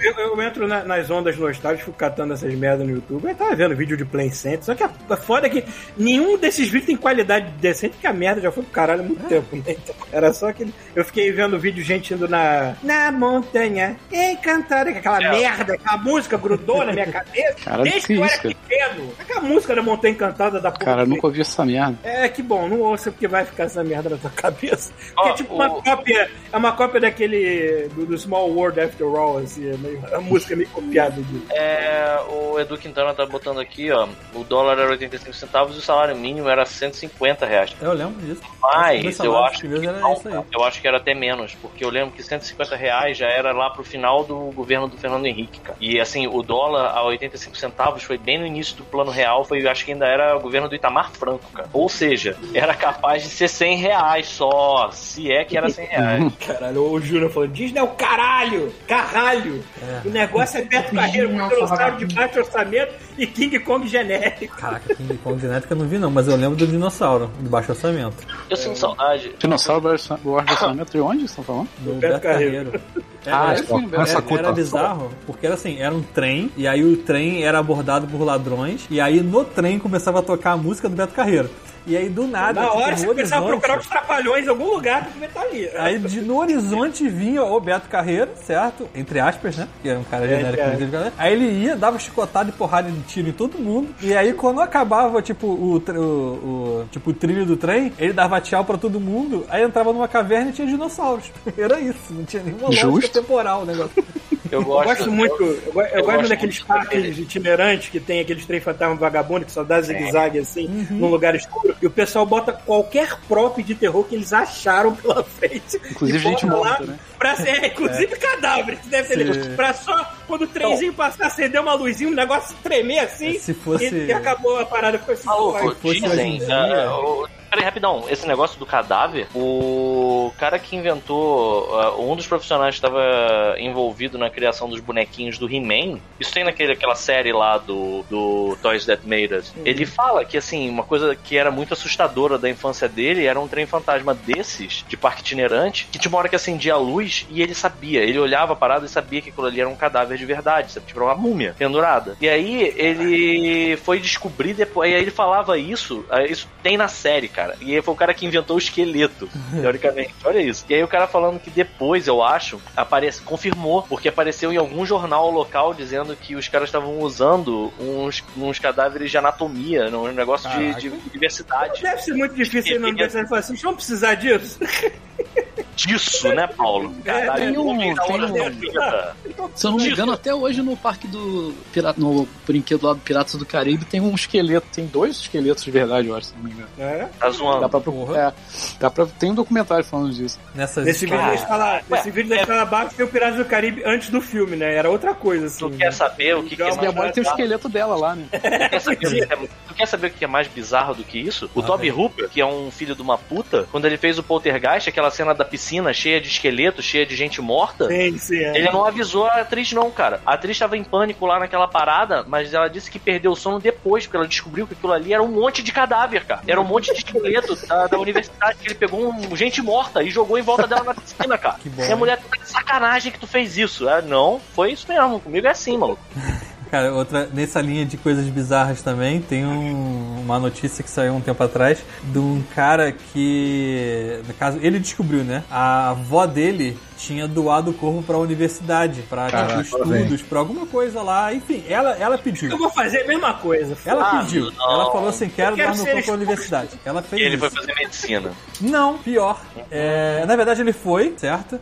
Eu, eu entro na- nas ondas nostálgicas, fico catando essas merdas no YouTube. Aí tava vendo vídeo de Play Center. Só que a, a foda é que nenhum desses vídeos tem qualidade decente, porque a merda já foi pro caralho há muito tempo, né? Então, era só aquele. Eu fiquei vendo vídeo de gente indo na, na montanha, encantada, com aquela É. merda, aquela música grudou na minha cabeça. Caralho, Desde que que eu era isso, cara? pequeno. Aquela música da Montanha Encantada da porra. Cara, eu nunca ouvi essa merda. É, que bom, não ouça porque vai ficar essa merda na tua cabeça. Porque Ó, é tipo uma cópia, é uma cópia daquele do, do Small World After All, assim, é meio, a música é meio copiada de. É, o Edu Quintana tá botando aqui, ó. O dólar era 85 centavos e o salário mínimo era 150 reais. Eu lembro disso. Mas eu acho que não, isso aí. eu acho que era até menos, porque eu lembro que 150 reais já era lá pro final do governo do Fernando Henrique, cara. E assim, o dólar a 85 centavos foi bem no início do plano real, foi, eu acho que ainda era o governo do Itamar Franco, cara. Ou seja, era capaz de ser 100 reais só, se é que era 100 reais. Caralho, o Júnior falou: Disney é o caralho! Caralho! O negócio é Beto Carreiro com dinossauro de baixo orçamento e King Kong genérico. Caraca, King Kong genética eu não vi não, mas eu lembro do dinossauro, de baixo orçamento. Eu sinto saudade. Dinossauro do orçamento de onde vocês estão falando? Do Beto Beto Carreiro. Carreiro. Ah, era, Essa era, cotação. era bizarro, porque era assim, era um trem, e aí o trem era abordado por ladrões, e aí no trem começava a tocar a música do Beto Carreiro. E aí do nada, Na tipo, hora você começava a horizonte- procurar os trapalhões em algum lugar pra poder estar ali. Aí de, no horizonte vinha o Beto Carreiro, certo? Entre aspas, né? Que era um cara genérico. é. de Beto Carreiro. Aí ele ia, dava chicotada e porrada de tiro em todo mundo. E aí quando acabava, tipo, o, o, o- tipo, o trilho do trem, ele dava tchau pra todo mundo. Aí entrava numa caverna e tinha dinossauros. Era isso, não tinha nenhuma lógica Justo. temporal o negócio. Eu Eu gosto, gosto muito, eu, eu eu gosto gosto daqueles parques itinerantes que tem aqueles trem fantasma vagabundo que só dá zigue-zague assim, Uhum. num lugar escuro. E o pessoal bota qualquer prop de terror que eles acharam pela frente. Inclusive gente morta, né? Pra ser, é, inclusive cadáveres, que deve ser. Sim. Pra só, quando o trenzinho passar, acender uma luzinha, um negócio tremer assim. Se fosse- E, e acabou a parada com esse Maluco, fosse dizem. o- Peraí, rapidão. Esse negócio do cadáver, o cara que inventou, ah, um dos profissionais que estava envolvido na criação dos bonequinhos do He-Man, isso tem naquele, aquela série lá do, do Toys That Made Us. Ele fala que, assim, uma coisa que era muito assustadora da infância dele era um trem fantasma desses, de parque itinerante, que tinha uma hora que acendia a luz e ele sabia. Ele olhava a parada e sabia que aquilo ali era um cadáver de verdade, sabe? Tipo, era uma múmia pendurada. E aí ele foi descobrir depois. E aí ele falava isso, ah, isso tem na série, cara. E aí foi o cara que inventou o esqueleto, teoricamente. Olha isso. E aí o cara falando que depois, eu acho, aparece, confirmou, porque apareceu em algum jornal local dizendo que os caras estavam usando uns, uns cadáveres de anatomia, um negócio de, de universidade. Deve ser muito difícil ir na universidade e falar assim: vão precisar disso? Disso, né, Paulo? Caralho, tem um- tem um- vida. Se eu não me engano, até hoje no parque do. Pirata, no brinquedo lá do Piratas do Caribe tem um esqueleto. Tem dois esqueletos de verdade, eu acho, se não me engano. É. Tá zoando. Dá pra, Porra. é, dá pra, tem um documentário falando disso. Nessas Nesse vídeo, Cara, da escala, nesse vídeo da é- escala baixa tem o Piratas do Caribe antes do filme, né? Era outra coisa, assim. Tu quer saber o que, que é E a mais tem o bizarro? esqueleto dela lá, né? Tu quer saber o que é- tu quer saber o que é mais bizarro do que isso? O Ah, Toby. Hooper, que é um filho de uma puta, quando ele fez o Poltergeist, aquela cena da piscina cheia de esqueleto, cheia de gente morta, Sim, sim, é. ele não avisou a atriz, não, cara. A atriz tava em pânico lá naquela parada, mas ela disse que perdeu o sono depois, porque ela descobriu que aquilo ali era um monte de cadáver, cara. Era um monte de esqueleto da, da universidade, que ele pegou um, gente morta e jogou em volta dela na piscina, cara. Que bom, e a mulher tá de sacanagem que tu fez isso. Ah, não, foi isso mesmo. Comigo é assim, maluco. Cara, outra, nessa linha de coisas bizarras também, tem um, uma notícia que saiu um tempo atrás de um cara que, no caso, ele descobriu, né? A avó dele tinha doado o corpo pra universidade, pra tipo, estudos, pra alguma coisa lá. Enfim, ela, ela pediu. Eu vou fazer a mesma coisa. Ela Ah, pediu. não. Ela falou assim: quero quero doar meu corpo pra exposto. universidade. Ela fez E ele foi isso. fazer medicina. Não, pior. É, na verdade, ele foi, certo?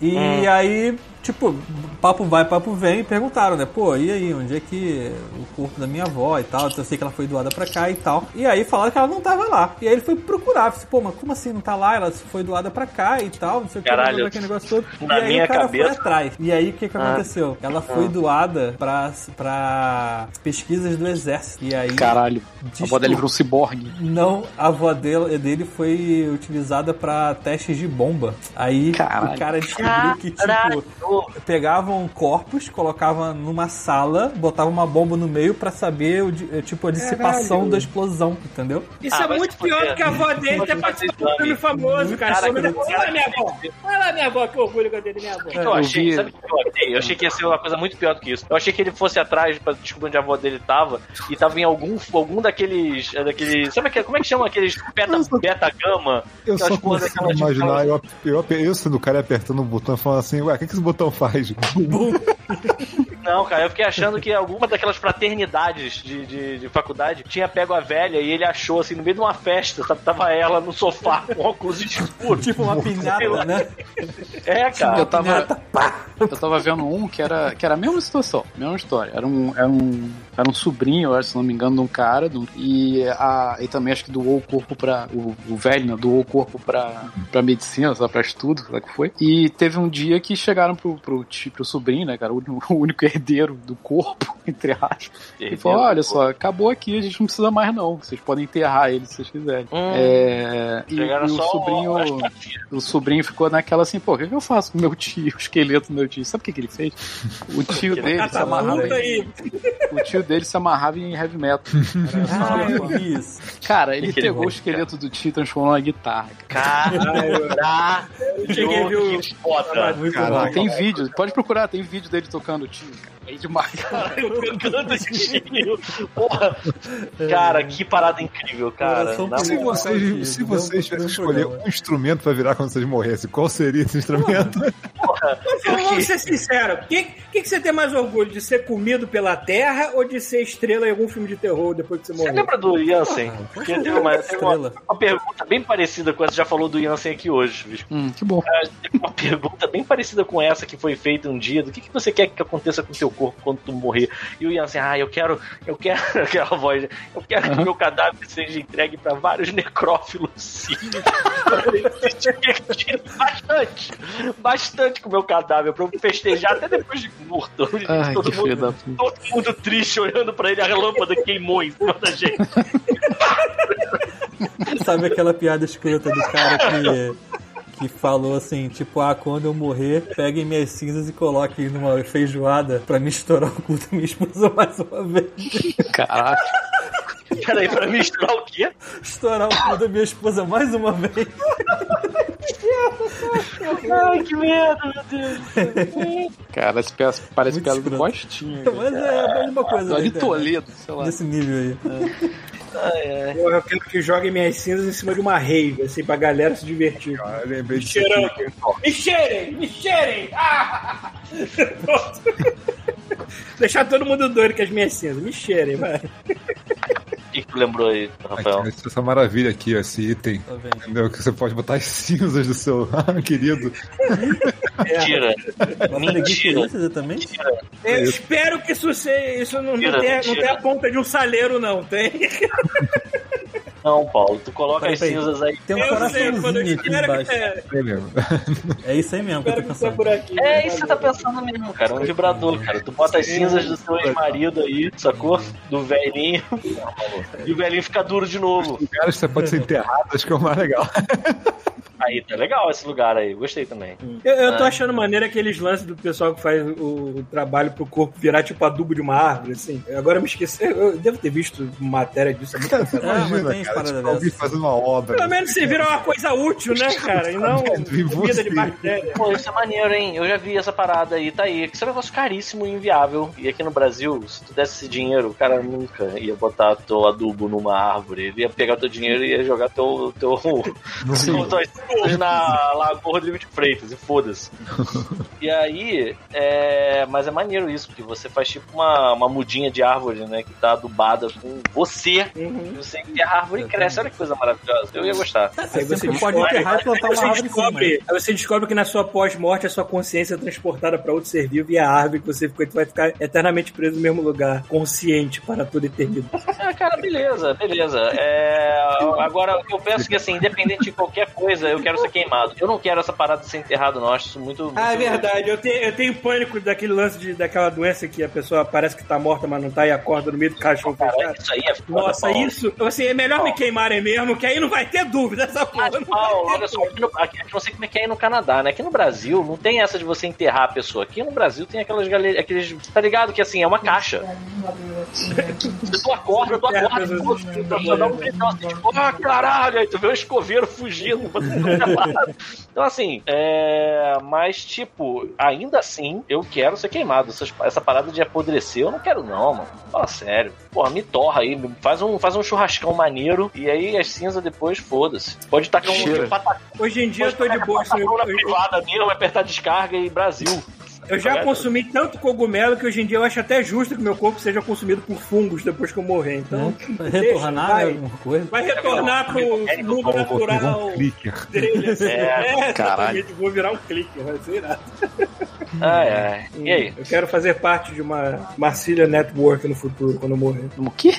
E aí, tipo, papo vai, papo vem, e perguntaram, né? Pô, e aí, onde é que o corpo da minha avó e tal? Eu sei que ela foi doada pra cá e tal. E aí falaram que ela não tava lá. E aí ele foi procurar. Falei, pô, mas como assim não tá lá? Ela foi doada pra cá e tal, não sei o que, Caralho, aquele negócio todo. na e aí minha o cara cabeça- foi atrás. E aí o que que Ah. aconteceu? Ela foi doada pra, pra pesquisas do exército. E aí. Caralho, a avó dele virou um ciborgue. Não, a avó dele, dele foi utilizada pra testes de bomba. Aí Caralho. o cara descobriu que, tipo, pegavam corpos, colocavam numa sala, botavam uma bomba no meio pra saber, o, tipo, a dissipação Caralho. da explosão, entendeu? Isso Ah, é muito pior do que a avó dele ter participado um exame. famoso, cara. Que- Olha lá minha avó. Olha lá minha avó, que orgulho que eu tenho da minha avó. O que eu eu achei? Sabe o que eu achei? Eu achei que ia ser uma coisa muito pior do que isso. Eu achei que ele fosse atrás pra descobrir onde a avó dele tava e tava em algum, algum daqueles. é, daqueles sabe aquele, como é que chama aqueles beta, beta gama? Eu só consigo daquelas- imaginar eu, eu, eu sendo o cara apertando o botão e falando assim, ué, o que, que esse botão faz? Não, cara, eu fiquei achando que alguma daquelas fraternidades de, de, de faculdade tinha pego a velha e ele achou assim no meio de uma festa, sabe? Tava ela no sofá com óculos escuros. Tipo uma pinhada, né? É, cara. Eu tava, eu tava vendo um que era, que era a mesma situação, mesma história. Era um, era um, era um sobrinho, eu acho, se não me engano, de um cara, e, a, e também acho que doou o corpo pra. O, o velho, né, doou o corpo pra, pra medicina, sabe, pra estudo, sei lá que foi. E teve um dia que chegaram pro, pro, tio- pro sobrinho, né, cara, o, único- o único herdeiro do corpo, entre aspas. E falou: olha só, acabou aqui, a gente não precisa mais, não. Vocês podem enterrar ele se vocês quiserem. Hum. É, e, e o sobrinho. O sobrinho ficou naquela assim, pô, o que, que eu faço com meu tio, o esqueleto do meu tio? Sabe o que, que ele fez? O tio dele se aí. O tio dele se amarrava em heavy metal. Era só Ah, vi isso. Cara, ele Que que ele pegou o esqueleto do tio e transformou numa guitarra. cara. Caralho, cheguei a ver o- que foda. Muito Caraca. bom. Tem vídeo, pode procurar, tem vídeo dele tocando o cara. É demais. Tocando estilo. Porra. Cara, que parada incrível, cara. Se vocês, se vocês tivessem que escolher um instrumento pra virar quando vocês morressem, qual seria esse instrumento? Vamos vamos ser sinceros. O que, que, que você tem mais orgulho? De ser comido pela terra ou de ser estrela em algum filme de terror depois que você Você morrer? lembra do Jansen? Porque teve uma, teve uma, uma pergunta bem parecida com essa. Já falou do Jansen aqui hoje, bicho. Hum, que bom. Teve uma pergunta bem parecida com essa que foi feita um dia. Do que, que você quer que aconteça com o teu corpo quando tu morrer? E o Jansen, ah, eu quero, eu quero, aquela voz, eu quero que meu cadáver seja entregue pra vários necrófilos, sim. Pra eles se divertirem bastante, bastante com o meu cadáver, pra eu festejar até depois de morto. Ai, todo, da mundo, todo mundo triste olhando pra ele, a lâmpada queimou em cima da gente. Sabe aquela piada escrota do cara que, que falou assim, tipo, ah, quando eu morrer, peguem minhas cinzas e coloquem numa feijoada pra misturar o cu da minha esposa mais uma vez. Caralho. Peraí, pra misturar o quê? Estourar o cu da minha esposa mais uma vez. Ai, que merda, meu Deus. Cara, esse pe- parece Muito piada do. Bostinho. Mas é a mesma coisa. Né, Ali internet. Toledo, sei lá. Desse nível aí. Porra, eu quero que joguem minhas cinzas em cima de uma rave, assim, pra galera se divertir. Ah, Me cheirando. Me cheirem! Me cheirem! Ah! Deixar todo mundo doido com as minhas cinzas. Me cheirem, vai. Tu lembrou aí, Rafael? Aqui, essa maravilha aqui, esse item. Tá vendo? Entendeu? Que você pode botar as cinzas do seu querido. Mentira. Geek Mentira. é isso você também? Eu espero que isso, seja, isso não, não, Mentira, tenha, não mentira. tenha a ponta de um saleiro, não, tem? Não, Paulo, tu coloca as cinzas aí. Tem um Eu sei, coraçãozinho aqui embaixo. É mesmo. É isso aí mesmo que eu tô pensando. por aqui. É isso que você tá pensando mesmo, cara. Um vibrador, cara. Tu bota as cinzas do seu ex-marido aí, sacou? Do velhinho. E o velhinho fica duro de novo. Cara, você pode ser enterrado, acho que é o mais legal. Aí tá legal esse lugar aí, gostei também. Eu, eu tô Ah. achando maneiro aqueles lances do pessoal que faz o, o trabalho pro corpo virar tipo adubo de uma árvore, assim. Agora eu me esqueci, eu devo ter visto matéria disso há muito tempo. Ah, mas Imagina, tem cara, parada tipo, alguém fazendo uma obra. Pelo menos você vira uma coisa útil, né, cara? E não comida você? de bactéria. Pô, isso é maneiro, hein? Eu já vi essa parada aí, tá aí. Que isso é um negócio caríssimo e inviável. E aqui no Brasil, se tu desse esse dinheiro, o cara nunca ia botar teu adubo numa árvore. Ele ia pegar teu dinheiro e ia jogar teu. teu coisas na Lagoa Rodrigo de Freitas, e foda-se. E aí, é... mas é maneiro isso, porque você faz tipo uma, uma mudinha de árvore, né? Que tá adubada com você. Uhum. E você e a árvore cresce. Olha que coisa maravilhosa. Eu ia gostar. Aí Você você pode descobre- enterrar e plantar Aí uma você árvore em cima. descobre, aí você descobre que na sua pós-morte a sua consciência é transportada para outro ser vivo e a árvore que você ficou, tu vai ficar eternamente preso no mesmo lugar, consciente para toda eternidade. Ah, cara, beleza, beleza. É, agora, eu penso que, assim, independente de qualquer coisa, eu quero ser queimado. Eu não quero essa parada de ser enterrado, não. Acho isso muito. muito... Ah, é verdade. Eu tenho, eu tenho pânico daquele lance de, daquela doença que a pessoa parece que tá morta, mas não tá e acorda no meio do caixão Cara, fechado. isso aí é foda, Nossa, Paulo. isso. Assim, é melhor me queimarem mesmo, que aí não vai ter dúvida essa porra. Mas, Paulo, olha só, aqui, no, aqui, aqui não sei como é que é aí no Canadá, né? Aqui no Brasil não tem essa de você enterrar a pessoa. Aqui no Brasil tem aquelas galerias, aqueles. Tá ligado? Que assim, é uma caixa. Tu acorda, tu acorda, tu, tu, tu, tu gritão assim, tipo, ah, caralho, tu vê o escoveiro fugindo. então, assim, é. Mas, tipo, ainda assim, eu quero ser queimado. Essas- essa parada de apodrecer, eu não quero, não, mano. Fala sério. Porra, me torra aí, faz um, faz um churrascão maneiro e aí as cinzas depois, foda-se. Pode tacar um patacão Hoje em dia eu tô de boa. assim, eu- na privada mesmo, apertar descarga e Brasil. Eu já É. consumi tanto cogumelo que hoje em dia eu acho até justo que meu corpo seja consumido por fungos depois que eu morrer. Então, Vai deixa, retornar vai, alguma coisa. vai retornar pro mundo Paulo, vou pegar natural um clicker. dele. É, É, caralho. Vou virar um clique, vai ser irado. Ai, ai. E aí? Eu quero fazer parte de uma Marcília Network no futuro, quando eu morrer. O quê?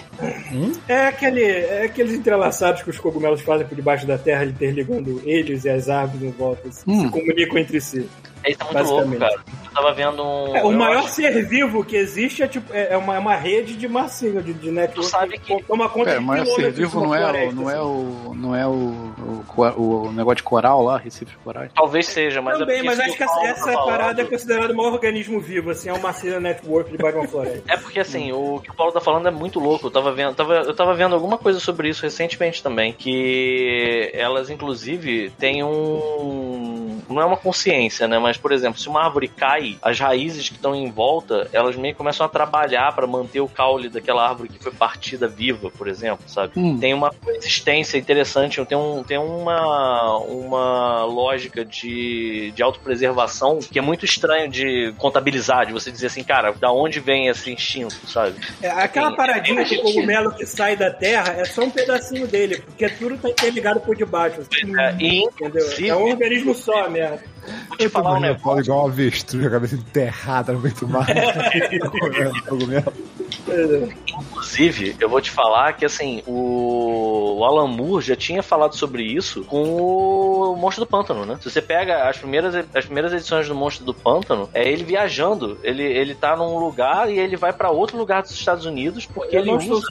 É, aquele, é aqueles entrelaçados que os cogumelos fazem por debaixo da terra, interligando eles e as árvores em volta. assim, Hum. Se comunicam entre si. Isso é muito louco, cara. Eu tava vendo um. É, o maior acho- ser vivo que existe é, tipo, é é uma, é uma rede de marcília, de, de network. Tu sabe que- toma conta Pera, de mas ser vivo não é, o, floresta, não é assim. o. Não é o, o, o negócio de coral lá, Recife de Corais. Talvez seja, mas Também, é mas acho que essa, o essa tá parada é considerada o maior organismo vivo, assim, é uma Marcília Network de uma floresta. É porque assim, o que o Paulo tá falando é muito louco. Eu tava vendo, tava, eu tava vendo alguma coisa sobre isso recentemente também. Que elas, inclusive, têm um. Não é uma consciência, né? Mas, por exemplo, se uma árvore cai, as raízes que estão em volta, elas meio que começam a trabalhar pra manter o caule daquela árvore que foi partida viva, por exemplo, sabe? Hum. Tem uma coexistência interessante, tem, um, tem uma, uma lógica de, de autopreservação que é muito estranho de contabilizar, de você dizer assim, cara, da onde vem esse instinto, sabe? É, aquela Sim. paradinha de cogumelo que sai da terra é só um pedacinho dele, porque tudo tá interligado por debaixo. assim, É, e, É um organismo só, merda. Vou te Eu falar um negócio. igual uma avestruz, a cabeça enterrada no meio do mar. Inclusive, eu vou te falar que assim, o, o Alan Moore já tinha falado sobre isso com o Monstro do Pântano, né? Se você pega as primeiras, as primeiras edições do Monstro do Pântano, é ele viajando. Ele, ele tá num lugar e ele vai pra outro lugar dos Estados Unidos porque Eu ele não usa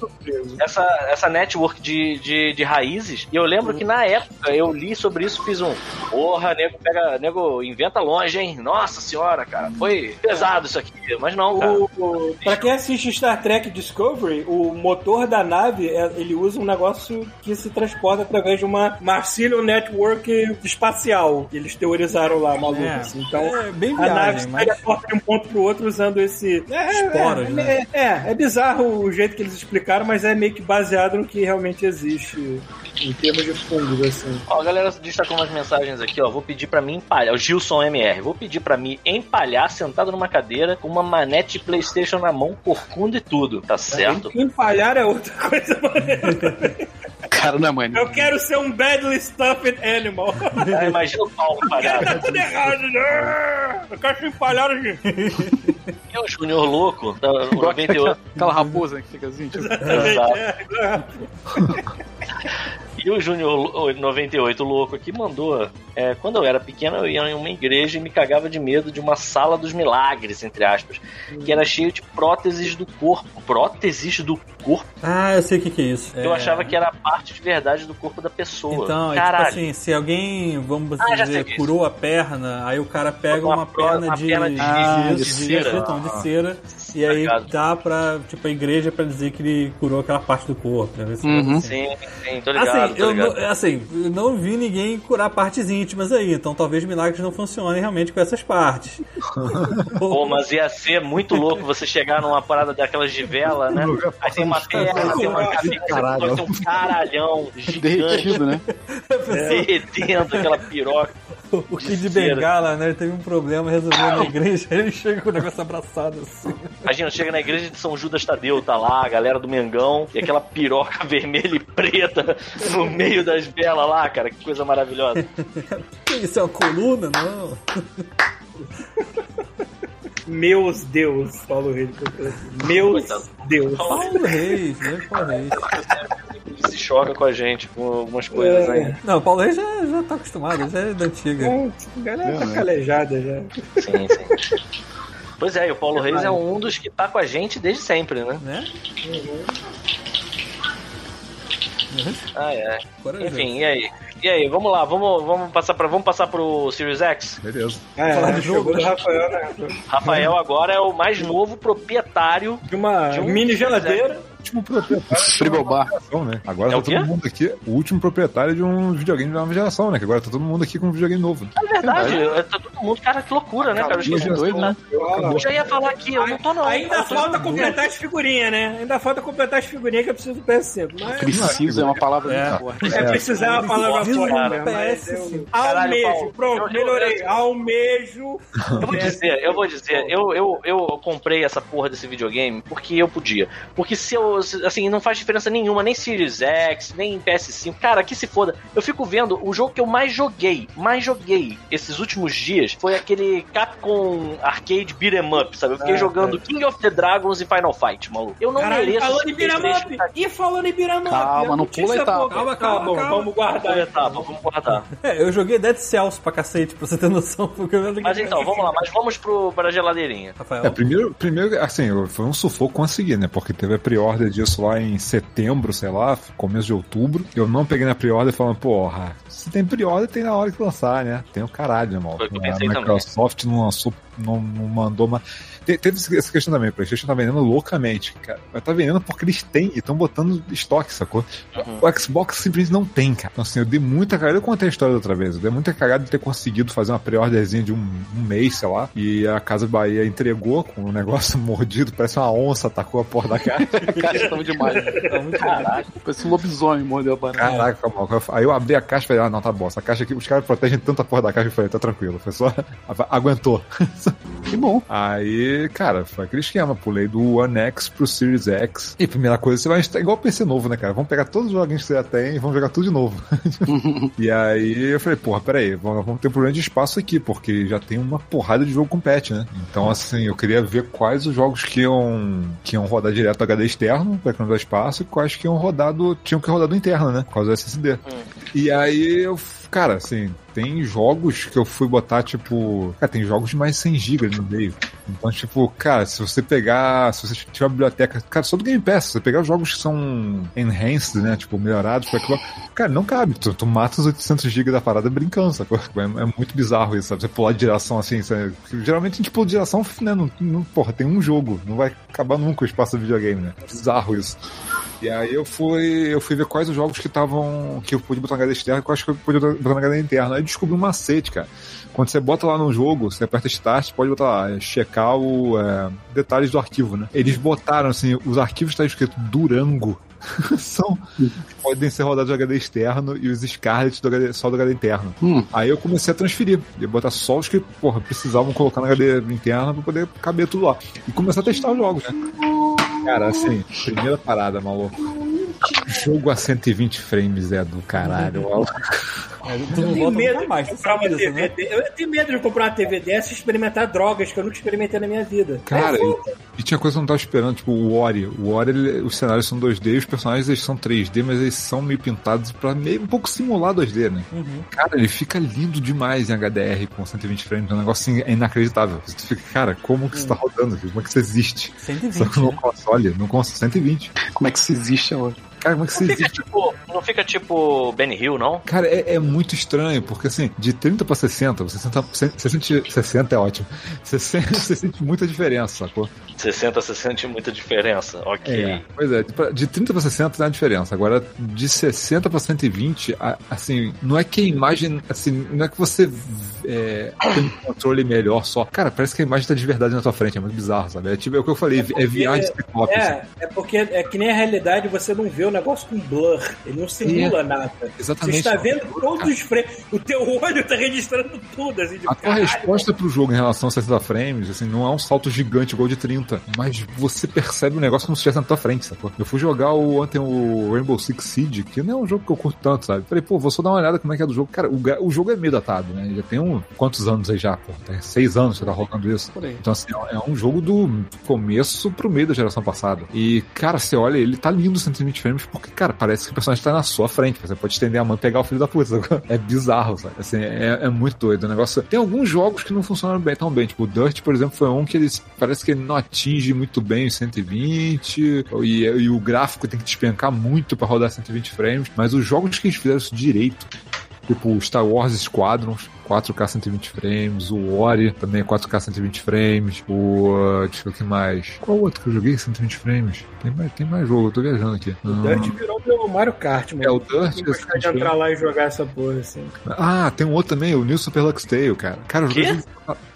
essa, essa network de, de, de raízes. E eu lembro que na época eu li sobre isso, fiz um. Porra, nego, pega, nego inventa longe, hein? Nossa senhora, cara. Foi pesado isso aqui. Mas não, cara. O, o- pra quem assiste Star Trek Discovery, o motor da nave, é- ele usa um negócio que se transporta através de uma Marcilio Network espacial. que Eles teorizaram lá, maluco. É, assim. Então, é bem a nave viagem, se mas teleporta de um ponto pro outro usando esse... É, Esporos, é, né? é, é, é bizarro o jeito que eles explicaram, mas é meio que baseado no que realmente existe em termos de fungos, assim. Ó, a galera destacou umas mensagens aqui, ó. Vou pedir pra mim empalhar. O Gilson MR. Vou pedir pra mim empalhar sentado numa cadeira com uma manete PlayStation na mão, corcunda e tudo. Tá certo? Empalhar é outra coisa maneira. Cara, não é mãe. Eu quero ser um badly stuffed animal. Ah, imagina o Paulo empalhado. tá tudo errado, né? Eu quero ser empalhado, gente. E o Júnior louco, da 98. Aquela raposa que fica assim, tipo. Exato. É, E o Júnior 98 louco aqui mandou. é, quando eu era pequeno, eu ia em uma igreja e me cagava de medo de uma sala dos milagres, entre aspas, que era cheio de próteses do corpo. Próteses do corpo? Ah, eu sei o que, que é isso. Eu É, achava que era a parte de verdade do corpo da pessoa. Então, é tipo assim, se alguém, vamos Ah, dizer, disso. curou a perna, aí o cara pega Uma uma, perna uma de, perna de- Ah, de, de cera. não, de cera, e aí Sacado. dá pra, tipo, a igreja pra dizer que ele curou aquela parte do corpo. Né? Uhum. assim. Sim, sim, tô ligado, Assim, tô eu ligado. não, assim, eu não vi ninguém curar partes íntimas aí, então talvez milagres não funcionem realmente com essas partes. Pô, mas ia ser muito louco você chegar numa parada daquelas de vela, né? Aí tem uma perna, tem uma cabeça, Caralho. tem um caralhão gigante Derretido, né? derretendo aquela piroca. O Kid. Bengala, né? Ele teve um problema, resolveu na igreja, aí ele chega com o negócio abraçado assim. Imagina, chega na igreja de São Judas Tadeu, tá lá, a galera do Mengão, e aquela piroca vermelha e preta no meio das velas lá, cara, que coisa maravilhosa. Isso é uma coluna? Não. Meus Deus, Paulo Reis. Meus Coitado. Deus. Paulo Reis, né? Paulo Reis. Ele se choca com a gente, com algumas coisas É. aí. Não, o Paulo Reis já, já tá acostumado, já é da antiga. É, a galera tá calejada já. Sim, sim. Pois é, e o Paulo Reis é um dos que tá com a gente desde sempre, né? Né? Ah, é. Corajoso. Enfim, e aí? E aí, vamos lá, vamos, vamos passar para vamos passar pro Series X. Beleza. Ah, Falar é, de jogo, chegou né? do Rafael, né? Rafael agora é o mais novo proprietário. De uma De um- mini geladeira. Último proprietário. Frigobar. geração, né? Agora É o tá todo mundo aqui, o último proprietário de um videogame de nova geração, né? Que agora tá todo mundo aqui com um videogame novo. É verdade, é, tá todo mundo, cara, que loucura, né, cara? Eu Acabou a doido, né? Eu já ia falar aqui, eu não tô não. Ainda tô- falta completar as figurinhas, né? Ainda falta completar as figurinhas que eu preciso do PS5. Mas Precisa é uma palavra É. muito forte. é precisar uma palavra forte, do né? Mas PS5. eu- Caralho, Almejo, pronto, Eu- eu- melhorei. eu- Almejo. Eu vou dizer, eu vou dizer, eu, eu, eu comprei essa porra desse videogame porque eu podia. Porque se eu, se- assim, não faz diferença nenhuma, nem Series X, nem PS5. Cara, que se foda. Eu fico vendo, o jogo que eu mais joguei, mais joguei esses últimos dias foi aquele Capcom Arcade Beat'em Up, sabe? Eu fiquei Ah, jogando King of the Dragons e Final Fight, maluco. Eu não Caralho, mereço. falando em esse PlayStation Biramap. E falando em Biramap. Calma, não pula a etapa. Calma, calma, calma. Vamos guardar. Vamos etapa, vamos guardar. É, eu joguei Dead Cells pra cacete, pra você ter noção. Porque eu Mas então, vamos lá, mas vamos pro, pra geladeirinha. Rafael. É, primeiro, primeiro, assim, foi um sufoco conseguir, né? Porque teve a pre-order disso lá em setembro, sei lá, começo de outubro. Eu não peguei na pre-order falando, porra, se tem pre-order, tem na hora que lançar, né? Tem o caralho, irmão. Foi eu A pensei também. Microsoft não lançou, não, não mandou mais. Te- Teve essa questão também, o PlayStation tá vendendo loucamente, cara. Mas tá vendendo porque eles têm e estão botando estoque, sacou? Uhum. O Xbox simplesmente não tem, cara. Então, assim, eu dei muita cagada. Eu contei a história da outra vez. Eu dei muita cagada de ter conseguido fazer uma pre-orderzinha de um, um mês, sei lá. E a Casa Bahia entregou com um negócio mordido, parece uma onça, atacou a porta da caixa. A caixa tava demais. né? Tá muito Caralho. Parece um lobisomem mordeu a parada. Caraca, maluco. Aí eu abri a caixa e falei, ah, não, tá bom. Essa caixa aqui, os caras protegem tanto a porra da caixa. Eu falei, tá tranquilo. Foi só. Aguentou. Que bom. Aí, cara, foi aquele esquema. Pulei do One X pro Series X. E primeira coisa, você vai instalar igual PC novo, né, cara? Vamos pegar todos os joguinhos que você já tem e vamos jogar tudo de novo. e aí eu falei, porra, peraí, vamos, ter um problema de espaço aqui, porque já tem uma porrada de jogo com patch, né? Então, assim, eu queria ver quais os jogos que iam, que iam rodar direto do HD externo, pra economizar espaço, e quais que iam rodar do, tinham que rodar do interno, né? Por causa do SSD. E aí eu, cara, assim, tem jogos que eu fui botar, tipo. Cara, tem jogos de mais de 100 GB no meio. Então, tipo, cara, se você pegar. Se você tiver uma biblioteca. Cara, só do Game Pass, se você pegar os jogos que são enhanced, né? Tipo, melhorados pra aquilo. Cara, não cabe. Tu, tu mata os 800 GB da parada brincando, sacou? É, é muito bizarro isso, sabe? Você pular de geração assim. Sabe? Porque Geralmente a gente pula de geração, né? Não, não, porra, tem um jogo. Não vai acabar nunca o espaço do videogame, né? Bizarro isso. E aí eu fui, eu fui ver quais os jogos que estavam. que eu podia botar na HD externa e quais que eu podia botar na HD interna. Aí descobri um macete, cara. Quando você bota lá no jogo, você aperta Start, pode botar lá, é, checar o é, detalhes do arquivo, né? Eles botaram assim, os arquivos está escrito Durango. São, podem ser rodados do HD externo e os Scarlet do HD, só do HD interno. Hum. Aí eu comecei a transferir, e botar só os que, porra, precisavam colocar na HD interna pra poder caber tudo lá. E começar a testar os jogos, né? Cara, assim, primeira parada, maluco. Jogo a 120 frames é do caralho, maluco. É, Eu não tenho medo mais, de comprar uma TV. né? de- Eu tenho medo de comprar uma TV dessa e experimentar drogas que eu nunca experimentei na minha vida. Cara, É, e, e tinha coisa que eu não tava esperando, tipo o Ori. O Ori, ele- os cenários são 2D e os personagens eles são 3D, mas eles são meio pintados pra meio um pouco simular 2D, né? Uhum. Cara, ele fica lindo demais em HDR com 120 frames, é um negócio assim, é inacreditável. Você fica, cara, como que isso tá rodando? Como é que isso existe? 120, Só que no né? console, no console 120. Como é que isso existe hoje? Cara, como é que Não fica existe? tipo, não fica tipo Benny Hill, não? Cara, é, é muito estranho, porque assim, de 30 pra 60, você sente, você sente 60 é ótimo. Você sente, você sente muita diferença, sacou? 60, 60 muita diferença. Ok. É, pois é, de- de 30 pra 60 tem uma diferença. Agora, de 60 pra 120, a- assim, não é que a imagem, assim, não é que você é, tem um controle melhor só. Cara, parece que a imagem tá de verdade na tua frente, é muito bizarro, sabe? É tipo, é o que eu falei, é VR de Cyclops. assim. É, é porque é que nem a realidade você não vê o negócio com blur. Ele não simula nada. Exatamente. Você está vendo todos os frames. O teu olho tá registrando tudo, assim, de A tua resposta pro jogo em relação a 60 frames, assim, não é um salto gigante igual de 30, mas você percebe o negócio como se estivesse na tua frente, sacou? Eu fui jogar o, ontem o Rainbow Six Siege, que não é um jogo que eu curto tanto, sabe? Falei, pô, vou só dar uma olhada como é que é do jogo. Cara, o, o jogo é meio datado, né? Já tem um, quantos anos aí já, pô? Tem seis anos que tá rolando isso. Então, assim, é um jogo do começo pro meio da geração passada. E, cara, você olha, ele tá lindo 120 frames, porque, cara, parece que o personagem tá na sua frente. Você pode estender a mão e pegar o filho da puta. É bizarro, sabe? Assim, é, é muito doido o negócio. Tem alguns jogos que não funcionam bem tão bem. Tipo, o Dirt, por exemplo, foi um que eles parece que ele não atinge muito bem os 120 e, e o gráfico tem que despencar muito pra rodar 120 frames. Mas os jogos que eles fizeram isso direito, tipo Star Wars Squadrons, 4K 120 frames, o Ori também é 4K 120 frames, o. uh, deixa eu ver o que mais. Qual outro que eu joguei 120 frames? Tem mais, tem mais jogo, eu tô viajando aqui. O Dirt virou meu Mario Kart, mano. É, o Dirt, Eu gostar de entrar lá e jogar essa porra, assim. Ah, tem um outro também, o New Super Lucky Tale, cara. Cara, dois jogos-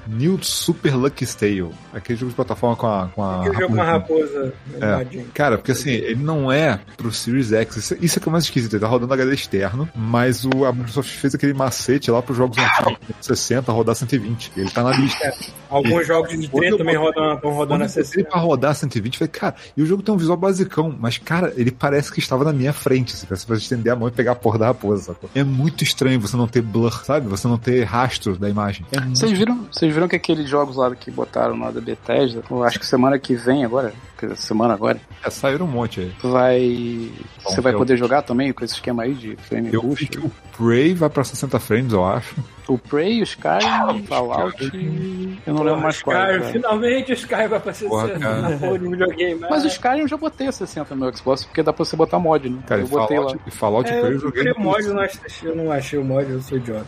New Super Lucky Tale. Aquele jogo de plataforma com a. Com a Aquele jogo com raposinha. raposa. É. animadinha. Cara, porque assim, ele não é pro Series X. Isso, isso é que é mais esquisito. Ele tá rodando HD externo, mas o, a Microsoft fez aquele macete lá pros jogos antigos, 60 rodar 120. Ele tá na lista. Alguns jogos de Quando 30 eu também rodam, estão rodando a eu botei 60. pra rodar 120, eu falei, cara, e o jogo tem um visual basicão, mas, cara, ele parece que estava na minha frente. Assim, parece você estender a mão e pegar a porra da raposa, sacou? É muito estranho você não ter blur, sabe? Você não ter rastro da imagem. É muito Vocês viram, vocês viram que aqueles jogos lá que botaram lá da Bethesda, eu acho que semana que vem agora, semana agora, É, saíram um monte aí. vai. Bom, Você vai eu- poder jogar também com esse esquema aí de frame Eu boost? que o Prey vai pra 60 frames, eu acho. O Prey, o Skyrim, o Fallout. Eu não lembro mais qual. Sky, cara. finalmente o Sky vai pra 60 Porra, cara. na porra de videogame. Mas o Skyrim eu já botei a 60 no meu Xbox, porque dá pra você botar mod, né? Cara, eu e botei Fallout, lá. e Fallout É, Prey eu eu joguei o mod, eu não, achei, eu não achei o mod, eu sou idiota.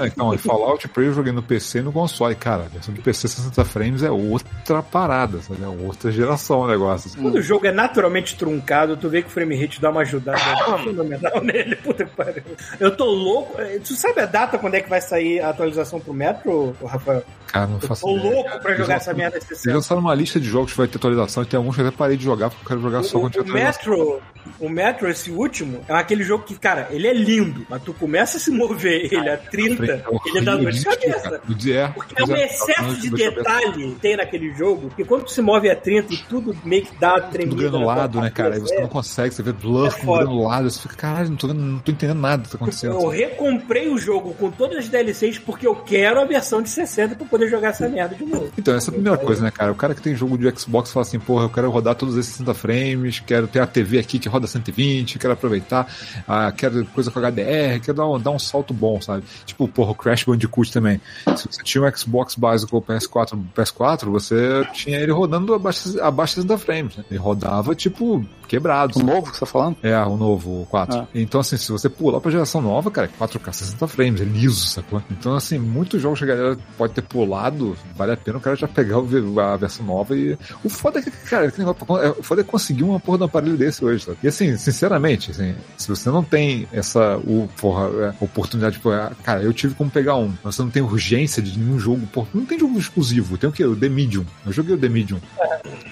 É, então, e Fallout Prey eu joguei no PC e no console. Cara, a versão do PC 60 frames é outra parada, sabe? É outra geração o negócio. assim. Quando o jogo é naturalmente truncado, tu vê que o frame rate dá uma ajudada fenomenal nele. Puta que pariu. Eu tô louco. Eh, Tu sabe a data quando é que vai sair a atualização pro Metro, Rafael? Cara, não Eu faço tô ideia. louco pra jogar essa merda Eles 60. lançaram uma lista de jogos que vai ter atualização e tem alguns que eu até parei de jogar porque eu quero jogar só O, quando tiver atualização. Metro, o Metro, esse último, é aquele jogo que, cara, ele é lindo, mas tu começa a se mover ele a 30, É ele dá dor de cabeça. cara. O dia- Porque é um excesso de dor cabeça. detalhe que tem naquele jogo, que quando tu se move a 30 e tudo meio que dá tremida. na granulado, tua né, cara? Aí você é. não consegue, você vê blur É com granulado, você fica, caralho, não tô, não tô entendendo nada que tá acontecendo. Eu recomprei o jogo com todas as DLCs porque eu quero a versão de 60 pra poder jogar essa merda de novo. Então, essa é a primeira coisa, né, cara? O cara que tem jogo de Xbox fala assim, porra, eu quero rodar todos esses 60 frames, quero ter a TV aqui que roda 120, quero aproveitar, ah, quero coisa com HDR, quero dar um, dar um salto bom, sabe? Tipo, porra, o Crash Bandicoot também. Se você tinha um Xbox básico ou PS4, PS4, você tinha ele rodando abaixo, abaixo 60 frames, né? Ele rodava, tipo, quebrado. O novo que você tá falando? É, o novo, o 4. Ah. Então, assim, se você pular pra geração nova, cara, 4K 60 frames, é liso, sacou? Então, assim, muitos jogos que a galera pode ter pulado, vale a pena o cara já pegar a versão nova e. O foda é que, cara, que negócio, é- o foda é conseguir uma porra de um aparelho desse hoje, sabe? E assim, sinceramente, assim, se você não tem essa o, porra, é, oportunidade, tipo, é, cara, eu tive como pegar um, mas você não tem urgência de nenhum jogo, porra, não tem jogo exclusivo, tem o quê? O The Medium. Eu joguei o The Medium.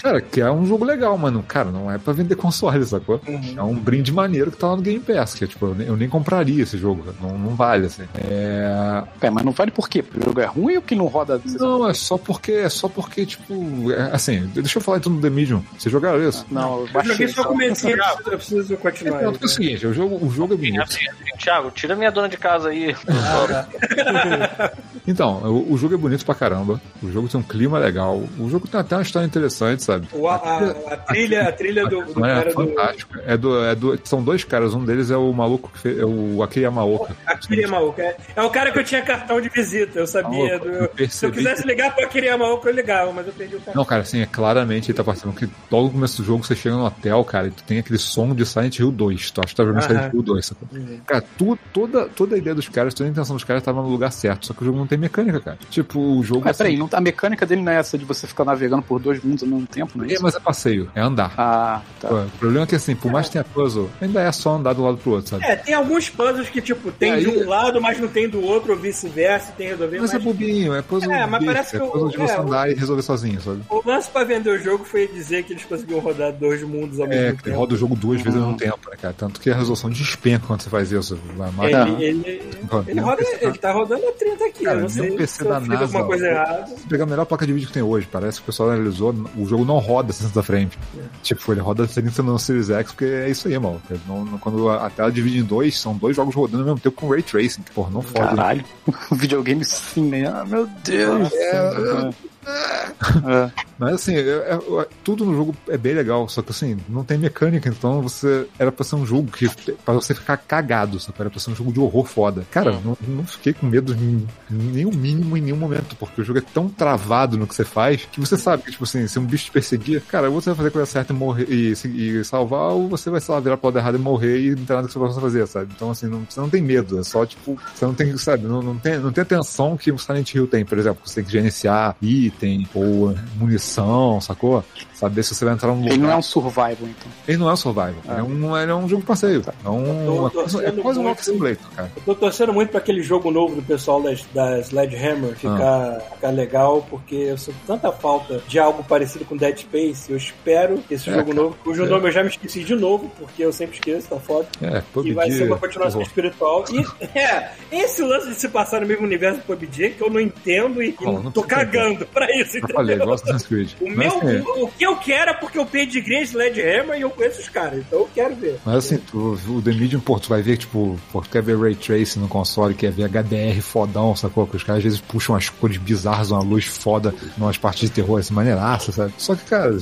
Cara, que é um jogo legal, mano. Cara, não é pra vender console, sacou? É um brinde maneiro que tá lá no Game Pass, que é, tipo, eu nem, eu nem compraria esse jogo, não, não vale, assim. É... É, mas não vale por quê? Porque o jogo é ruim ou que não roda? Não, é só porque, é só porque, tipo, é, assim, deixa eu falar então do The Medium. Vocês jogaram isso? Não, eu Eu baixei. joguei só o comecinho, eu preciso, eu preciso continuar. Não, porque é o seguinte, o jogo, o jogo é bonito. Thiago, tira minha dona de casa aí. Então, o, o jogo é bonito pra caramba. O jogo tem um clima legal. O jogo tem até uma história interessante, sabe? O- a, trilha, a trilha do, do é cara do. fantástico. É do, é do, são dois caras. Um deles é o maluco que fez. É o Akira Yamaoka. Akira Yamaoka. É, é o cara que eu tinha cartão de visita, eu sabia. Maluco, do- eu se eu quisesse ligar pro Akira Yamaoka, eu ligava, mas eu perdi o cartão. Não, cara, assim, é claramente ele tá participando. Que logo no começo do jogo você chega no hotel, cara, e tu tem aquele som de Silent Hill 2. Tu acha que tá jogando Aham. Silent Hill 2, sacou? Cara, tu, toda, toda a ideia dos caras, toda a intenção dos caras tava no lugar certo. Só que o jogo não tem mecânica, cara. Tipo, o jogo. Mas peraí, assim, não, a mecânica dele não é essa de você ficar navegando por dois mundos ao mesmo tempo, não é é, isso? Mas é passeio, é andar. Ah, tá. O problema é que assim, por mais que tenha puzzle, ainda é só andar do lado pro outro, sabe? É, tem alguns puzzles que, tipo, tem Aí- de um lado, mas não tem do outro, ou vice-versa, tem que resolver. Mas Mas é bobinho, é puzzle É, mas parece que é o- puzzle de você é, o- andar e resolver sozinho, sabe? o lance pra vender o jogo foi dizer que eles conseguiam rodar dois mundos ao É, mesmo que tempo. roda o jogo duas vezes ao mesmo tempo, né, cara? Tanto que a resolução despenca quando você faz isso. Ele, ele, Roda- ele, roda, ele tá rodando a 30 aqui, Cara, eu não sei o PC se eu da NASA, alguma coisa ó. errada. Se pegar a melhor placa de vídeo que tem hoje, parece que o pessoal analisou, o jogo não roda 60 frames. Tipo, ele roda 30 no Series X, porque é isso aí, não- quando a tela divide em dois, são dois jogos rodando ao mesmo tempo com Ray Tracing. Porra, não fode. né? Caralho. Videogame sim, né? Ah, meu Deus. É. Mas assim, é- é- tudo no jogo é bem legal, só que assim, não tem mecânica, então você. Era pra ser um jogo que. pra você ficar cagado, que era pra ser um jogo de horror foda. Cara, não, não fiquei com medo em nem o mínimo em nenhum momento, porque o jogo é tão travado no que você faz que você sabe que, tipo assim, se um bicho te perseguir, cara, ou você vai fazer a coisa certa e morrer e, e salvar, ou você vai, sei lá, virar pro lado errado e morrer e não tem nada que você possa fazer, sabe? Então, assim, não, você não tem medo, é só, tipo, você não tem, sabe, não, não tem, não tem a tensão que o Silent Hill tem, por exemplo, que você tem que gerenciar item ou munição, sacou? Saber se você vai entrar num lugar. Ele não é um survival, então. Ele não é um survival, ele, é um, ele é um jogo passeio. É, um, é quase- é quase um muito. Walk Simulator, cara. Eu tô torcendo muito pra aquele jogo novo do pessoal da, da Sledgehammer ficar, ficar legal, porque eu sinto tanta falta de algo parecido com Dead Space. Eu espero que esse É, jogo cara, novo, cujo é. nome eu já me esqueci de novo, porque eu sempre esqueço, tá foda. É, Que PUBG, vai ser uma continuação espiritual. E é, esse lance de se passar no mesmo universo do PUBG que eu não entendo e, e Bom, não tô cagando pra isso, Eu entendeu? falei, igual Assassin's Creed. O, meu, assim, o, o que eu quero é porque eu pedigree Sledgehammer e eu conheço os caras, então eu quero ver. Mas assim, tu, o The Medium, pô, tu vai ver, tipo, pô, tu quer ver Ray Tracing no console, quer ver HDR fodão, sacou? Que os caras às vezes puxam as cores bizarras, uma luz foda, umas partes de terror, assim, maneiraça, sabe? Só que, cara,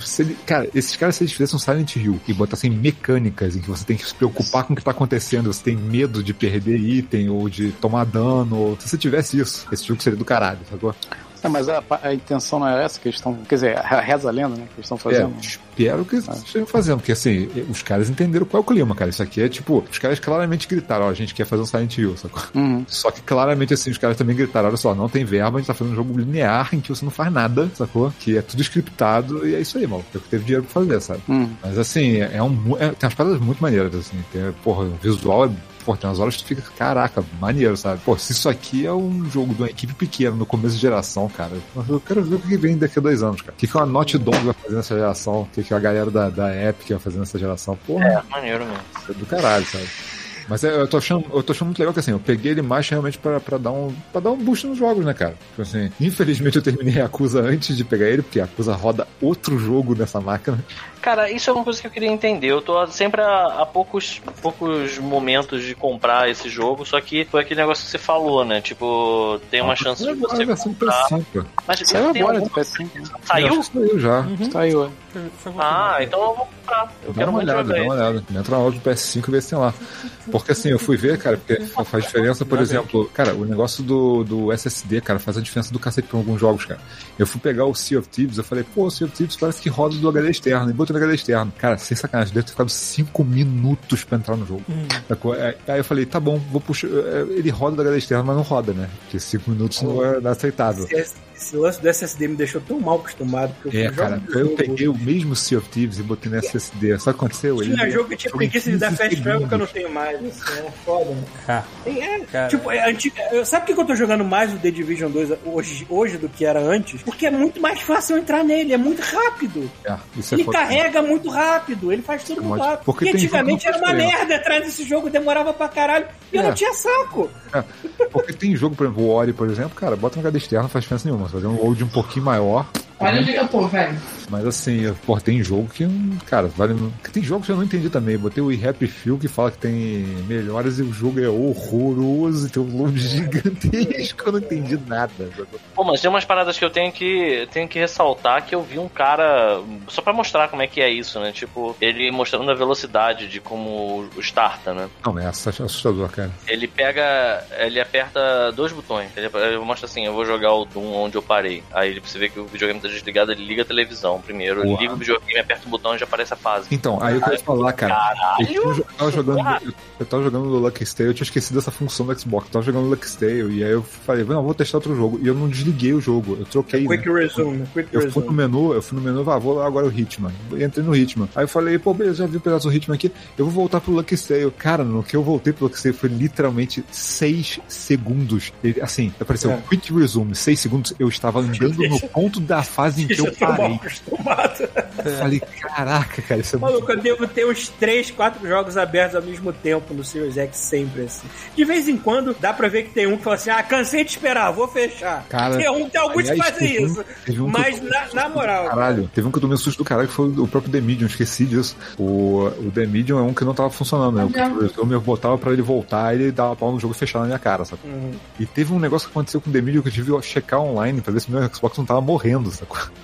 se ele, cara, esses caras, se eles fizessem um Silent Hill e botassem mecânicas em que você tem que se preocupar com o que tá acontecendo, você tem medo de perder item ou de tomar dano, ou se você tivesse isso, esse jogo seria do caralho, sacou? É, mas a, a intenção não é essa que eles estão. Quer dizer, a- reza a lenda, né? Que eles estão fazendo. É, espero que estejam fazendo, porque assim, os caras entenderam qual é o clima, cara. Isso aqui é tipo, os caras claramente gritaram, ó, a gente quer fazer um Silent Hill, sacou? Uhum. Só que claramente assim, os caras também gritaram, olha só, não tem verba, a gente tá fazendo um jogo linear em que você não faz nada, sacou? Que é tudo scriptado e é isso aí, o que teve dinheiro pra fazer, sabe? Uhum. Mas assim, é um. é- tem umas paradas muito maneiras, assim. Tem, porra, o visual é. Pô, tem umas horas que tu fica, caraca, maneiro, sabe? Pô, se isso aqui é um jogo de uma equipe pequena no começo de geração, cara, eu quero ver o que vem daqui a dois anos, cara. O que, que uma Naughty Dog vai fazer nessa geração? O que, que a galera da, da Epic vai fazer nessa geração? Porra, É, maneiro mesmo. é do caralho, sabe? Mas é, eu tô achando, eu tô achando muito legal que assim, eu peguei ele mais realmente pra, pra, dar um, pra dar um boost nos jogos, né, cara? Tipo assim, infelizmente eu terminei a Acusa antes de pegar ele, porque a Acusa roda outro jogo nessa máquina. Cara, isso é uma coisa que eu queria entender. Eu tô sempre a, a poucos, poucos momentos de comprar esse jogo, só que foi aquele negócio que você falou, né? Tipo, tem uma chance de Agora você comprar. PS5. pô. Mas Saiu agora algum- do PS5. né? Saiu? Saiu já. Saiu, é. Ah, então eu vou comprar. Eu Dá uma olhada, dá uma olhada. Entra na loja do PS5 e vê se tem lá. Porque assim, eu fui ver, cara, porque fa- faz diferença, por exemplo, cara, o negócio do, do SSD, cara, faz a diferença do cacete pra alguns jogos, cara. Eu fui pegar o Sea of Thieves, eu falei, pô, o Sea of Thieves parece que roda do HD externo, e botei no HD externo. Cara, sem sacanagem, deve ter ficado 5 minutos pra entrar no jogo. Sacou? É, Aí eu falei, tá bom, vou puxar. é, Ele roda do HD externo, mas não roda, né? Porque 5 minutos não é aceitável. Se, esse lance do SSD me deixou tão mal acostumado. Porque É, eu cara, jogo eu jogo- peguei o mesmo Sea of Thieves e botei no SSD. Que aconteceu? Ele- Tinha jogo que tinha Foi em preguiça de dar 15 fast travel que eu não tenho mais. Isso é foda, né? Ah, Tem- é, Cara. tipo, é antiga, eu- sabe por que eu tô jogando mais o The Division 2 hoje, hoje do que era antes? Porque é muito mais fácil eu entrar nele, é muito rápido. É, isso é Ele foda. carrega muito rápido, ele faz tudo É muito rápido. Porque jogo antigamente que era uma diferença. merda atrás desse jogo, demorava pra caralho. E eu É. não tinha saco. É, porque tem jogo, por exemplo, o Ori, por exemplo, cara, bota no HD externo, não faz diferença nenhuma. Fazer um load um pouquinho maior. Olha onde eu tô, velho. Mas assim, pô, tem jogo que, cara, vale. Tem jogos que eu não entendi também. Botei o Happy Few que fala que tem melhores e o jogo é horroroso, tem um load gigantesco, eu não entendi nada. Pô, mas tem umas paradas que eu tenho que, tenho que ressaltar que eu vi um cara. Só pra mostrar como é que é isso, né? Tipo, ele mostrando a velocidade de como o starta, né? Não, é assustador, cara. Ele pega. Ele aperta dois botões. Ele, ele mostra assim: eu vou jogar o Doom onde eu parei. Aí ele, você vê que o videogame tá desligado, ele liga a televisão primeiro. Uau. liga o videogame, aperta o botão e já aparece a fase. Então, aí eu quero falar, cara. Eu, Caralho! eu tava jogando, eu, eu tava jogando no Lucky Stale, eu tinha esquecido essa função do Xbox. Eu tava jogando no Lucky Stale, e aí eu falei, não, vou testar outro jogo. E eu não desliguei o jogo, eu troquei. né? Quick resume, né? Quick Eu fui no resume. menu, eu fui no menu, ah, vou lá agora o Hitman. Eu Entrei no Hitman. Aí eu falei, pô, beleza, já vi o pedaço do Hitman aqui, eu vou voltar pro Lucky Sale. Cara, no que eu voltei pro Lucky Sale foi literalmente 6 segundos. Ele, assim, apareceu É. Quick Resume, 6 segundos, eu estava andando no ponto da fase em que eu parei. acostumado. Eu falei, caraca, cara, isso é muito... Maluco, eu devo ter uns 3, 4 jogos abertos ao mesmo tempo no Series X, sempre assim. De vez em quando, dá pra ver que tem um que fala assim: ah, cansei de esperar, vou fechar. Cara, tem, um, tem alguns que aliás, fazem teve um- isso. um que mas, na, na moral. Caralho, teve um que eu tomei um susto do caralho que foi o próprio The Medium, esqueci disso. O, o The Medium é um que não tava funcionando, né? O que eu me botava pra ele voltar, ele dava pau no jogo e fechava na minha cara, sabe? Uhum. E teve um negócio que aconteceu com o The Medium que eu tive que checar online pra ver se meu Xbox não tava morrendo, sacou?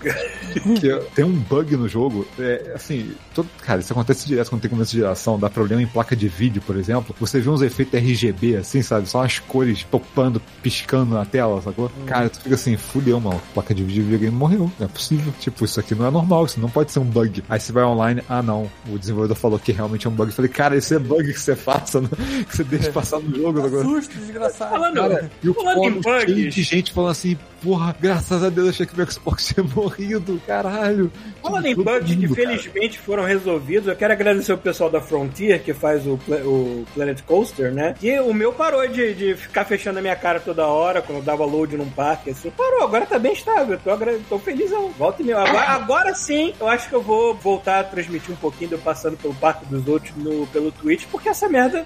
que tem um bug no jogo, é, assim, todo, cara, isso acontece direto quando tem começo de geração, dá problema em placa de vídeo, por exemplo, você vê uns efeitos RGB, assim, sabe, só as cores topando, piscando na tela, sacou? Cara, tu fica assim, fudeu, mano, placa de vídeo videogame morreu, não é possível, tipo, isso aqui não é normal, isso não pode ser um bug. Aí você vai online, ah não, o desenvolvedor falou que realmente é um bug, eu falei, cara, isso é bug que você faça, que você deixa passar no jogo, susto, desgraçado. Falando, Cara, e o falando em fórum cheio bugs, de gente falando assim, porra, graças a Deus eu achei que meu Xbox tinha morrido, caralho. Falando em bugs que mundo, cara. felizmente foram resolvidos, eu quero agradecer o pessoal da Frontier que faz o, o Planet Coaster, né? E o meu parou de, de ficar fechando a minha cara toda hora quando eu dava load num parque, assim. Parou, agora tá bem estável. Eu tô, tô felizão. Volta e meia. Agora, agora sim, eu acho que eu vou voltar a transmitir um pouquinho de eu passando pelo parque dos outros no, pelo Twitch, porque essa merda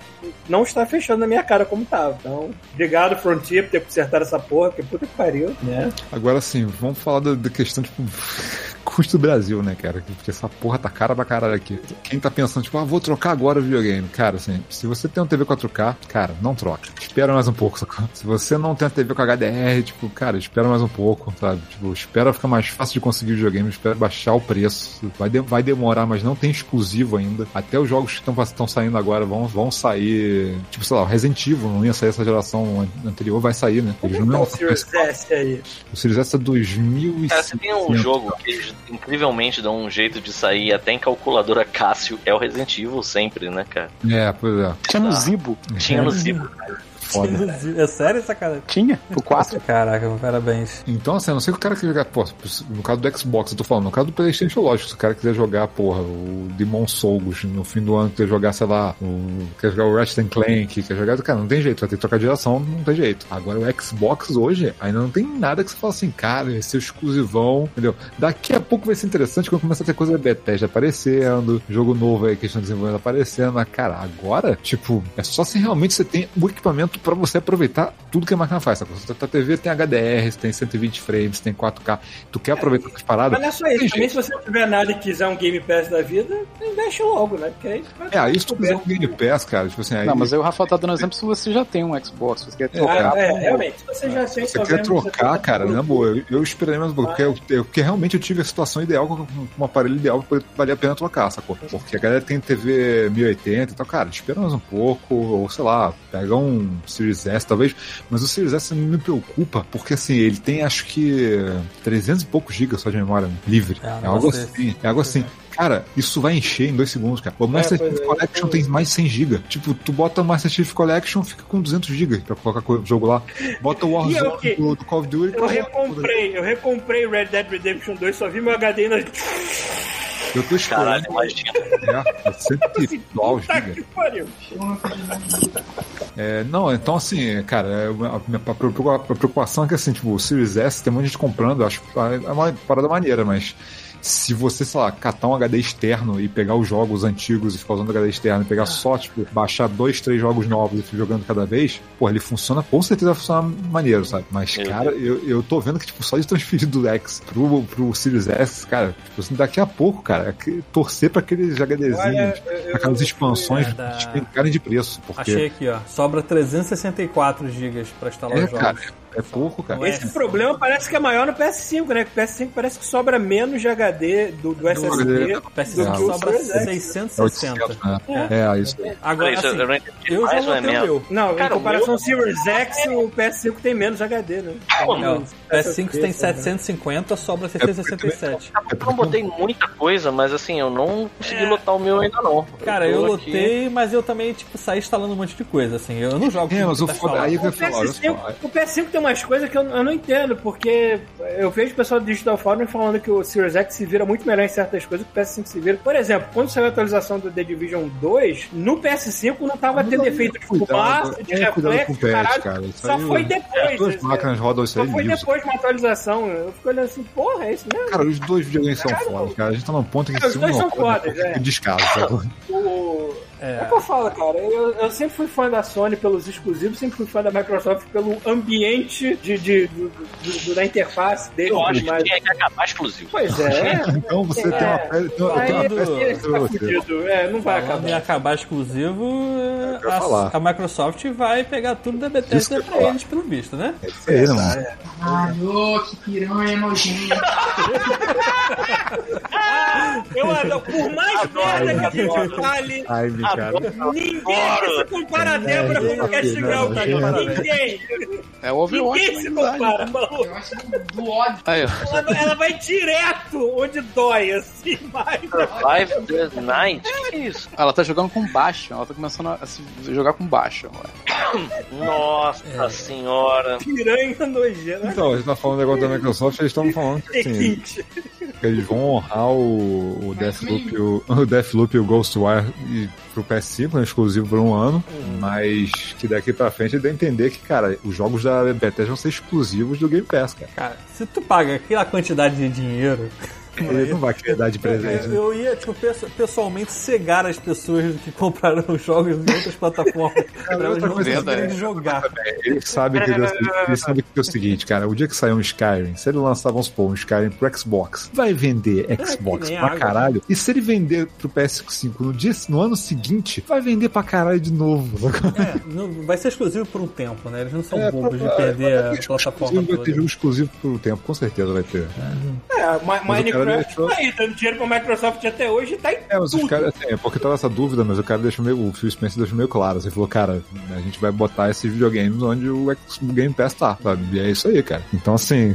não está fechando na minha cara como tava. Então, obrigado, Frontier, por ter consertado essa porra, porque puta que pariu, né? Agora sim, vamos falar da, da questão, tipo, custo do Brasil, né, cara? Porque essa porra tá cara pra caralho aqui. Quem tá pensando, tipo, ah, vou trocar agora o videogame. Cara, assim, se você tem um TV 4K, cara, não troca. Espera mais um pouco, sacou? Se você não tem a TV com HDR, tipo, cara, espera mais um pouco, sabe? Tipo, espera ficar mais fácil de conseguir o videogame, espera baixar o preço. Vai, de- vai demorar, mas não tem exclusivo ainda. Até os jogos que estão saindo agora vão, vão sair. Tipo, sei lá, o Resident Evil não ia sair essa geração an- anterior, vai sair, né? Eles não é que tá o iam Series S aí? O Series S é 2000 Cara, se tem um jogo que eles incrivelmente dão um jeito de sair até em calculadora Cássio, é o Resident Evil sempre, né, cara? É, pois é. Tinha no Zibo. Tinha no Zibo. Foda. É sério essa cara? Tinha? O 4. Caraca, parabéns. Então, assim, a não sei que o cara quer jogar. Pô, no caso do Xbox, eu tô falando, no caso do PlayStation, lógico, se o cara quiser jogar, porra, o Demon Souls no fim do ano, quer jogar, sei lá, o, quer jogar o Ratchet and Clank, quer jogar, cara, não tem jeito, vai ter que trocar de geração, não tem jeito. Agora o Xbox hoje, ainda não tem nada que você fala assim, cara, esse é exclusivão, entendeu? Daqui a pouco vai ser interessante quando começar a ter coisa da Bethesda aparecendo, jogo novo aí, questão de desenvolvimento aparecendo, mas, cara, agora, tipo, é só se realmente você tem o equipamento pra você aproveitar tudo que a máquina faz, sacou? Tua TV tem HDR, você tem 120 frames, tem 4K, tu quer aproveitar essas paradas? Mas não é só isso, também jeito. se você não tiver nada e quiser um Game Pass da vida, investe logo, né? Porque aí vai É, aí se tu quiser um Game Pass, cara, tipo assim, aí Não, mas aí o Rafael tá dando exemplo se você já tem um Xbox, você quer Ah, trocar. é, realmente, se você já tem você só quer mesmo, trocar, você cara, na boa, eu, eu esperei mesmo, porque, eu, eu- porque realmente eu tive a situação ideal com, com um aparelho ideal pra poder valer a pena trocar, sacou? Porque a galera tem TV 1080 e tal, cara, espera mais um pouco, ou sei lá, pega um, Series S, talvez. Mas o Series S não me preocupa, porque assim, ele tem acho que 300 e poucos gigas só de memória livre. É, um É, algo negócio assim. É algo assim. Cara, isso vai encher em dois segundos, cara. O Master pois Chief é, Collection eu- tem mais de 100 GB. Tipo, tu bota o Master Chief Collection, fica com 200 GB pra colocar co- o jogo lá. Bota o E eu Warzone que- do, do Call of Duty. Eu recomprei, eu recomprei Red Dead Redemption 2, só vi meu HD ainda. Eu tô Caralho, esperando. imagina. É, 100 dólares, Puta giga. que pariu. É, não, então assim, cara, é, a minha preocupação é que assim, tipo, o Series S tem muita gente comprando, acho é uma parada maneira, mas se você, sei lá, catar um HD externo e pegar os jogos antigos e ficar usando o HD externo e pegar só, tipo, baixar dois, três jogos novos e ficar jogando cada vez, pô, ele funciona, com certeza vai funcionar maneiro, sabe? Mas, Meu cara, eu, eu tô vendo que, tipo, só de transferir do X pro, pro Series S, cara, tipo, assim, daqui a pouco, cara, é que torcer pra aqueles HDzinhos, Olha, eu- eu- aquelas eu- expansões é da- despencarem de preço, porque... Achei aqui, ó. Sobra 364 GB pra instalar É, os jogos. cara, é pouco, cara. Não é? Esse problema parece que é maior no PS5, né? O PS5 parece que sobra menos de HD do, do SSD. PS5 É. sobra Series S. 660. É 800, né? É, isso aí. Agora, assim, eu não já Mais ou é botei o menos. meu. Não, Cara, em comparação ao Series X, o PS5 tem menos HD, né? É, o PS5 tem 750, sobra 667. Eu não botei muita coisa, mas assim, eu não consegui lotar o meu ainda não. Cara, eu lotei, mas eu também, tipo, saí instalando um monte de coisa, assim. Eu não jogo É, com mas o foda- aí falar, olha PS5, só. o PS5 tem umas coisas que eu, eu não entendo, porque eu vejo o pessoal do Digital Forum falando que o Series X se vira muito melhor em certas coisas que o PS5 se vira. Por exemplo, quando saiu a atualização do The Division 2, no PS5 não tava tendo efeito de fumaça, de é, reflexo, caralho. cara. Só foi As depois. assim, máquinas rodam isso Só aí foi liso. depois de uma atualização. Eu fico olhando assim, porra, é isso mesmo? Cara, os dois videogames são foda, cara. A gente tá num ponto que Cara, os dois não são fodas, fica é. de descaso, sabe? O... É. É o que eu falo, cara. Eu, eu sempre fui fã da Sony pelos exclusivos, sempre fui fã da Microsoft pelo ambiente de, de- do- do- do- da interface deles. Eu acho mas- que tinha que acabar exclusivo. Pois é. Então você tem uma pele. Tem uma, tem uma do-. É, não vai Falando acabar. acabar exclusivo, É a, a Microsoft vai pegar tudo da Bethesda pra falar. eles, pelo visto, né? É isso aí, né, mano? Alô, que piranha nojenta. Eu adoro. Por mais merda que a gente fale, Ai, me cara. ninguém se compara a Débora com o Cash Grau, não. Ninguém. É o Overwatch. Ninguém se compara, maluco. Eu acho do ódio. Ela, vai- ela vai direto onde dói, assim, mas. Five the Night? O que é isso? Ela tá jogando com baixo. Ela tá começando a se jogar com baixo agora. Nossa senhora. Piranha nojenta. Então, a gente tá falando do negócio da Microsoft, eles estão falando que, assim, que eles vão honrar o, o Deathloop e o, o Deathloop e o Ghostwire e, pro PS5, né, exclusivo por um ano, mas que daqui pra frente dá a entender que, cara, os jogos da Bethesda vão ser exclusivos do Game Pass, cara. Cara, se tu paga aquela quantidade de dinheiro. Ele não vai querer dar de presente, Eu, né? eu ia, tipo, pesso- pessoalmente cegar as pessoas que compraram os jogos em outras plataformas pra elas não conseguirem também. jogar. Ele sabe que, ele, sabe que é o seguinte, cara, o dia que sair um Skyrim, se ele lançar, vamos supor, um Skyrim pro Xbox, vai vender Xbox nem pra água. caralho, e se ele vender pro PS5 no, dia, no ano seguinte, vai vender pra caralho de novo. É, não, vai ser exclusivo por um tempo, né? Eles não são É, bobos de é, perder a plataforma Vai ter exclusivo por um tempo, com certeza vai ter. É, Ma- o cara Minecraft deixou- tá aí, dando dinheiro pra Microsoft até hoje tá em É, mas os tudo. caras, assim, é porque tava essa dúvida, mas o cara deixou meio, o Phil Spencer deixou meio claro. Você falou, cara, a gente vai botar esses videogames onde o Game Pass tá, sabe? E é isso aí, cara. Então, assim,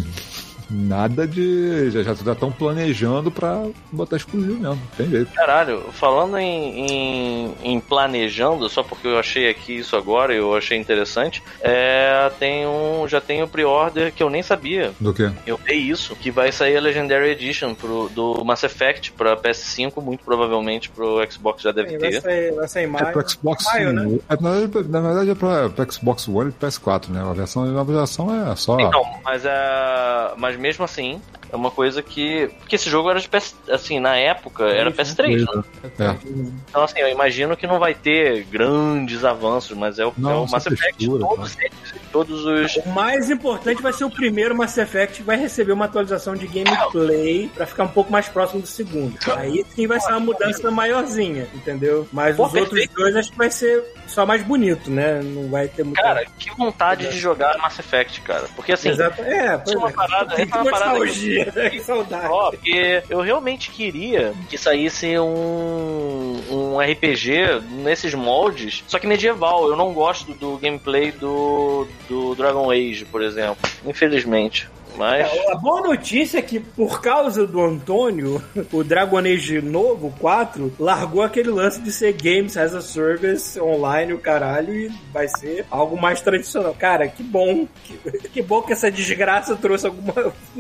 nada de. Já já estão planejando pra botar exclusivo mesmo, não tem jeito. Caralho, falando em, em, em planejando, só porque eu achei aqui isso agora e eu achei interessante, é, tem um, já tem o pre-order que eu nem sabia. Do que? Eu vi isso, que vai sair a Legendary Edition pro, do Mass Effect pra PS5, muito provavelmente pro Xbox já deve Vai ter. sair, vai sair em É pro Xbox Maio, né? é, na, verdade, na verdade é pra, pro Xbox One e pro PS4, né? A versão, a nova geração é só. Então, mas é. Mas mesmo assim, é uma coisa que. Porque esse jogo era de PS. Assim, na época, era PS3, né? É. Então, assim, eu imagino que não vai ter grandes avanços, mas é o, Não, é o Mass Effect, textura, todos, eles, todos os. O mais importante vai ser o primeiro Mass Effect que vai receber uma atualização de gameplay pra ficar um pouco mais próximo do segundo. Aí sim vai ser uma mudança maiorzinha, entendeu? Mas Pô, os outros perfeito. dois acho que vai ser só mais bonito, né? Não vai ter muita... Cara, que vontade de jogar Mass Effect, cara. Porque assim, Exato. É, pois é uma parada. É uma parada que né? Que saudade. Ó, porque eu realmente queria que saísse um, um RPG nesses moldes, só que medieval. Eu não gosto do gameplay do, do Dragon Age, por exemplo. Infelizmente. Mas. É, A boa notícia é que, por causa do Antônio, o Dragon Age novo, 4, largou aquele lance de ser Games as a Service online, o caralho, e vai ser algo mais tradicional. Cara, que bom. Que, que bom que essa desgraça trouxe algum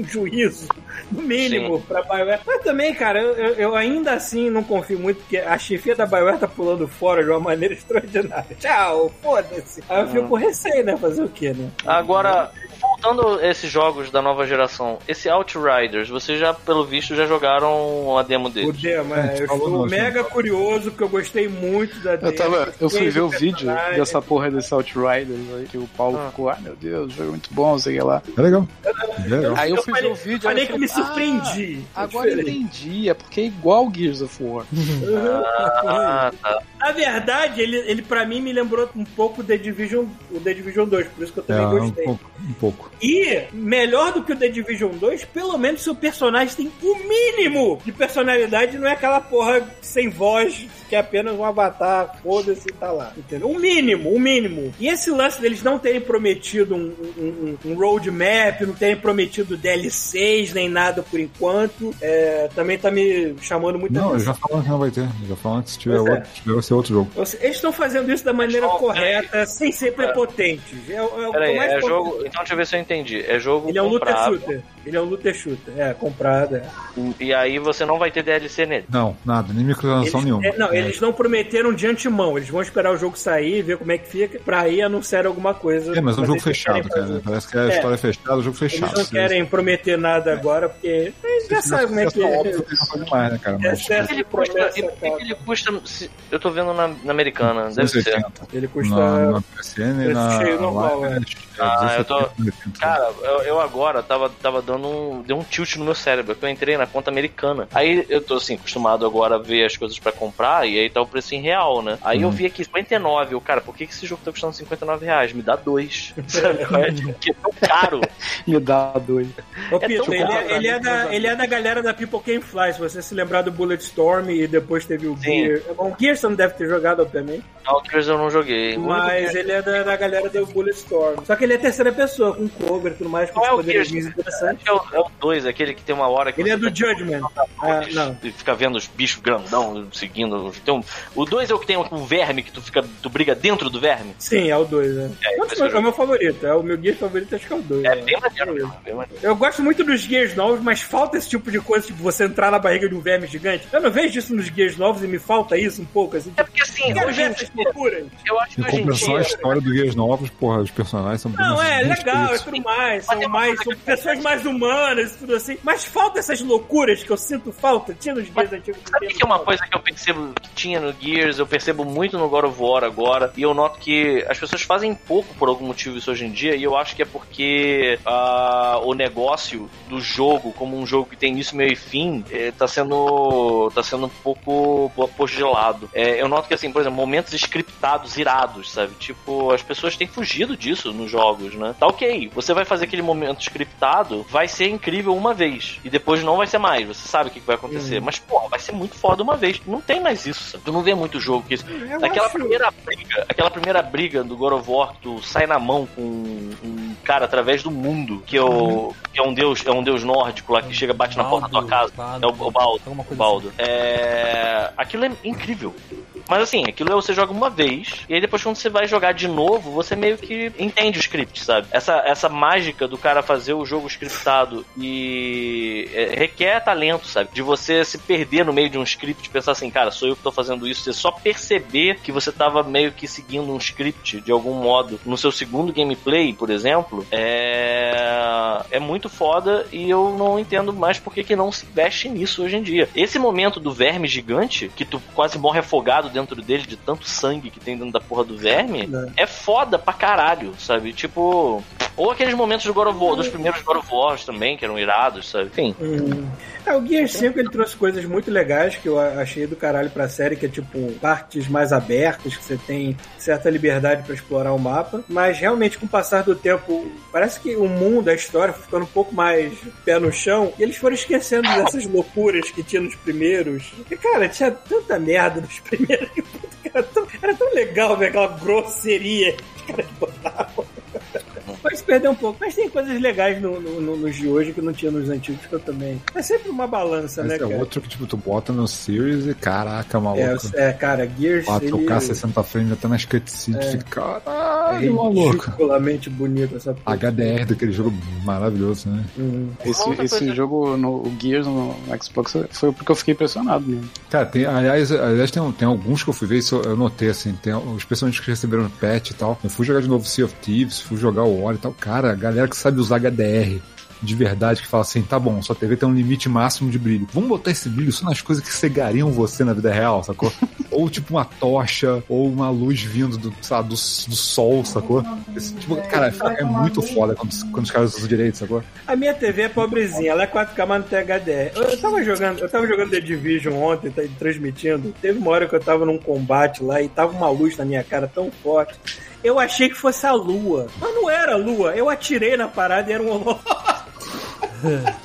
juízo, no mínimo, Sim. pra BioWare. Mas também, cara, eu, eu- eu ainda assim não confio muito, porque a chefia da BioWare tá pulando fora de uma maneira extraordinária. Tchau, foda-se. Aí eu fico com receio, né? Fazer o quê, né? Agora, voltando a esses jogos da nova geração, esse Outriders, vocês já, pelo visto, já jogaram a demo O dele. demo, É, é, eu estou mega curioso, porque eu gostei muito da Eu, demo. tava, eu fui ver o vídeo dessa porra desse Outriders aí, que o Paulo Ah. ficou, ah meu Deus, o jogo é muito bom, sei lá. É legal. É legal. Aí eu, Eu fui falei- ver o vídeo falei aí que eu me falei, surpreendi. Ah, agora eu entendi, é porque é igual Gears of War. Ah, tá. Na verdade, ele, ele pra mim me lembrou um pouco The Division, o The Division 2, por isso que eu É, também um gostei. pouco, um pouco. E, melhor do que o The Division 2, pelo menos seu personagem tem o mínimo de personalidade, não é aquela porra sem voz, que é apenas um avatar, foda-se e tá lá. Entendeu? O mínimo, o mínimo. E esse lance deles não terem prometido um, um, um- um roadmap, não terem prometido DLCs nem nada por enquanto, é, também tá me chamando muita Não, atenção. já falaram que não vai ter. Já falaram que se tiver Pois é. outro, se tiver, vai ser outro jogo. Eles estão fazendo isso da maneira correta, sem ser prepotentes. É, o- é o mais é importante. jogo. Então deixa eu ver se eu entendi. É jogo Ele é um looter shooter. Ele é um looter shooter. É, comprado. É. E aí você não vai ter DLC nele. Não, nada, nem microtransação Eles, nenhuma. é, não, eles não prometeram de antemão. Eles vão esperar o jogo sair, ver como é que fica, pra aí anunciar alguma coisa. É, mas é um jogo eles fechado, cara. fazer- Parece que é a É. história fechada, o jogo Eles fechado. não querem prometer nada agora, porque eles já sabem como é que é. Óbvio que eles não fazem mais, né, cara? Mas, Excesso Ele custa, e ele custa. se- Eu tô vendo na, na americana, deve ser. 280. Ele custa. Na, na PSN na cheio normal, é. é Ah, eu tô- 280. Cara, eu, eu agora tava, tava dando um. Deu um tilt no meu cérebro, que eu entrei na conta americana. Aí eu tô assim, acostumado agora a ver as coisas pra comprar, e aí tá o preço em real, né? Aí eu vi aqui 59, eu, cara, por que, que esse jogo tá custando 59 reais? Me dá dois. Sabe é? Que é tão caro. Me dá dois. Ô, É Pito, tão ele, é, ele, é da, ele é da galera da People Can Fly. Se você se lembrar do Bulletstorm e depois teve o Sim. Gear. Bom, Gear você não deve ter jogado, obviamente. Outriders eu não joguei. O Mas ele é da, da galera do Bulletstorm. Só que ele é terceira pessoa, com cover e tudo mais, com é os o Gears? poderzinhos interessantes. É o, é o 2, aquele que tem uma hora que Ele é do tá- Judgment. Ah, não. E fica vendo os bichos grandão seguindo. Um- o 2 é o que tem um verme que tu fica. Tu briga dentro do verme. Sim, é o 2, né? É, Quanto esse é, o meu favorito. É o meu Gear favorito, acho que é o 2. É bem maneiro, mesmo, bem maneiro. Eu gosto muito dos Gears novos, mas falta esse tipo de coisa, tipo, você entrar na barriga de um verme gigante. Eu não vejo isso nos Gears novos e me falta isso um pouco, assim. É porque assim, Quero hoje ver essas dia, loucuras. eu acho que hoje em compensação, a dia. história do Guias Novos, porra, os personagens são Não, é legal, é tudo mais. É São mais. São que- pessoas mais humanas e tudo assim. Mas falta essas loucuras que eu sinto falta. Tinha nos Gears antigos. Sabe que é uma coisa que eu percebo que tinha no Gears, eu percebo muito no God of War agora, e eu noto que as pessoas fazem pouco por algum motivo isso hoje em dia, e eu acho que é porque ah, o negócio do jogo, como um jogo que tem início, meio e fim, eh, tá sendo tá sendo um pouco apogelado. É, eu noto que, assim, por exemplo, momentos scriptados, irados, sabe? Tipo, as pessoas têm fugido disso nos jogos, né? Tá ok, você vai fazer aquele momento scriptado, vai ser incrível uma vez, e depois não vai ser mais, você sabe o que que vai acontecer. Mas, porra, vai ser muito foda uma vez. Não tem mais isso, sabe? Tu não vê muito jogo que isso. Eu Aquela acho- primeira briga, aquela primeira briga do God of War, tu sai na mão com um cara através do mundo, que é, o, que é um deus, é um deus nórdico lá que chega, bate na porta da tua casa. Baldo, É o, o Baldo. O Baldo. É... Aquilo é incrível. Mas assim, aquilo é você joga uma vez, e aí depois quando você vai jogar de novo, você meio que entende o script, sabe? Essa, essa mágica do cara fazer o jogo scriptado e é, requer talento, sabe? De você se perder no meio de um script e pensar assim, cara, sou eu que tô fazendo isso. Você só perceber que você tava meio que seguindo um script de algum modo no seu segundo gameplay, por exemplo, é, é muito foda e eu não entendo mais por que, que não se investe nisso hoje em dia. Esse momento do verme gigante, que tu quase morre afogado dentro dele de tanto sangue que tem dentro da porra do verme, é foda pra caralho, sabe? Tipo, Ou aqueles momentos do God of War, dos primeiros God of Wars também, que eram irados, sabe? Enfim. Hum. É, o Gears 5 ele trouxe coisas muito legais que eu achei do caralho pra série, que é tipo partes mais abertas, que você tem certa liberdade pra explorar o mapa. Mas realmente, com o passar do tempo, parece que o mundo, a história foi ficando um pouco mais pé no chão. E eles foram esquecendo dessas loucuras que tinha nos primeiros. E, cara, tinha tanta merda nos primeiros que era, tão, era tão legal ver aquela grosseria que os caras botavam. Pode perder um pouco, mas tem coisas legais no, no- no- nos de hoje que não tinha nos antigos que eu também. É sempre uma balança, né, Esse é cara? outro que, tipo, tu bota no Series e caraca, É, maluco. é, cara, Gears 4K ele 60 frames até nas cutscenes. É. Fica, é Caralho, maluco. ridiculamente bonito essa porra. HDR daquele jogo maravilhoso, né? Hum. Esse, esse jogo, no o Gears no Xbox, foi porque eu fiquei impressionado mesmo. Cara, tem, aliás, aliás tem, tem alguns que eu fui ver, isso eu notei, assim, tem os personagens que receberam patch e tal. Eu fui jogar de novo Sea of Thieves, fui jogar o War e tal. Cara, a galera que sabe usar HDR de verdade, que fala assim, tá bom, sua TV tem um limite máximo de brilho. Vamos botar esse brilho só nas coisas que cegariam você na vida real, sacou? ou tipo uma tocha, ou uma luz vindo do, sabe, do, do sol, sacou? Esse, tipo, cara, é muito foda quando, quando os caras usam direito, sacou? A minha TV é pobrezinha, ela é 4K, mas não tem HDR. Eu, eu tava jogando, eu tava jogando The Division ontem, tá, transmitindo. Teve uma hora que eu tava num combate lá e tava uma luz na minha cara tão forte. Eu achei que fosse a lua. Mas não era a lua. Eu atirei na parada e era um holocausto.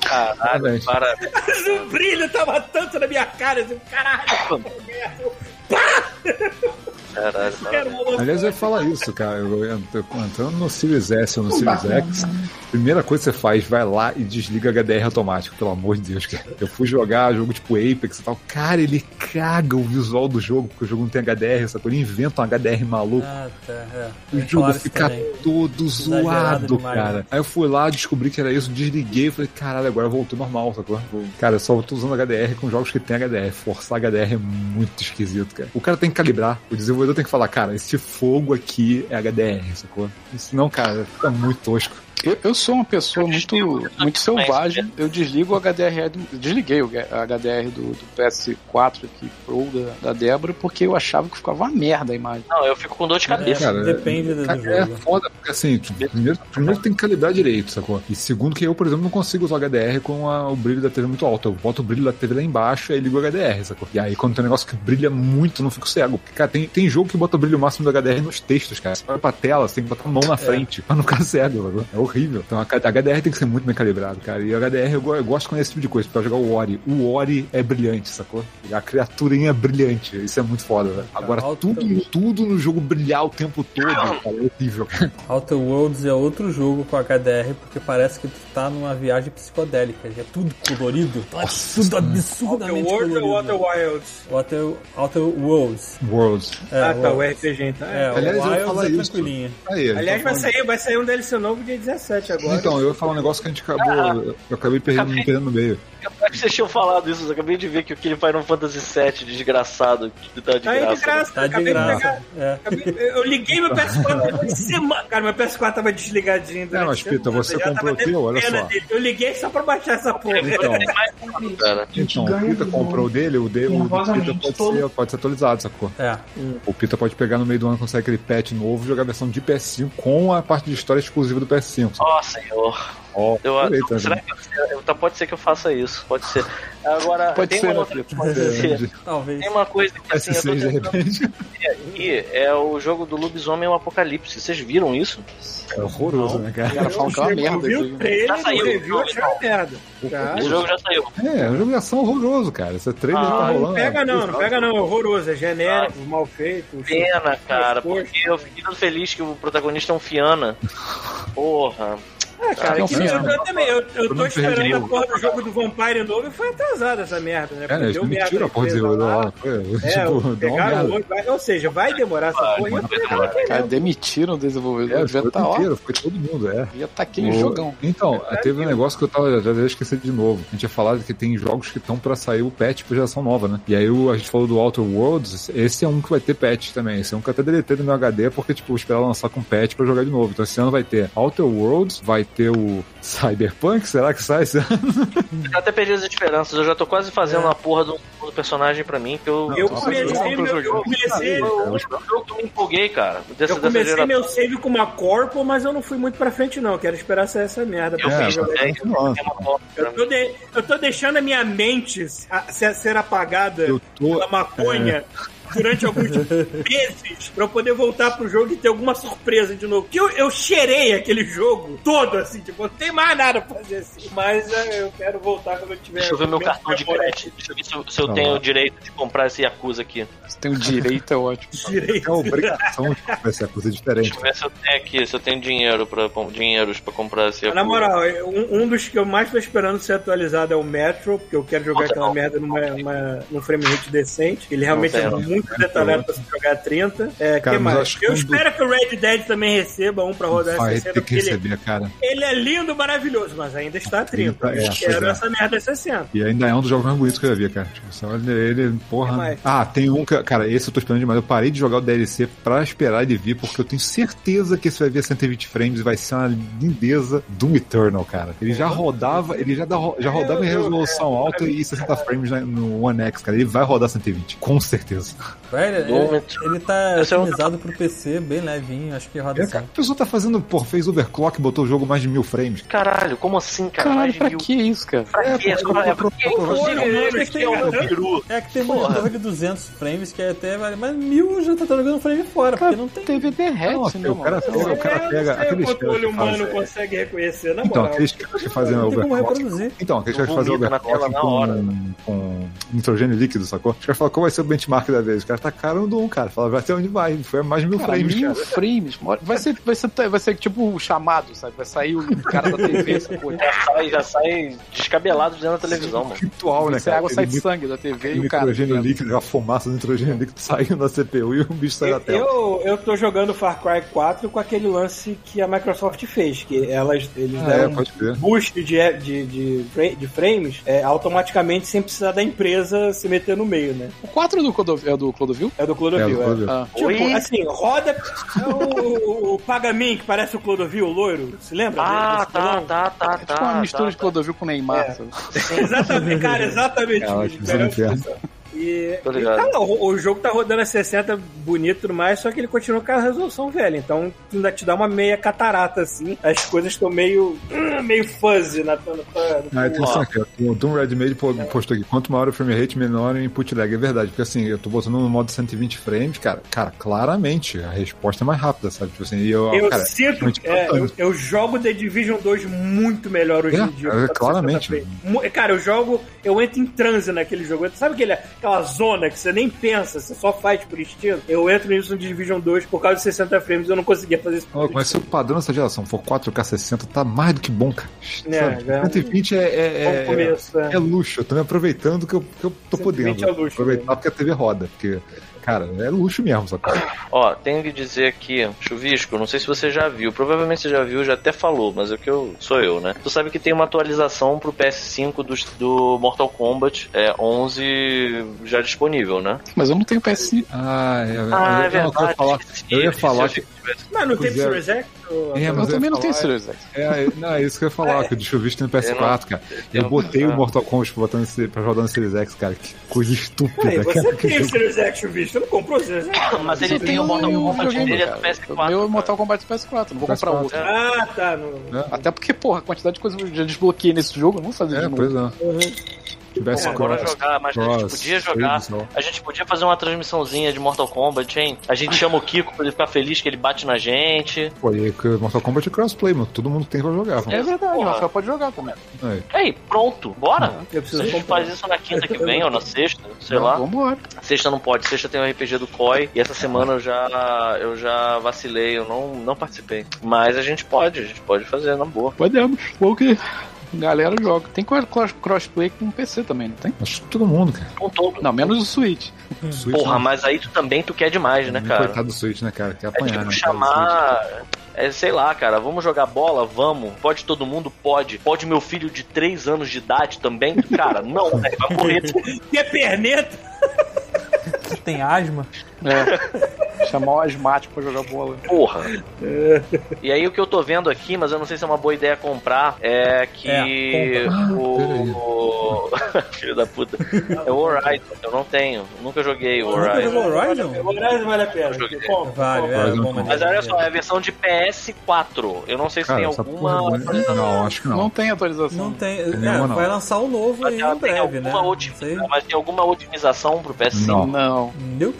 Caralho, para. Mas o brilho tava tanto na minha cara. Eu, caralho, Caralho, era um holocausto. Aliás, eu ia falar isso, cara. Eu, eu, eu- entrando no Series S ou no Series X, primeira coisa que você faz, vai lá e desliga HDR automático, pelo amor de Deus, cara. Eu fui jogar jogo tipo Apex e tal. Cara, ele caga o visual do jogo, porque o jogo não tem HDR, sacou? Ele inventa um HDR maluco. Ah, tá. É. O Falaram jogo fica também. todo zoado, demais, cara. né? Aí eu fui lá, descobri que era isso, desliguei e falei, caralho, agora voltou normal, sacou? Cara, eu só tô usando HDR com jogos que tem HDR. Forçar HDR é muito esquisito, cara. O cara tem que calibrar, o desenvolvedor tem que falar, cara, esse fogo aqui é HDR, sacou? Senão, cara, fica muito tosco. Eu, eu sou uma pessoa muito, muito selvagem. Eu desligo o HDR. Do, desliguei o HDR do, do PS4 aqui Pro da, da Débora porque eu achava que ficava uma merda a imagem. Não, eu fico com dor de É, cabeça. cara, depende do Cara, jogo. é foda, porque assim, primeiro, primeiro tem que calibrar direito, sacou? E segundo que eu, por exemplo, não consigo usar o HDR com a- o brilho da TV muito alto. Eu boto o brilho da TV lá embaixo e aí ligo o HDR, sacou? E aí quando tem um negócio que brilha muito, eu não fico cego. Porque, cara, tem, tem jogo que bota o brilho máximo do HDR nos textos, cara. Você vai pra tela, você tem que botar a mão na frente pra não ficar cego, sacou? É horrível. Então a, a HDR tem que ser muito bem calibrado, cara. E o HDR eu, eu gosto quando é esse tipo de coisa, pra jogar o Ori. O Ori é brilhante, sacou? A criaturinha é brilhante. Isso é muito foda, velho. Agora, tudo, tudo no jogo brilhar o tempo todo, cara, é horrível, cara. Outer Worlds é outro jogo com HDR, porque parece que tu tá numa viagem psicodélica. É tudo colorido. Nossa, tudo Outer absurdamente Worlds ou colorido. Outer Wilds? Outer, Outer Worlds. Worlds. É, ah, tá, o. RPG então. É, o Aliás, eu ia Wilds falar é isso. tranquilinho. Aí, a Aliás, tá vai falando- sair, vai sair um DLC novo dia 17 agora. Então, eu ia falar um negócio que a gente acabou. Eu acabei perdendo, me perdendo no meio. Capaz que vocês tinham falado isso, eu acabei de ver que aquele Final Fantasy VII desgraçado que tá de Tá aí de graça. graça, Tá de graça. pegar. É. acabei- Eu liguei meu PS4 depois de semana. Cara, meu PS4 tava desligadinho. durante mas, Pita, você comprou o teu? Olha só. dele. Eu liguei só pra baixar essa porra. Então, Cara. então o Pita comprou o dele, o dele, o Pita pode todo- ser, pode ser atualizado, sacou? É. O Pita pode pegar no meio do ano, consegue aquele patch novo e jogar a versão de PS5 com a parte de história exclusiva do PS5. sacou? Ó, senhor. Ó, Eu, não, tá será que eu, tá, pode ser que eu faça isso, pode ser. Agora, Pode tem ser, uma né, outra Felipe? coisa, Talvez. tem uma coisa que assim, eu tô PS6 de tentando repente. ver aqui, é o jogo do Lobisomem o Apocalipse. Vocês viram isso? É horroroso, né, cara? Cara, falam que é uma merda. o trailer, Já saiu. o review, merda. Já. O jogo já saiu. É, um jogo de ação horroroso, cara. Esse trailer já tá Ah, Não rolando. pega não, não pega não, é horroroso, é genérico, mal feito. Pena, cara, porque eu fiquei feliz que o protagonista é um Fiana. Porra. Ah, cara, não, que eu, eu também, eu, eu tô esperando a porra do jogo do Vampire novo e foi atrasada essa merda, né? Cara, Porque eles deu merda mentiram a porra empresa desenvolvedor lá. Foi, É, tipo, pegaram vai- ou seja, vai demorar essa porra e demorar. Cara, demitiram o desenvolvedor. É, já foi, tá, inteiro, foi todo mundo, é. já tá aquele O- jogão. Então, teve um negócio que eu tava, já já esqueci de novo. A gente tinha falado que tem jogos que estão pra sair o patch pra geração nova, né? E aí o- a gente falou do Outer Worlds, esse é um que vai ter patch também. Esse é um que eu até deletei do meu HD porque, tipo, eu esperava lançar com patch pra jogar de novo. Então esse ano vai ter Outer Worlds, vai ter o Cyberpunk, será que sai esse ano? Eu até perdi as esperanças, eu já tô quase fazendo a porra do, do personagem pra mim, que eu. Eu comecei, eu meu, eu comecei, Eu, me empolguei, cara. Dessa, eu comecei meu save com uma Corpo, mas eu não fui muito pra frente, não. Quero esperar sair essa merda. Eu é uma Eu mim. tô, de- eu tô deixando a minha mente a- ser, ser apagada Eu tô- pela maconha durante alguns meses pra eu poder voltar pro jogo e ter alguma surpresa de novo. Que eu, eu cheirei aquele jogo todo, assim, tipo, não tem mais nada pra fazer assim. Mas é, eu quero voltar quando eu tiver. Deixa eu ver meu cartão de crédito. Deixa eu ver se eu, se eu tenho é. o direito de comprar esse Yakuza aqui. Se tem o direito, é ótimo. direito. É obrigação de comprar esse Yakuza diferente. Deixa eu ver se eu tenho aqui, se eu tenho dinheiro pra, dinheiros pra comprar esse ah, Yakuza. Na moral, é, um, um dos que eu mais tô esperando ser atualizado é o Metro, porque eu quero jogar Nossa, aquela não, merda numa, não, uma, num frame rate decente. Ele realmente é muito 5 então, detonados pra você jogar 30. É, cara, que mais? Eu espero que o Red Dead também receba um pra rodar Vai, 60. Que receber, ele, cara. ele é lindo, maravilhoso, mas ainda está 30. 30 tá- é, eu quero é. essa merda 60. E ainda é um dos jogos mais bonitos que eu já vi, cara. Tipo, você olha ele, porra. Ah, tem um que. Cara, esse eu tô esperando demais. Eu parei de jogar o DLC pra esperar ele vir, porque eu tenho certeza que esse vai vir a 120 frames e vai ser uma lindeza do Eternal, cara. Ele já rodava, ele já, da, já rodava em resolução alta e 60 frames no One X, cara. Ele vai rodar 120, com certeza. Velho, Doom, ele, ele tá Esse é um- otimizado pro PC, bem levinho, acho que roda É, assim. cara, a pessoa tá fazendo, pô, fez overclock, botou o jogo mais de mil frames. Caralho, como assim, cara? Caralho, Mais pra mil- que isso, cara? Pra pra- é inclusive, esse aqui é o meu peru. É que tem monitor de 200 frames que é até vale, mas mil já tá jogando frame fora, porque não tem. TV derrete, né, o cara, pega, o cara É, pega aqueles quanto o olho caras que humano consegue reconhecer, na Então, moral. aqueles caras que fazem overclock. Então, aqueles caras que fazem overclock tela na hora. com, com nitrogênio líquido, sacou? Os caras falam qual vai ser o benchmark da vez. Os caras tacaram no Doom, cara. Falaram, vai até onde vai. Foi mais de mil Cara, frames, mil cara. frames. Vai ser, vai, ser, vai ser tipo o chamado, sabe? Vai sair o cara da TV, essa porra. Já sai, já sai descabelado dentro da televisão, mano. Ritual, né, Essa cara? água sai Aquele sangue da TV e o cara. nitrogênio líquido, a fumaça do nitrogênio líquido saindo da CPU e o bicho sai da Eu, tela. eu, eu tô jogando Far Cry 4 com aquele lance que a Microsoft fez, que elas, eles Ah, é, deram crer. um boost de, de, de, de frames é, automaticamente sem precisar da empresa se meter no meio, né? O 4 do é do Clodovil? É do Clodovil, É, do é. Clodovil. Ah. Tipo, Oi? assim, roda é o, o Pagamin, que parece o Clodovil, o loiro. Se lembra? Ah, dele? tá, tá, tá, É tipo tá. uma mistura tá, de Clodovil com Neymar. É. Exatamente, cara, exatamente. Que E, e, cara, o, o jogo tá rodando a 60 bonito e tudo mais, só que ele continua com a resolução velha. Então ainda te dá uma meia catarata, assim. As coisas estão meio. meio fuzzy na tua. na Ah, tua- atenção aqui, ó. o Doom Red Made pô- postou aqui, quanto maior o frame rate, menor o input lag. É verdade, porque assim, eu tô botando no modo 120 frames, cara, cara, claramente a resposta é mais rápida, sabe? Tipo assim, e eu, Eu cara, sinto, é, eu, bacana. eu jogo The Division 2 muito melhor hoje É, em dia. é, causa do claramente. 60 frames. Mu- Cara, eu jogo, eu entro em transe naquele jogo. Sabe aquele, aquela zona que você nem pensa, você só faz por instinto? Eu entro nisso no Division 2 por causa de 60 frames, eu não conseguia fazer isso. Ó, mas se o padrão dessa geração for 4K 60, tá mais do que bom, cara. É, Sabe? é um 120 é, é, Bom é, começo, é. é luxo. Eu tô me aproveitando que eu, que eu tô 120 podendo. é luxo, Aproveitar né? porque a TV roda. Porque, cara, é luxo mesmo, sabe? Ó, tenho que dizer aqui, Chuvisco, não sei se você já viu, provavelmente você já viu, já até falou, mas é o que eu sou eu, né? Tu sabe que tem uma atualização pro PS5 do, do Mortal Kombat é, 11 já disponível, né? Mas eu não tenho PS5. Ah, é, Ah, é eu, não, eu ia verdade. falar, eu ia falar que. Eu Mas não tem Pois é. Series X? ou- É, Eu mas também ia não tenho Series X. É, não, é isso que eu ia falar, que o de chuvisco tem no PS4, cara. Eu eu- botei o ah. Mortal Kombat pra, botar pra rodar no Series X, cara. Que coisa estúpida, Peraí, você cara. tem o Series X, visto? Você não comprou o Series X? Mas ele Eu tem o Mortal Kombat dele é do cara. PS4. O meu é cara. Mortal Kombat do PS4, não vou comprar PS4. outro. Ah, tá. No... É, Até porque, porra, a quantidade de coisas que eu já desbloqueei nesse jogo, eu não vou fazer é, de novo. pois é. Tivesse Pô, cross- jogar, mas a gente cross, podia jogar. A gente podia fazer uma transmissãozinha de Mortal Kombat, hein? A gente chama o Kiko pra ele ficar feliz que ele bate na gente. Pô, e que o Mortal Kombat é crossplay, mano. Todo mundo tem pra jogar. É mano. verdade, Porra. o Rafael pode jogar também. Aí. Aí, pronto, bora. Eu preciso a gente comprar. faz isso na quinta que vem ou na sexta, sei lá. Vambora. Sexta não pode, sexta tem o RPG do COI e essa semana eu já eu já vacilei, eu não, não participei. Mas a gente pode, a gente pode fazer na boa. Podemos. Bom que a galera joga. Tem cro- cross- crossplay com PC também, não tem? Acho que todo mundo, cara. Com todo. Não, menos o Switch. Switch, Porra, né? mas aí tu também tu quer demais, né, cara? Coitado do Switch, né, cara? Quer É apanhar, tipo né? chamar. É, sei lá, cara, vamos jogar bola? Vamos. Pode todo mundo? Pode. Pode meu filho de 3 anos de idade também? Cara, não, velho, vai morrer. Que é perneta? Tem asma. É. Chamar o asmático pra jogar bola. Porra. E aí o que eu tô vendo aqui, mas eu não sei se é uma boa ideia comprar, é que É, o. Filho da puta. É o Horizon. Eu não tenho. Nunca joguei o Horizon. jogou Horizon? O Horizon vale a pena. Vale, é Horizon bom, não. Mas olha só, é a versão de PS4. Eu não sei se Cara, tem alguma. porra é. Não, acho que não. Não tem atualização. Não tem. É, nenhuma, não. vai lançar um novo aí Mas ela em tem breve, né? Mas tem alguma otimização pro PS5? Não. Não.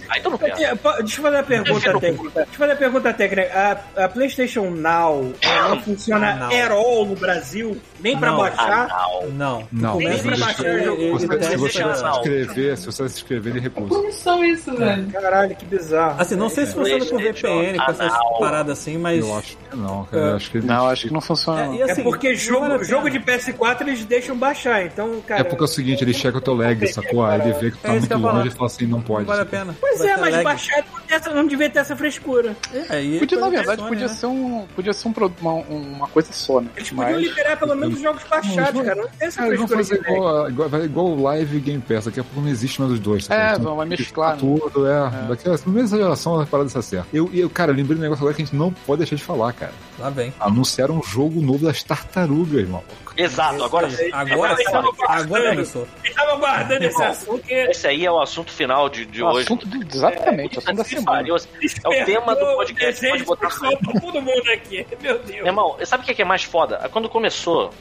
Aí tu não Eu quer. Deixa eu fazer uma pergunta técnica. Deixa eu fazer uma pergunta técnica. A, a PlayStation Now ela não funciona Não. at all no Brasil? Nem pra Não. baixar? Ah, não. Não. Nem a baixar o jogo. se você não. se inscrever, se você se inscrever, ele recusa. Como são isso, velho? Caralho, que bizarro. Assim, não sei se funciona com VPN, com essas paradas assim, mas. Eu acho que não, cara. Eu acho que Não, acho que não funciona. É, e É assim, porque jogo, a jogo de PS4 eles deixam baixar, então, cara. É porque é o seguinte, ele checa o teu lag, sacou? Aí ele vê que tu tá É muito longe e fala assim, não pode. Não vale a pena. Pois Vai é, mas lag. baixar essa- não devia ter essa frescura. É, e Podia, na verdade, Sony, podia né? ser um. Podia ser um, uma, uma coisa só, né? Eles podiam Mas. liberar pelo menos os jogos baixados, cara. Não tem essa Cara, frescura. fazer igual, igual, vai igual o Live e Game Pass. Daqui a pouco não existe mais os dois. sacou? É, Então, vai mesclar, né? Tudo, é. Daqui a primeira geração a parada se acerta. Eu, eu, cara, eu lembrei de um negócio agora que a gente não pode deixar de falar, cara. Lá vem. Anunciaram um jogo novo das tartarugas, maluco. Exato, agora sim. Agora sim. Agora começou. Eles estavam guardando esse assunto Esse aí é o assunto final de, de O hoje. assunto do, exatamente, o assunto da semana. pariu. É o tema do podcast. Pode botar pra todo mundo aqui. Meu Deus. Irmão, sabe o que é é mais foda? Quando começou,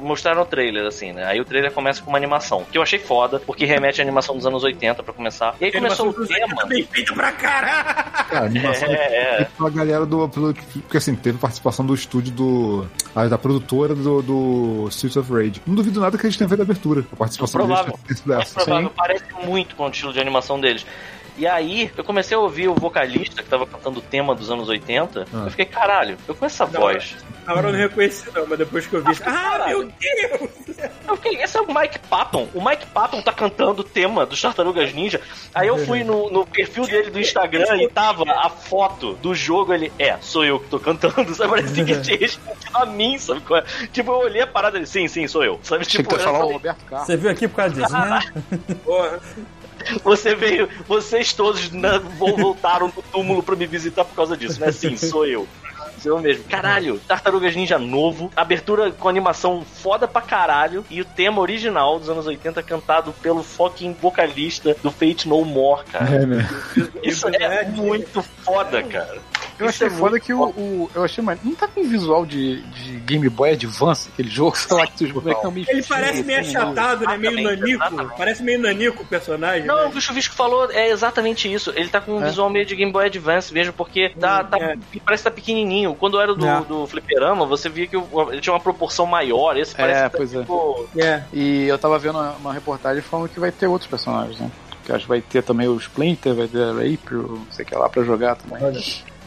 mostraram o trailer, assim, né? Aí o trailer começa com uma animação, que eu achei foda, porque remete à animação dos anos 80 pra começar. E aí começou o tema. Bem feito pra caralho. Cara, a animação É, é. pela galera do. Porque assim, teve participação do estúdio do. da produtora do, do Streets of Rage. Não duvido nada que eles tenham feito a abertura. A participação Provável. deles tenha sido Mais essa. provável, parece muito com o estilo de animação deles. E aí, eu comecei a ouvir o vocalista que tava cantando o tema dos anos 80. Ah. Eu fiquei, caralho, eu conheço essa Não, voz. Na hora eu não reconheci, não, mas depois que eu vi. Ah, meu Deus! Eu fiquei, esse é o Mike Patton. O Mike Patton tá cantando o tema dos Tartarugas Ninja. Aí eu fui no, no perfil dele do Instagram e tava a foto do jogo. Ele, é, sou eu que tô cantando. Sabe? Parecia que tinha respondido a mim, sabe? qual é? Tipo, eu olhei a parada e sim, sim, sou eu. Sabe? Tinha Tipo, que falar eu o Roberto Carlos. Você viu aqui por causa disso, né? Porra. Você veio, vocês todos na- vo- voltaram do túmulo pra me visitar por causa disso, né? Sim, sou eu. Sou eu mesmo. Caralho, Tartarugas Ninja novo, abertura com animação foda pra caralho e o tema original dos anos 80 cantado pelo fucking vocalista do Fate No More, cara. É, né? Isso é muito foda, cara. Eu achei é foda que o, o- Eu achei mais. Não tá com visual de, de Game Boy Advance, aquele jogo, sei lá, que os bonecos são meio Ele parece meio assim, achatado, né? Meio nanico. exatamente. Parece meio nanico o personagem. Não, né? o que o Chuvisco falou é exatamente isso. Ele tá com um É. visual meio de Game Boy Advance mesmo, porque tá, tá- É. parece que tá pequenininho. Quando era do, É. do Fliperama, você via que ele tinha uma proporção maior. Esse parece É, que tá, pois é. tipo, É. E eu tava vendo uma, uma reportagem falando que vai ter outros personagens, né? Que acho que vai ter também o Splinter, vai ter a April, não sei o que lá pra jogar também.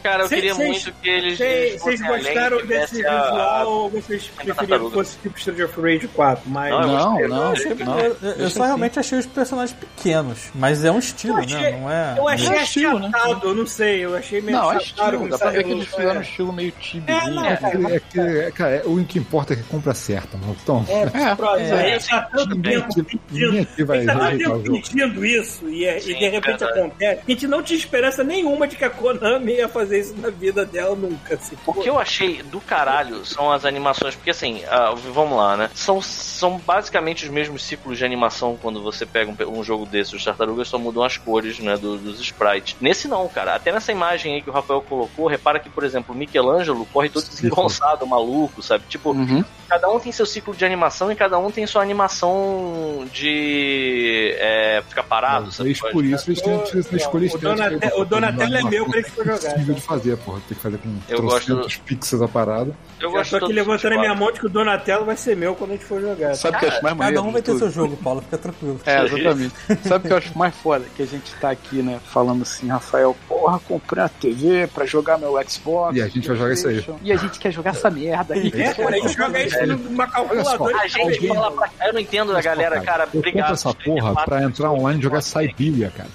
Cara, eu Cês- queria cês- muito que eles. Vocês além gostaram desse visual ou vocês preferiam que fosse tipo Street of Rage 4? Mas. Não, eu Não, gostei, não, achei não. Eu, eu- eu só realmente achei os personagens pequenos, mas é um estilo, Eu achei- né? Não é. Eu achei É estilo, né? eu não sei, eu achei meio Não, é estilo, dá pra ver que eles fizeram um estilo meio tibizinho. não, né? cara. É que, é, cara, é, o que importa é que compra certa, mano. Então, É, É, é. tá tanto tempo pedindo. tá tempo pedindo isso e, é- de repente acontece. A gente não tinha esperança nenhuma de que a Konami ia fazer isso na vida dela nunca. Assim. O que eu achei do caralho são as animações, porque assim, ah, vamos lá, né? São, são basicamente os mesmos ciclos de animação quando você pega um, um jogo desses, os tartarugas só mudam as cores, né, do- dos sprites. Nesse não, cara. Até nessa imagem aí que o Rafael colocou, repara que, por exemplo, o Michelangelo corre todo desengonçado, maluco, sabe? Tipo, Uhum. cada um tem seu ciclo de animação e cada um tem sua animação de é, ficar parado, sabe? Talvez por isso eles têm essa escolha O estética. Donate- o Donatello é meu pra gente for jogar. De fazer, porra. Tem que fazer com Eu trocentos pixels a parada. Eu Eu gosto tô aqui todos levantando a minha mão de que o Donatello vai ser meu quando a gente for jogar. Sabe o que eu acho mais maneiro? Cada um vai ter tudo? seu jogo, Paulo, fica tranquilo. É, exatamente. Sabe o que eu acho mais foda? Que a gente tá aqui, né, falando assim, Rafael, porra, comprei uma TV pra jogar meu Xbox. E a gente vai jogar isso aí. E a gente quer jogar essa merda aí. É, quando a gente joga isso numa calculadora. A gente fala pra... Eu não entendo a galera, cara. Eu Obrigado. compro essa porra pra entrar online e jogar Siberia, cara.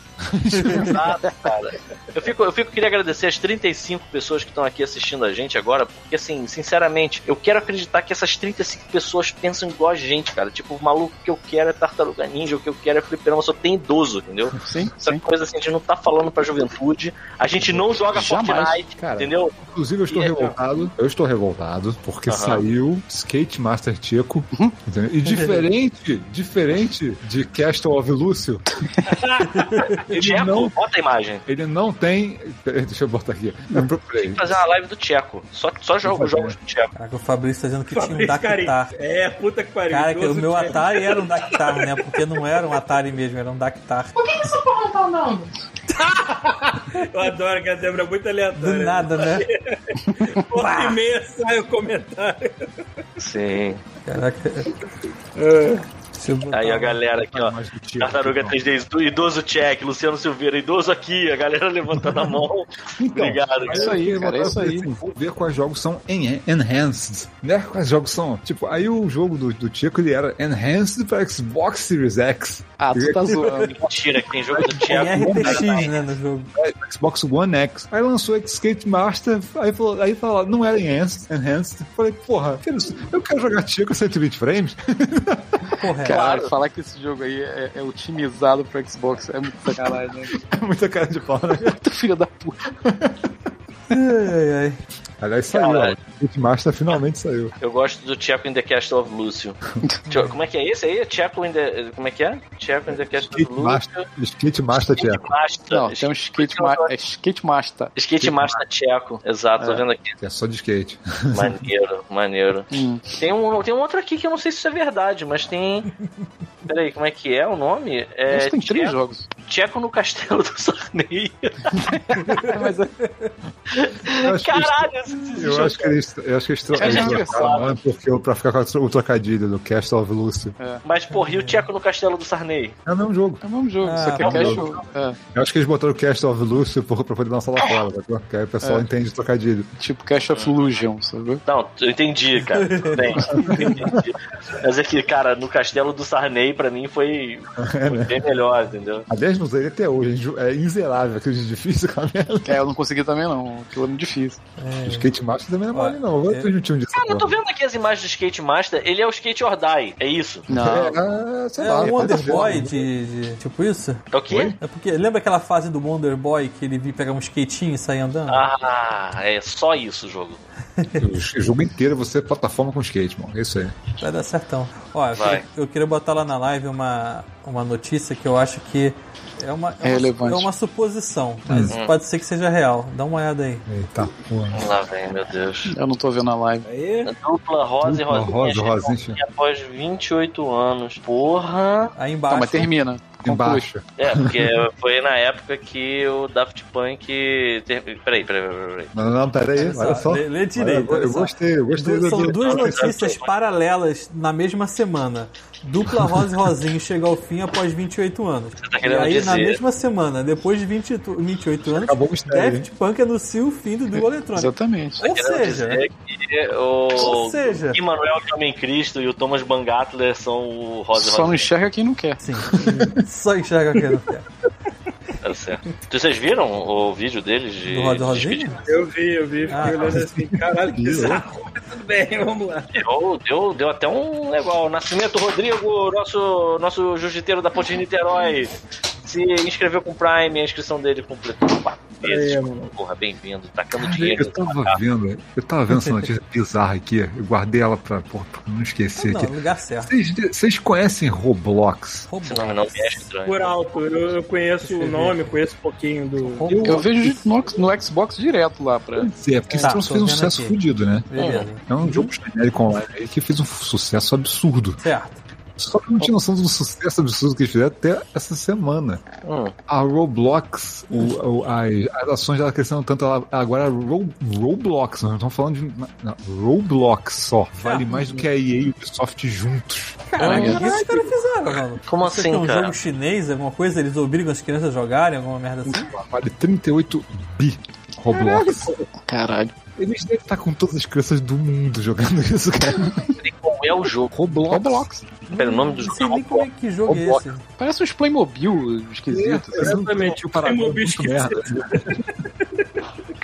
Exato, cara. Eu fico, eu fico queria agradecer as 35 pessoas que estão aqui assistindo a gente agora, porque assim, sinceramente, eu quero acreditar que essas 35 pessoas pensam igual a gente, cara. Tipo, o maluco que eu quero é tartaruga ninja, o que eu quero é fliperama, só tem idoso, entendeu? Sim, Essa sim. coisa assim, a gente não tá falando pra juventude, a gente não joga Jamais. Fortnite, Cara, entendeu? Inclusive, eu estou E é- revoltado. Eu estou revoltado porque saiu Skate Master Checo. entendeu? E diferente, diferente de Castle of Lúcio, ele Tcheco, não, bota a imagem. ele não tem. Deixa eu botar aqui. Eu procurei. Tem que fazer uma live do Tcheco. Só, só jogo, jogos do Tcheco. Caraca, o Fabrício tá dizendo que tinha um Fabrício. Dactar. É, puta que pariu. Cara, que o meu Jack. Atari era um Dactar, né? Porque não era um Atari mesmo, era um Dactar. Por que, que essa porra não tá andando? Eu adoro que a Débora é muito Do aleatória. nada, né? Volta e meia sai o comentário. Sim. Caraca. Botar Aí a galera aqui, ó. Tartaruga então. 3D, do- idoso check, Luciano Silveira, idoso aqui, a galera levantando a mão. Obrigado, É isso aí, cara, é isso aí. Assim, vou ver quais jogos são en- enhanced, né? Quais jogos são. Tipo, aí o jogo do, do Chico ele era enhanced para Xbox Series X. Ah, tu tá zoando. Mentira, que tem jogo do Tem Tcheco. RTX, né, no jogo. É, Xbox One X. Aí lançou Skate Master, aí falou, aí falou, não era enhanced, enhanced. Falei, porra, eu quero jogar Chico 120 frames. Porra, é. Cara, falar que esse jogo aí é, é otimizado pro Xbox é muito sacanagem, né? É muita cara de pau, né? Muito filho da puta. Ai, ai. Aliás, saiu, Caralho. Skate Master finalmente saiu. Eu gosto do Tcheco in the Castle of Lúcio. Tchau, Como é que é esse aí? Tcheco in the... Como é que é? Tcheco in the Castle of Skate Lúcio. Master, Skate Master Checo. Master. Não, tem um skate, ma é skate master. Skate Master Tcheco, exato, tô vendo aqui. É só de skate. Maneiro, maneiro. Hum. Tem um, tem um outro aqui que eu não sei se isso é verdade, mas tem. Peraí, como é que é o nome? É Acho que tem três Tcheco, jogos. Tcheco no Castelo do Sarney. Mas é- Eu acho que eles- Caralho, esse, esse Eu acho que eles, eu acho que eles, É trocaram o nome porque eu- pra ficar com o trocadilho do Castle of Lúcio. Mas, porra, e o Tcheco no Castelo do Sarney? É o mesmo jogo. é o mesmo jogo, Ah, só que é é o casual. É, Eu acho que eles botaram o Castle of Lúcio por- pra poder lançar lá fora, tá? que aí o pessoal É. entende o trocadilho. tipo Cash of Illusion, sabe? Não, eu entendi, cara. Tudo bem. Entendi. Mas é que, cara, no Castelo do Sarney, pra mim, foi É, né? bem melhor, entendeu? Aliás, não usei ele até hoje. É inzerável, aquele de difícil com a merda. É, eu não consegui também não, aquilo é muito difícil. O Skate Master também não é mole, não. Eu vou é- transmitir um dia. Cara, eu tô vendo aqui as imagens do Skate Master, ele é o Skate or Die, é isso? Não, É, sei É lá, um Wonder. Boy de, de- Tipo isso? É o quê? É porque. Lembra aquela fase do Wonder Boy que ele vinha pegar um skatinho e sair andando? Ah, é só isso o jogo. O jogo inteiro você é plataforma com skate, mano. É isso aí. Vai dar certão. Ó, eu Vai. queria, eu queria botar lá na live uma, uma notícia que eu acho que é uma, É é uma, relevante. é uma suposição, mas Hum. pode ser que seja real. Dá uma olhada aí. Eita, porra. Vamos lá, vem, meu Deus. eu não tô vendo a live. Aí, Dupla Rosa e Dupla Rosinha. Rosa, Rosinha. Após 28 anos. Porra! Aí embaixo. Tá, mas termina. Embaixo. É, porque foi na época que o Daft Punk. Ter... Peraí, peraí, peraí. peraí. Não, não, pera aí. Olha só, lê- lê direito, eu gostei, eu gostei. São duas notícias paralelas na mesma semana. Dupla Rosa e Rosinho chega ao fim após 28 anos. tá e aí, na dizer- mesma semana, depois de 20, 28 anos, Acabou o Daft Punk anuncia o fim do duo eletrônico. Exatamente. Ou Querendo seja, o Ou seja- Emmanuel de Homem Cristo e o Thomas Bangatler são o Rosa e Só não enxerga quem não quer. sim, só enxerga quem não quer. Tá certo. Vocês viram o vídeo deles de. Do Rosa e de eu vi, eu vi, fiquei Ah. olhando assim, caralho, que bizarro. Tudo bem, vamos lá. Deu, deu, deu até um legal. Nascimento Rodrigo, nosso, nosso jiu-jiteiro da Ponte de Niterói, se inscreveu com o Prime, a inscrição dele completou vezes. Aí, mano. Porra, bem-vindo, tacando Cara, dinheiro. eu tava vendo, eu tava vendo essa notícia bizarra aqui, eu guardei ela pra, porra, pra não esquecer Não, aqui. no lugar certo. Vocês, conhecem Roblox? Esse nome não me é estranho. Por alto, eu, eu conheço o nome, conheço um pouquinho do. Eu, eu vejo no, no Xbox direto lá pra. Pois é, porque esse Tá, tô fez um sucesso aqui. fudido, né? Beleza. É um jogo genérico online aí que fez um sucesso absurdo. Certo. Só que eu não tinha noção do sucesso absurdo que eles fizeram até essa semana. Hum. A Roblox, o, o- as, as ações dela cresceram tanto, ela, agora Ro, Roblox, nós não estamos falando de não, Roblox só. Vale mais do que a EA e o Ubisoft juntos. Caralho, que esses caras fizeram, mano? Como Isso assim, é um cara? jogo chinês, alguma coisa? Eles obrigam as crianças a jogarem, alguma merda assim? Vale 38 bi Roblox. Caralho. Eles devem estar com todas as crianças do mundo jogando isso, cara. Como é o jogo. Roblox. Roblox. Pera, o nome do Não jogo sei é nem como é que jogo é Roblox. esse. Parece uns Playmobil esquisitos. Exatamente, o Playmobil merda.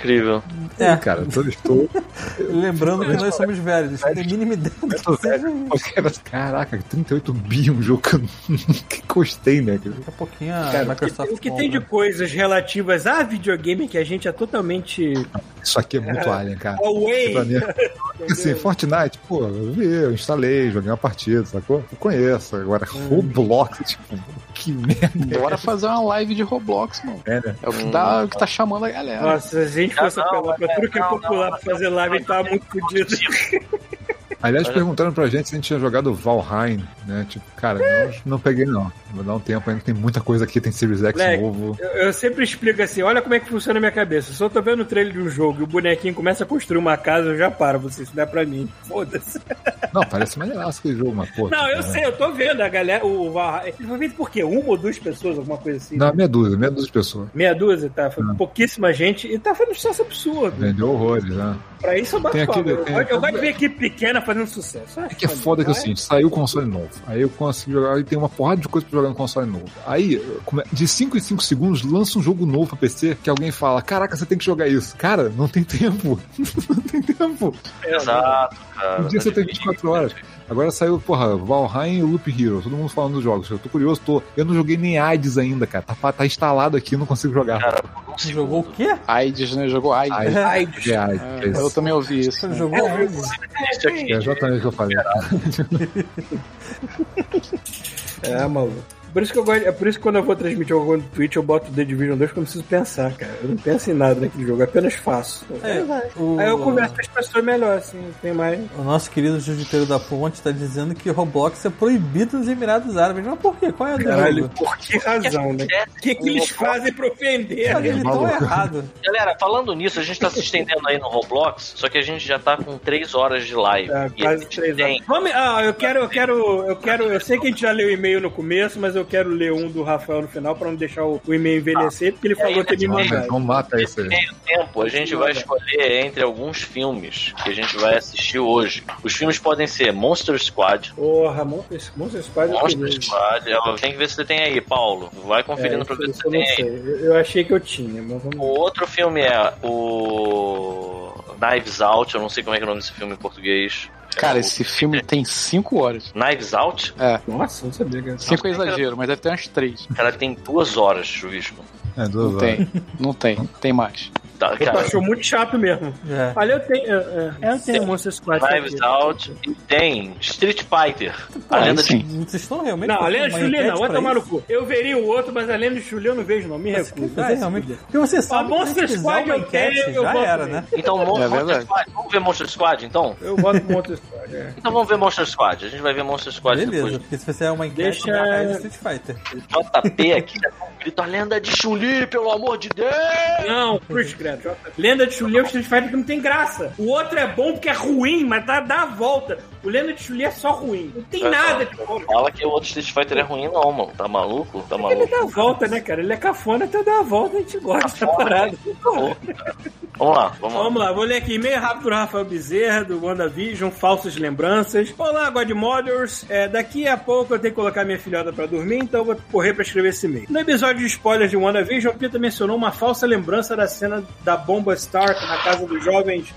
incrível. É, Cara, eu estou. lembrando que nós somos velhos. Não tem mínima ideia do que seja Caraca, 38 bi um jogo que eu nunca né? Daqui a pouquinho a Cara, o que, Microsoft o que tem de coisas relativas a videogame que a gente é totalmente Isso aqui é muito alien, cara. away. Pra mim, assim, Fortnite, pô, eu vi, eu instalei, joguei uma partida, sacou? Eu conheço. Agora, Roblox, tipo, que merda. Bora fazer uma live de Roblox, mano. É, né? É o que, dá, o que tá chamando a galera. Nossa, a gente fosse Não, apelar pra tudo que é popular pra fazer live, gente tava muito fodido. Aliás, perguntaram pra gente se a gente tinha jogado Valheim, né? Tipo, cara, não, não peguei não. Vou dar um tempo ainda, tem muita coisa aqui, tem Series X Moleque, novo. Eu, eu sempre explico assim, olha como é que funciona a minha cabeça. Se eu tô vendo o trailer de um jogo e o bonequinho começa a construir uma casa, eu já paro, você, isso não é pra mim. Foda-se. Não, parece maneiraço aquele jogo, mas pô. Não, eu né? sei, eu tô vendo a galera, o Valheim. Ele foi feito por quê? Uma ou duas pessoas, alguma coisa assim? Não, meia dúzia, meia dúzia de pessoas. Meia dúzia, tá? Foi Não. pouquíssima gente e tá fazendo sucesso absurdo. Vendeu horrores, né? Pra isso eu bato Tem aquele- Eu, tem- eu gosto de ver equipe pequena fazendo sucesso. Acho É que é foda que é seguinte, saiu o console novo. Aí eu consegui jogar, aí tem uma porrada de coisa pra jogar no console novo. Aí, come- de 5 em 5 segundos, lança um jogo novo pra PC que alguém fala: Caraca, você tem que jogar isso. Cara, não tem tempo. não tem tempo. Exato, cara. Um dia você tem 24 horas. Agora saiu, porra, Valheim e Loop Hero. Todo mundo falando dos jogos. Eu tô curioso, tô. Eu não joguei nem AIDS ainda, cara. Tá, tá instalado aqui, eu não consigo jogar. Você jogou o quê? AIDS, né? Jogou AIDS. AIDS. AIDS. É AIDS. É, é eu também ouvi isso. Você jogou onde? Isso aqui. É exatamente o que eu falei. É, maluco. Por isso que eu gosto, é por isso que quando eu vou transmitir alguma coisa no Twitch, eu boto o The Division 2 porque eu não preciso pensar, cara. Eu não penso em nada naquele jogo, eu apenas faço. É, o- Aí eu converso com as pessoas melhor, assim, tem mais. O nosso querido jiu-jiteiro da ponte está dizendo que Roblox é proibido nos Emirados Árabes. Mas por quê? Qual é o Caralho, jogo? por que razão, né? O que, que eles fazem pra ofender? Eles estão maluco. errados. Galera, falando nisso, a gente tá se estendendo aí no Roblox, só que a gente já tá com 3 horas de live. É, a quase gente três tem- horas. Vamos, ah, eu quero, eu quero, eu quero. Eu sei que a gente já leu o e-mail no começo, mas eu quero ler um do Rafael no final pra não deixar o, o e-mail envelhecer, porque ele aí, falou que me nesse mandar. Então mata isso aí. tempo, a gente vai escolher entre alguns filmes que a gente vai assistir hoje. Os filmes podem ser Monster Squad. Porra, Monster, Monster Squad é Monster. Squad, é, tem que ver se você tem aí, Paulo. Vai conferindo É, pra ver se você eu não tem aí. Eu- Eu achei que eu tinha, mas vamos O outro filme é o Knives Out, eu não sei como é que é o nome desse filme em português. Cara, É esse filme tem 5 horas. Knives Out? É, Nossa, não sabia, cara. 5 é exagero, mas deve ter umas 3. Cara, tem duas horas, Chuvisco. É, duas Não horas. tem, não tem, tem mais. Tá, cara, achou muito chato mesmo. É. Olha, eu tenho. é, é, eu tenho Monster Squad. Aqui. Out e tem Street Fighter. A Aí lenda de. Vocês estão realmente. Não, a Lenda de Chulé não, vai tomar no cu. Eu veria o outro, mas a Lenda de Chulé eu não vejo, não. Me recuso. se realmente? Porque você sabe que Monster Squad eu quero, enquete, eu já era, né? Então, É Monster. Squad. Vamos ver Monster Squad, então? Eu voto pro Monster Squad, é. Então vamos ver Monster Squad. A gente vai ver Monster Squad Beleza, depois. porque se você é uma enquete, Deixa- no Street Fighter. JP aqui já tá um grito a lenda de Chun-Li, pelo amor de Deus! Não, Cruz Credo. Lenda de Chulé é o Street Fighter que não tem graça. O outro é bom porque é ruim, mas dá, dá a volta. O Lenda de Chulé é só ruim. Não tem nada de bom. Fala que o outro Street Fighter é ruim, não, mano. Tá maluco? Tá Ele maluco? dá a volta, né, cara? Ele é cafona, até dá a volta, a gente gosta da parada. Vamos lá, vamos lá. Vamos lá, vou ler aqui e-mail rápido do Rafael Bezerra, do WandaVision, Falsas Lembranças. Olá, Godmothers. É, daqui a pouco eu tenho que colocar minha filhota pra dormir, então eu vou correr pra escrever esse e-mail. No episódio de spoilers de WandaVision, Peter mencionou uma falsa lembrança da cena da bomba Stark na casa dos jovens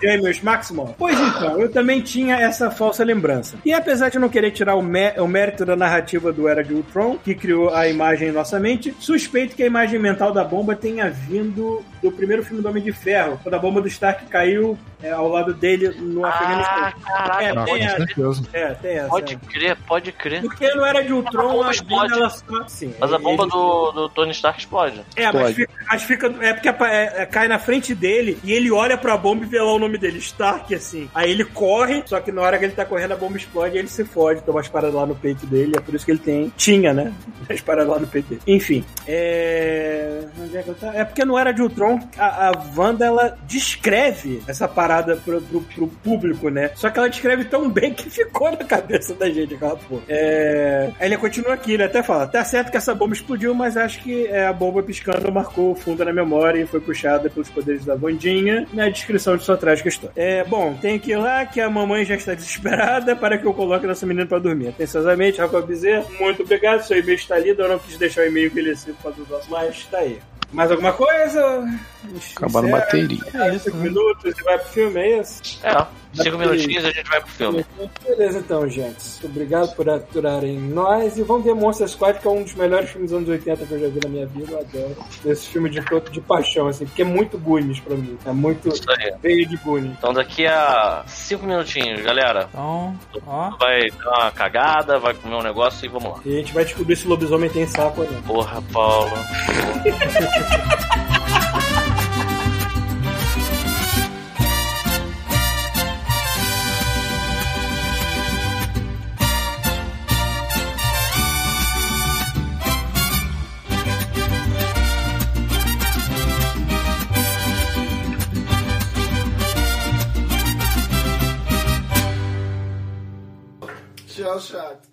Gêmeos Maximum. Pois então, eu também tinha essa falsa lembrança. E apesar de não querer tirar o, mé- o mérito da narrativa do Era de Ultron, que criou a imagem em nossa mente, suspeito que a imagem mental da bomba tenha vindo do primeiro filme do Homem de Ferro, quando a bomba do Stark caiu é, ao lado dele no Ah, Afeganistão. caraca, É, Não, tem essa. É, tem essa. pode é. crer, pode crer. Porque no Era de A Ultron, bomba a explode. bomba ela só... Sim, Mas a bomba ele- do, do Tony Stark explode. É, mas Pode. fica, mas fica. É porque é, é, cai na frente dele e ele olha pra bomba e vê lá o nome dele, Stark, assim. Aí ele corre, só que na hora que ele tá correndo, a bomba explode e ele se fode, toma as paradas lá no peito dele. É por isso que ele tem. Tinha, né? As paradas lá no peito dele. Enfim. É. Onde é que eu tava? É porque no Era de Ultron, a, a Wanda ela descreve essa parada parada pro, pro, pro público, né? Só que ela descreve tão bem que ficou na cabeça da gente aquela porra. É... Aí ele continua aqui, ele até fala: tá certo que essa bomba explodiu, mas acho que é, a bomba piscando marcou fundo na memória e foi puxada pelos poderes da Vandinha na descrição de sua trágica história. É, bom, tem que ir lá que a mamãe já está desesperada para que eu coloque nossa menina para dormir. Atenciosamente, Rafael Bezerra, muito obrigado. Seu e-mail está lido. Eu não quis deixar o e-mail envelhecido para os nossos, mas está aí. Mais alguma coisa? Acabaram a bateria. É isso, Cinco né? minutos e vai pro filme, é isso? É, cinco minutinhos e a gente vai pro filme. Beleza, então, gente. Obrigado por aturarem nós. E vamos ver Monster Squad, que é um dos melhores filmes dos anos 80 que eu já vi na minha vida. Eu adoro. Esse filme de, de paixão, assim, porque é muito Goonies pra mim. É muito veio de Goonies. Então daqui a cinco minutinhos, galera. Então, ó. Vai dar uma cagada, vai comer um negócio e vamos lá. E a gente vai descobrir se o lobisomem tem saco ou não. Porra, Paulo. shot.